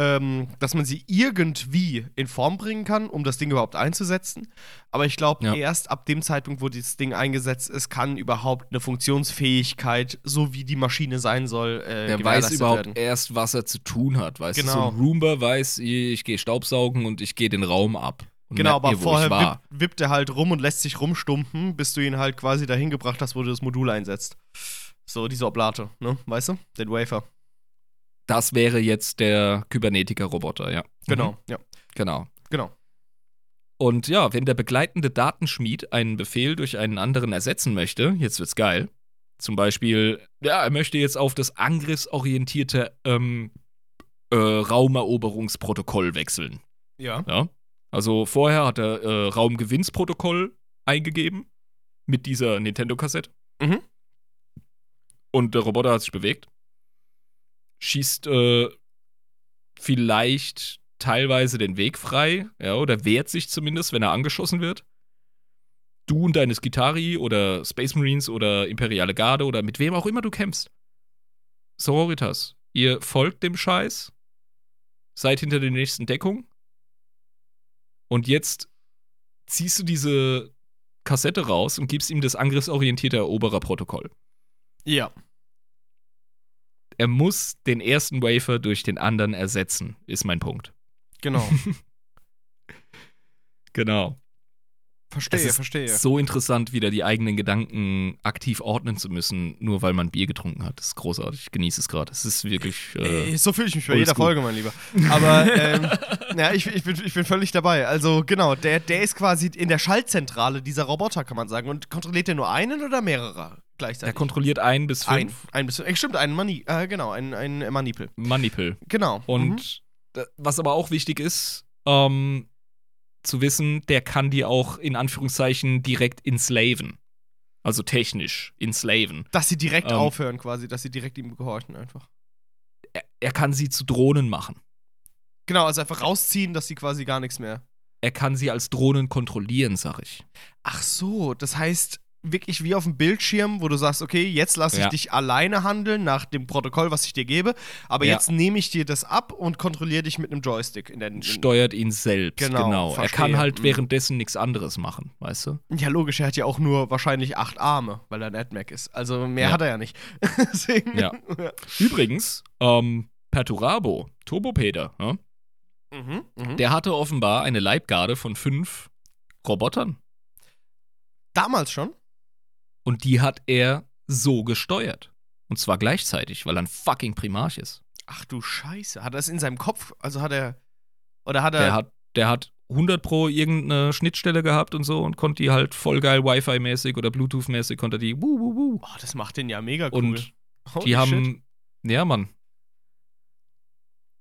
Ähm, dass man sie irgendwie in Form bringen kann, um das Ding überhaupt einzusetzen. Aber ich glaube, Ja. erst ab dem Zeitpunkt, wo dieses Ding eingesetzt ist, kann überhaupt eine Funktionsfähigkeit, so wie die Maschine sein soll, äh, Der weiß überhaupt werden. erst, was er zu tun hat. Weißt Genau. du, so ein Roomba weiß, ich gehe Staubsaugen und ich gehe den Raum ab. Genau, aber mir, vorher war. wippt, wippt er halt rum und lässt sich rumstumpen, bis du ihn halt quasi dahin gebracht hast, wo du das Modul einsetzt. So, diese Oblate, ne? Weißt du? Den Wafer. Das wäre jetzt der Kybernetiker-Roboter, ja. Genau, Mhm. ja. Genau. Genau. Und ja, wenn der begleitende Datenschmied einen Befehl durch einen anderen ersetzen möchte, jetzt wird's geil. Zum Beispiel, ja, er möchte jetzt auf das angriffsorientierte ähm, äh, Raumeroberungsprotokoll wechseln. Ja. Ja. Also vorher hat er äh, Raumgewinnsprotokoll eingegeben mit dieser Nintendo-Kassette. Mhm. Und der Roboter hat sich bewegt. Schießt äh, vielleicht teilweise den Weg frei, ja, oder wehrt sich zumindest, wenn er angeschossen wird. Du und deine Skitari oder Space Marines oder Imperiale Garde oder mit wem auch immer du kämpfst. Sororitas, ihr folgt dem Scheiß, seid hinter der nächsten Deckung und jetzt ziehst du diese Kassette raus und gibst ihm das angriffsorientierte Erobererprotokoll. Ja. Er muss den ersten Wafer durch den anderen ersetzen, ist mein Punkt. Genau. Genau. Verstehe, es ist verstehe. so interessant, wieder die eigenen Gedanken aktiv ordnen zu müssen, nur weil man Bier getrunken hat. Das ist großartig. Ich genieße es gerade. Es ist wirklich. Äh, so fühle ich mich bei jeder Folge, mein Lieber. Aber ähm, ja, ich, ich, bin, ich bin völlig dabei. Also genau, der, der ist quasi in der Schaltzentrale dieser Roboter, kann man sagen. Und kontrolliert der nur einen oder mehrere gleichzeitig? er kontrolliert ein bis ein, fünf ein bis, äh, stimmt, einen Mani, äh, genau, ein, ein Manipel. Manipel. Genau. Und Mhm. was aber auch wichtig ist, ähm, zu wissen, der kann die auch in Anführungszeichen direkt enslaven. Also technisch enslaven. dass sie direkt ähm, aufhören, quasi, dass sie direkt ihm gehorchen einfach. Er, er kann sie zu Drohnen machen. Genau, also einfach rausziehen, dass sie quasi gar nichts mehr. Er kann sie als Drohnen kontrollieren, sag ich. Ach so, das heißt wirklich wie auf dem Bildschirm, wo du sagst, okay, jetzt lasse ich Ja. dich alleine handeln nach dem Protokoll, was ich dir gebe, aber Ja. jetzt nehme ich dir das ab und kontrolliere dich mit einem Joystick in der in, Steuert ihn selbst. Genau, Genau. Er kann halt Mhm. währenddessen nichts anderes machen, weißt du? Ja, logisch, er hat ja auch nur wahrscheinlich acht Arme, weil er ein AdMac ist. Also mehr Ja. hat er ja nicht. Deswegen. Ja. Übrigens, ähm, Perturabo, Turbopeter, ne? Mhm, mhm. der hatte offenbar eine Leibgarde von fünf Robotern. Damals schon? Und die hat er so gesteuert. Und zwar gleichzeitig, weil er ein fucking Primarch ist. Ach du Scheiße. Hat er es in seinem Kopf? Also hat er. Oder hat er. Der hat, der hat 100 pro irgendeine Schnittstelle gehabt und so und konnte die halt voll geil Wi-Fi-mäßig oder Bluetooth-mäßig konnte die wuh, wuh, wuh. oh, das macht den ja mega cool. Und Holy die haben, shit. ja Mann.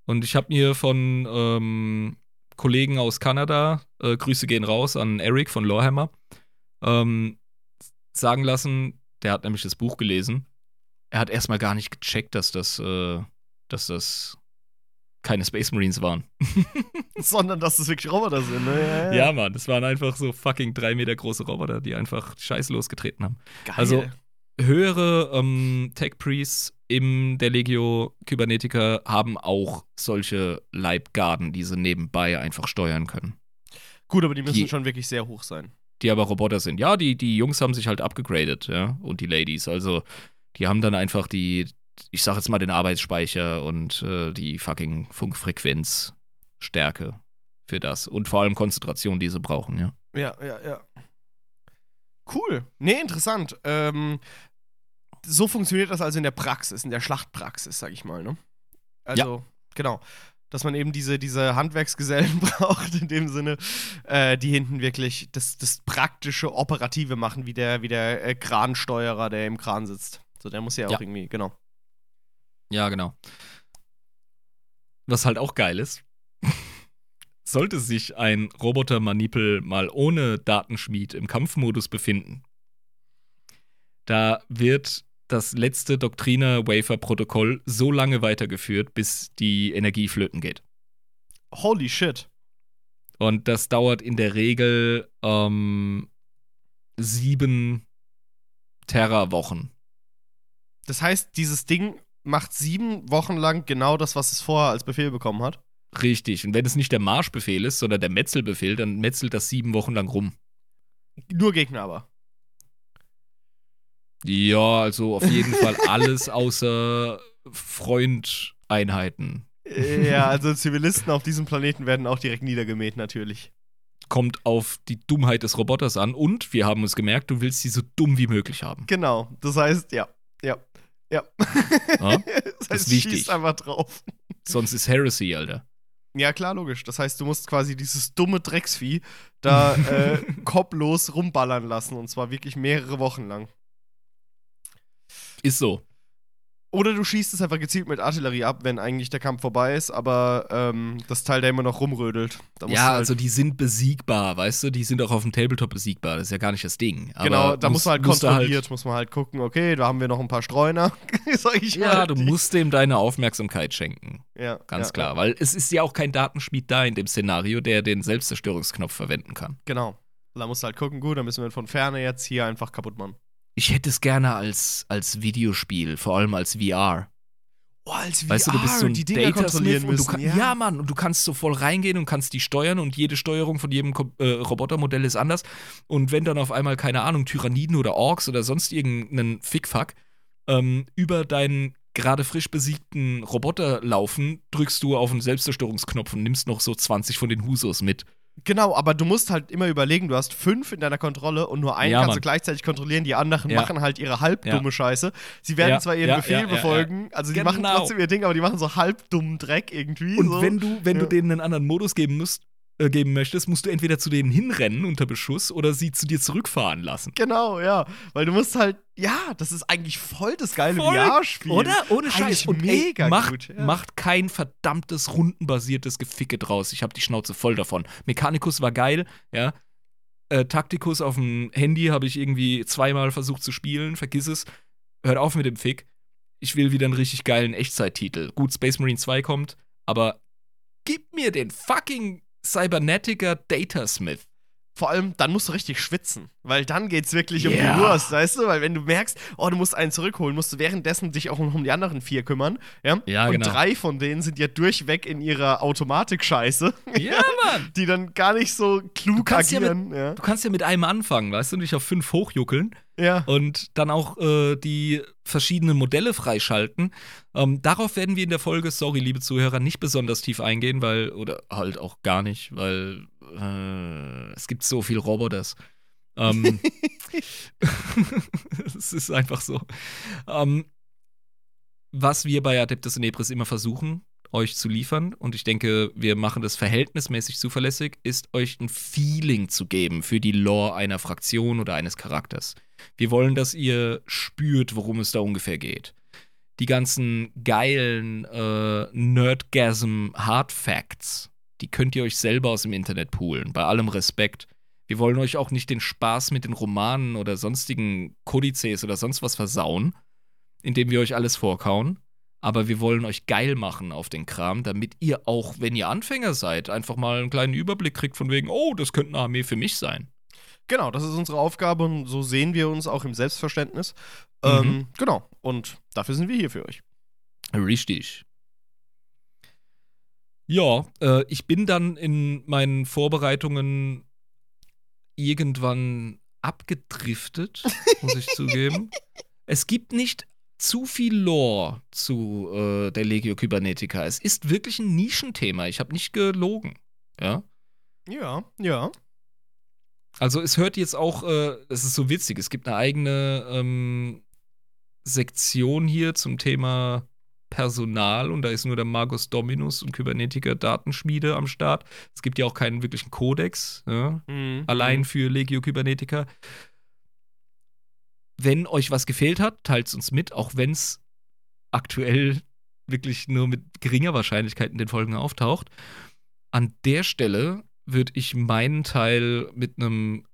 Und ich habe mir von ähm, Kollegen aus Kanada, äh, Grüße gehen raus an Eric von Lorehammer, ähm, sagen lassen, der hat nämlich das Buch gelesen. Er hat erstmal gar nicht gecheckt, dass das, äh, dass das keine Space Marines waren. Sondern, dass das wirklich Roboter sind, ne? Ja, Mann, das waren einfach so fucking drei Meter große Roboter, die einfach Scheiß losgetreten haben. Geil. Also, höhere ähm, Tech-Priests in der Legio Kybernetica haben auch solche Leibgarden, die sie nebenbei einfach steuern können. Gut, aber die müssen Die- schon wirklich sehr hoch sein. Die aber Roboter sind. Ja, die, die Jungs haben sich halt abgegradet, ja, und die Ladies. Also, die haben dann einfach die, ich sag jetzt mal, den Arbeitsspeicher und äh, die fucking Funkfrequenzstärke für das. Und vor allem Konzentration, die sie brauchen, ja. Ja, ja, ja. Cool. Nee, interessant. Ähm, so funktioniert das also in der Praxis, in der Schlachtpraxis, sag ich mal, ne? Also, genau. Dass man eben diese, diese Handwerksgesellen braucht, in dem Sinne, äh, die hinten wirklich das, das praktische, operative machen, wie der, wie der äh, Kransteuerer, der im Kran sitzt. So, der muss ja auch Ja. irgendwie, genau. Ja, genau. Was halt auch geil ist, sollte sich ein Roboter-Manipel mal ohne Datenschmied im Kampfmodus befinden, da wird das letzte Doktriner-Wafer-Protokoll so lange weitergeführt, bis die Energie flöten geht. Holy shit. Und das dauert in der Regel ähm, sieben Terra-Wochen. Das heißt, dieses Ding macht sieben Wochen lang genau das, was es vorher als Befehl bekommen hat. Richtig. Und wenn es nicht der Marschbefehl ist, sondern der Metzelbefehl, dann metzelt das sieben Wochen lang rum. Nur Gegner aber. Ja, also auf jeden Fall alles außer Freundeinheiten. Ja, also Zivilisten auf diesem Planeten werden auch direkt niedergemäht, natürlich. Kommt auf die Dummheit des Roboters an und wir haben uns gemerkt, du willst sie so dumm wie möglich haben. Genau. Das heißt, ja, ja, ja. Ja? das heißt, ist wichtig. schießt einfach drauf. Sonst ist Heresy, Alter. Ja, klar, logisch. Das heißt, du musst quasi dieses dumme Drecksvieh da äh, kopflos rumballern lassen und zwar wirklich mehrere Wochen lang. Ist so. Oder du schießt es einfach gezielt mit Artillerie ab, wenn eigentlich der Kampf vorbei ist, aber ähm, das Teil, der immer noch rumrödelt. Da Ja, halt, also die sind besiegbar, weißt du? Die sind auch auf dem Tabletop besiegbar. Das ist ja gar nicht das Ding. Aber genau, da muss man halt du kontrolliert, muss man halt gucken, okay, da haben wir noch ein paar Streuner, sag ich mal. ja, du musst dem deine Aufmerksamkeit schenken. ja, Ganz ja, klar. Ja, Weil es ist ja auch kein Datenschmied da in dem Szenario, der den Selbstzerstörungsknopf verwenden kann. genau. Da musst du halt gucken, gut, dann müssen wir von Ferne jetzt hier einfach kaputt machen. Ich hätte es gerne als, als Videospiel, vor allem als VR. Oh, als Weißt du, du bist so ein die Dinger Data kontrollieren Smith und du müssen. kann, ja. ja. Mann, und du kannst so voll reingehen und kannst die steuern und jede Steuerung von jedem äh, Robotermodell ist anders. Und wenn dann auf einmal, keine Ahnung, Tyranniden oder Orks oder sonst irgendeinen Fickfuck ähm, über deinen gerade frisch besiegten Roboter laufen, drückst du auf den Selbstzerstörungsknopf und nimmst noch so 20 von den Husos mit. Genau, aber du musst halt immer überlegen, du hast fünf in deiner Kontrolle und nur einen Ja, kannst du Mann. gleichzeitig kontrollieren. Die anderen Ja. machen halt ihre halbdumme Ja. Scheiße. Sie werden zwar ihren Befehl befolgen, also die machen Genau. trotzdem ihr Ding, aber die machen so halbdummen Dreck irgendwie. Und so. wenn du, wenn du denen einen anderen Modus geben musst, äh, geben möchtest, musst du entweder zu denen hinrennen unter Beschuss oder sie zu dir zurückfahren lassen. Genau, ja. Weil du musst halt, ja, das ist eigentlich voll das geile VR-Spiel. Oder? Ohne Scheiß. Und mega ey, macht, gut, ja. macht kein verdammtes rundenbasiertes Geficke draus. Ich habe die Schnauze voll davon. Mechanicus war geil, ja. Äh, Taktikus auf dem Handy habe ich irgendwie zweimal versucht zu spielen. Vergiss es. Hört auf mit dem Fick. Ich will wieder einen richtig geilen Echtzeittitel. Gut, Space Marine 2 kommt, aber gib mir den fucking Cybernetica Datasmith. Vor allem, dann musst du richtig schwitzen. Weil dann geht's wirklich um Ja. die Wurst, weißt du? Weil wenn du merkst, oh, du musst einen zurückholen, musst du währenddessen dich auch um die anderen vier kümmern. Ja, Ja, Und genau. drei von denen sind ja durchweg in ihrer Automatik-Scheiße, Ja, Mann. die dann gar nicht so klug kannst ja agieren. Ja, Du kannst ja mit einem anfangen, weißt du, dich auf fünf hochjuckeln. ja. und dann auch äh, die verschiedenen Modelle freischalten. Ähm, darauf werden wir in der Folge, sorry, liebe Zuhörer, nicht besonders tief eingehen, weil, oder halt auch gar nicht, weil äh, es gibt so viel Roboters. Ähm, es ist einfach so. Ähm, was wir bei Adeptus Inebris immer versuchen, euch zu liefern, und ich denke, wir machen das verhältnismäßig zuverlässig, ist euch ein Feeling zu geben für die Lore einer Fraktion oder eines Charakters. Wir wollen, dass ihr spürt, worum es da ungefähr geht. Die ganzen geilen äh, Nerdgasm Hard Facts, die könnt ihr euch selber aus dem Internet poolen, bei allem Respekt. Wir wollen euch auch nicht den Spaß mit den Romanen oder sonstigen Kodizes oder sonst was versauen, indem wir euch alles vorkauen. Aber wir wollen euch geil machen auf den Kram, damit ihr auch, wenn ihr Anfänger seid, einfach mal einen kleinen Überblick kriegt von wegen, oh, das könnte eine Armee für mich sein. Genau, das ist unsere Aufgabe und so sehen wir uns auch im Selbstverständnis. Mhm. Ähm, genau, und dafür sind wir hier für euch. Richtig. Ja, äh, ich bin dann in meinen Vorbereitungen irgendwann abgedriftet, muss ich zugeben. Es gibt nicht zu viel Lore zu äh, der Legio Kybernetica. Es ist wirklich ein Nischenthema. Ich habe nicht gelogen. Ja. Ja, ja. Also es hört jetzt auch, äh, das ist so witzig, es gibt eine eigene ähm, Sektion hier zum Thema Personal und da ist nur der Magus Dominus und Kybernetica Datenschmiede am Start. Es gibt ja auch keinen wirklichen Kodex, ja, Mhm. allein für Legio Kybernetica. Wenn euch was gefehlt hat, teilt es uns mit, auch wenn es aktuell wirklich nur mit geringer Wahrscheinlichkeit in den Folgen auftaucht. An der Stelle würde ich meinen Teil mit einem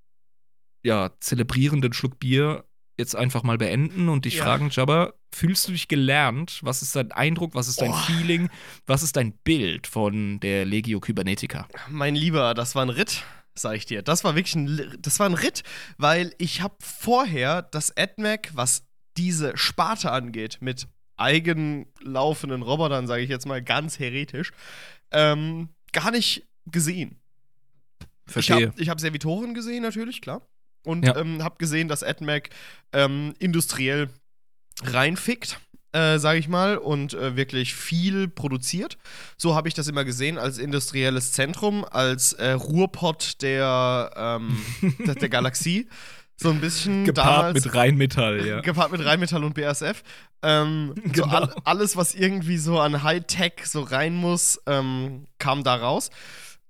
ja, zelebrierenden Schluck Bier jetzt einfach mal beenden und dich Ja. fragen, Jabba, fühlst du dich gelernt? Was ist dein Eindruck? Was ist dein Oh. Feeling? Was ist dein Bild von der Legio Kybernetica? Mein Lieber, das war ein Ritt, sag ich dir. Das war wirklich ein, das war ein Ritt, weil ich habe vorher das AdMac, was diese Sparte angeht, mit eigenlaufenden Robotern, sage ich jetzt mal ganz heretisch, ähm, gar nicht gesehen. Ich habe ich hab Servitoren gesehen, natürlich, klar. Und Ja. ähm, habe gesehen, dass AdMac ähm, industriell reinfickt, äh, sage ich mal, und äh, wirklich viel produziert. So habe ich das immer gesehen als industrielles Zentrum, als äh, Ruhrpott der, ähm, der, der Galaxie. So ein bisschen Gepaart damals, mit Rheinmetall, ja. Gepaart mit Rheinmetall und BASF. Ähm, so Genau. all, alles, was irgendwie so an Hightech so rein muss, ähm, kam da raus.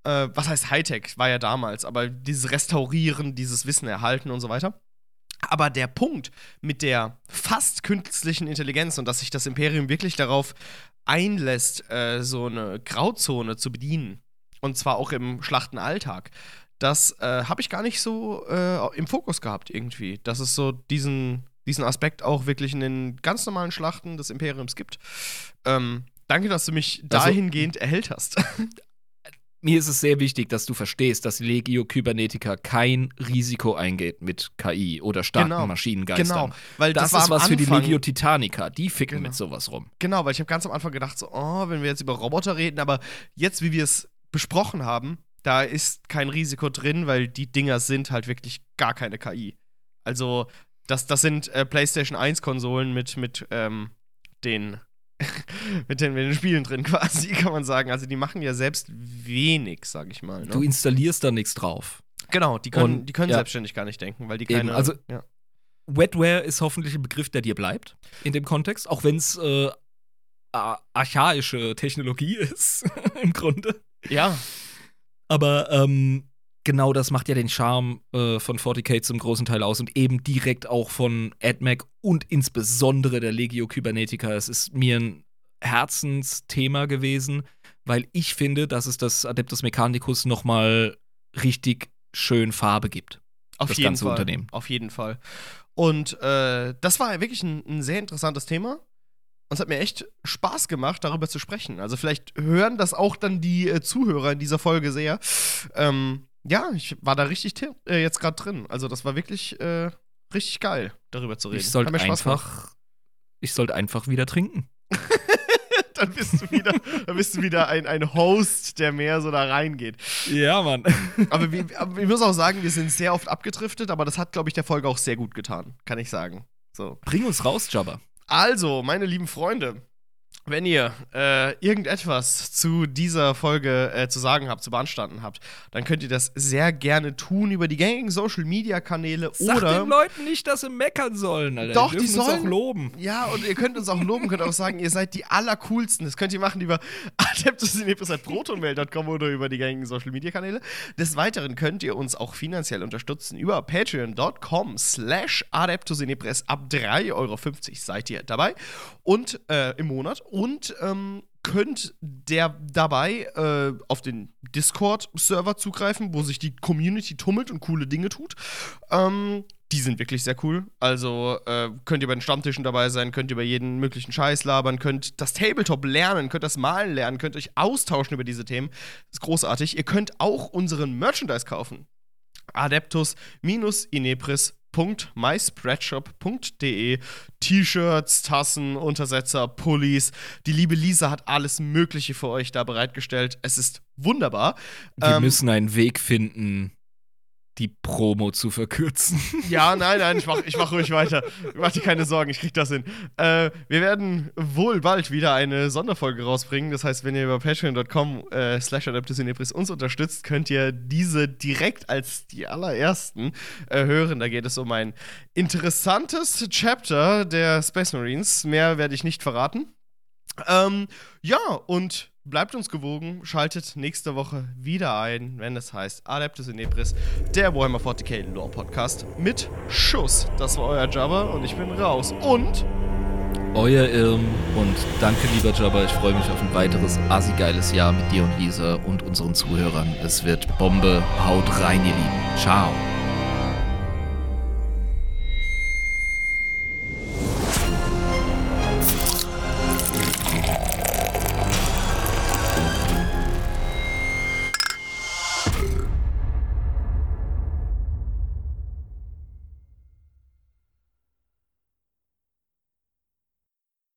Äh, was heißt Hightech? War ja damals, aber dieses Restaurieren, dieses Wissen erhalten und so weiter. Aber der Punkt mit der fast künstlichen Intelligenz und dass sich das Imperium wirklich darauf einlässt, äh, so eine Grauzone zu bedienen, und zwar auch im Schlachtenalltag, das äh, habe ich gar nicht so äh, im Fokus gehabt irgendwie. Dass es so diesen, diesen Aspekt auch wirklich in den ganz normalen Schlachten des Imperiums gibt. Ähm, danke, dass du mich Also- dahingehend erhellt hast. Mir ist es sehr wichtig, dass du verstehst, dass Legio Kybernetica kein Risiko eingeht mit KI oder starken Genau. Maschinengeistern. genau, weil Das, das, ist was für die Anfang- Legio Titanica. Die ficken Genau. mit sowas rum. Genau, weil ich habe ganz am Anfang gedacht, so, oh, wenn wir jetzt über Roboter reden, aber jetzt, wie wir es besprochen haben, da ist kein Risiko drin, weil die Dinger sind halt wirklich gar keine KI. Also, das, das sind äh, PlayStation 1-Konsolen mit, mit, ähm, den, mit, den, mit den Spielen drin quasi, kann man sagen. Also, die machen ja selbst wenig, sag ich mal. Ne? Du installierst da nichts drauf. genau, die können, Und- die können ja. selbstständig gar nicht denken, weil die Eben, keine. also- ja. Wetware ist hoffentlich ein Begriff, der dir bleibt in dem Kontext, auch wenn es äh, archaische Technologie ist, im Grunde. ja, Aber ähm, genau das macht ja den Charme äh, von 40k zum großen Teil aus und eben direkt auch von AdMac und insbesondere der Legio Kybernetica. Es ist mir ein Herzensthema gewesen, weil ich finde, dass es das Adeptus Mechanicus nochmal richtig schön Farbe gibt. Auf das jeden ganze Fall. Unternehmen. Auf jeden Fall. Und äh, das war wirklich ein, ein sehr interessantes Thema. Und es hat mir echt Spaß gemacht, darüber zu sprechen. Also vielleicht hören das auch dann die äh, Zuhörer in dieser Folge sehr. Ähm, ja, ich war da richtig ti- äh, jetzt gerade drin. Also das war wirklich äh, richtig geil, darüber zu reden. Ich sollte einfach, ich sollte einfach wieder trinken. dann bist du wieder, dann bist du wieder ein, ein Host, der mehr so da reingeht. Ja, Mann. Aber, wir, aber ich muss auch sagen, wir sind sehr oft abgedriftet, aber das hat, glaube ich, der Folge auch sehr gut getan, kann ich sagen. So. Bring uns raus, Jabba. Also, meine lieben Freunde, wenn ihr äh, irgendetwas zu dieser Folge äh, zu sagen habt, zu beanstanden habt, dann könnt ihr das sehr gerne tun über die gängigen Social Media Kanäle Sag oder. den Leuten nicht, dass sie meckern sollen, Alter. Doch, die, die dürfen uns sollen- auch loben. Ja, und ihr könnt uns auch loben, könnt auch sagen, ihr seid die allercoolsten. Das könnt ihr machen über adeptusinepris.protonmail.com oder über die gängigen Social Media Kanäle. Des Weiteren könnt ihr uns auch finanziell unterstützen über patreon.com slash adeptusinepris. Ab 3,50 Euro seid ihr dabei und äh, im Monat und ähm, könnt der dabei äh, auf den Discord-Server zugreifen, wo sich die Community tummelt und coole Dinge tut. Ähm, die sind wirklich sehr cool. Also äh, könnt ihr bei den Stammtischen dabei sein, könnt ihr über jeden möglichen Scheiß labern, könnt das Tabletop lernen, könnt das Malen lernen, könnt euch austauschen über diese Themen. Das ist großartig. Ihr könnt auch unseren Merchandise kaufen. adeptus-inepris.myspreadshop.de T-Shirts, Tassen, Untersetzer, Pullis. Die liebe Lisa hat alles Mögliche für euch da bereitgestellt. Es ist wunderbar. Wir Ähm, müssen einen Weg finden, die Promo zu verkürzen. Ja, nein, nein, ich mach, ich mach ruhig weiter. Mach dir keine Sorgen, ich krieg das hin. Äh, wir werden wohl bald wieder eine Sonderfolge rausbringen. Das heißt, wenn ihr über patreon.com äh, slash adeptusinepris uns unterstützt, könnt ihr diese direkt als die allerersten äh, hören. Da geht es um ein interessantes Chapter der Space Marines. Mehr werde ich nicht verraten. Ähm, ja, und bleibt uns gewogen, schaltet nächste Woche wieder ein, wenn es heißt Adeptus Inepris, der Warhammer 40k Lore Podcast mit Schuss. Das war euer Jabba und ich bin raus. Und Euer Irm und danke, lieber Jabba. Ich freue mich auf ein weiteres assi-geiles Jahr mit dir und Lisa und unseren Zuhörern. Es wird Bombe. Haut rein, ihr Lieben. Ciao.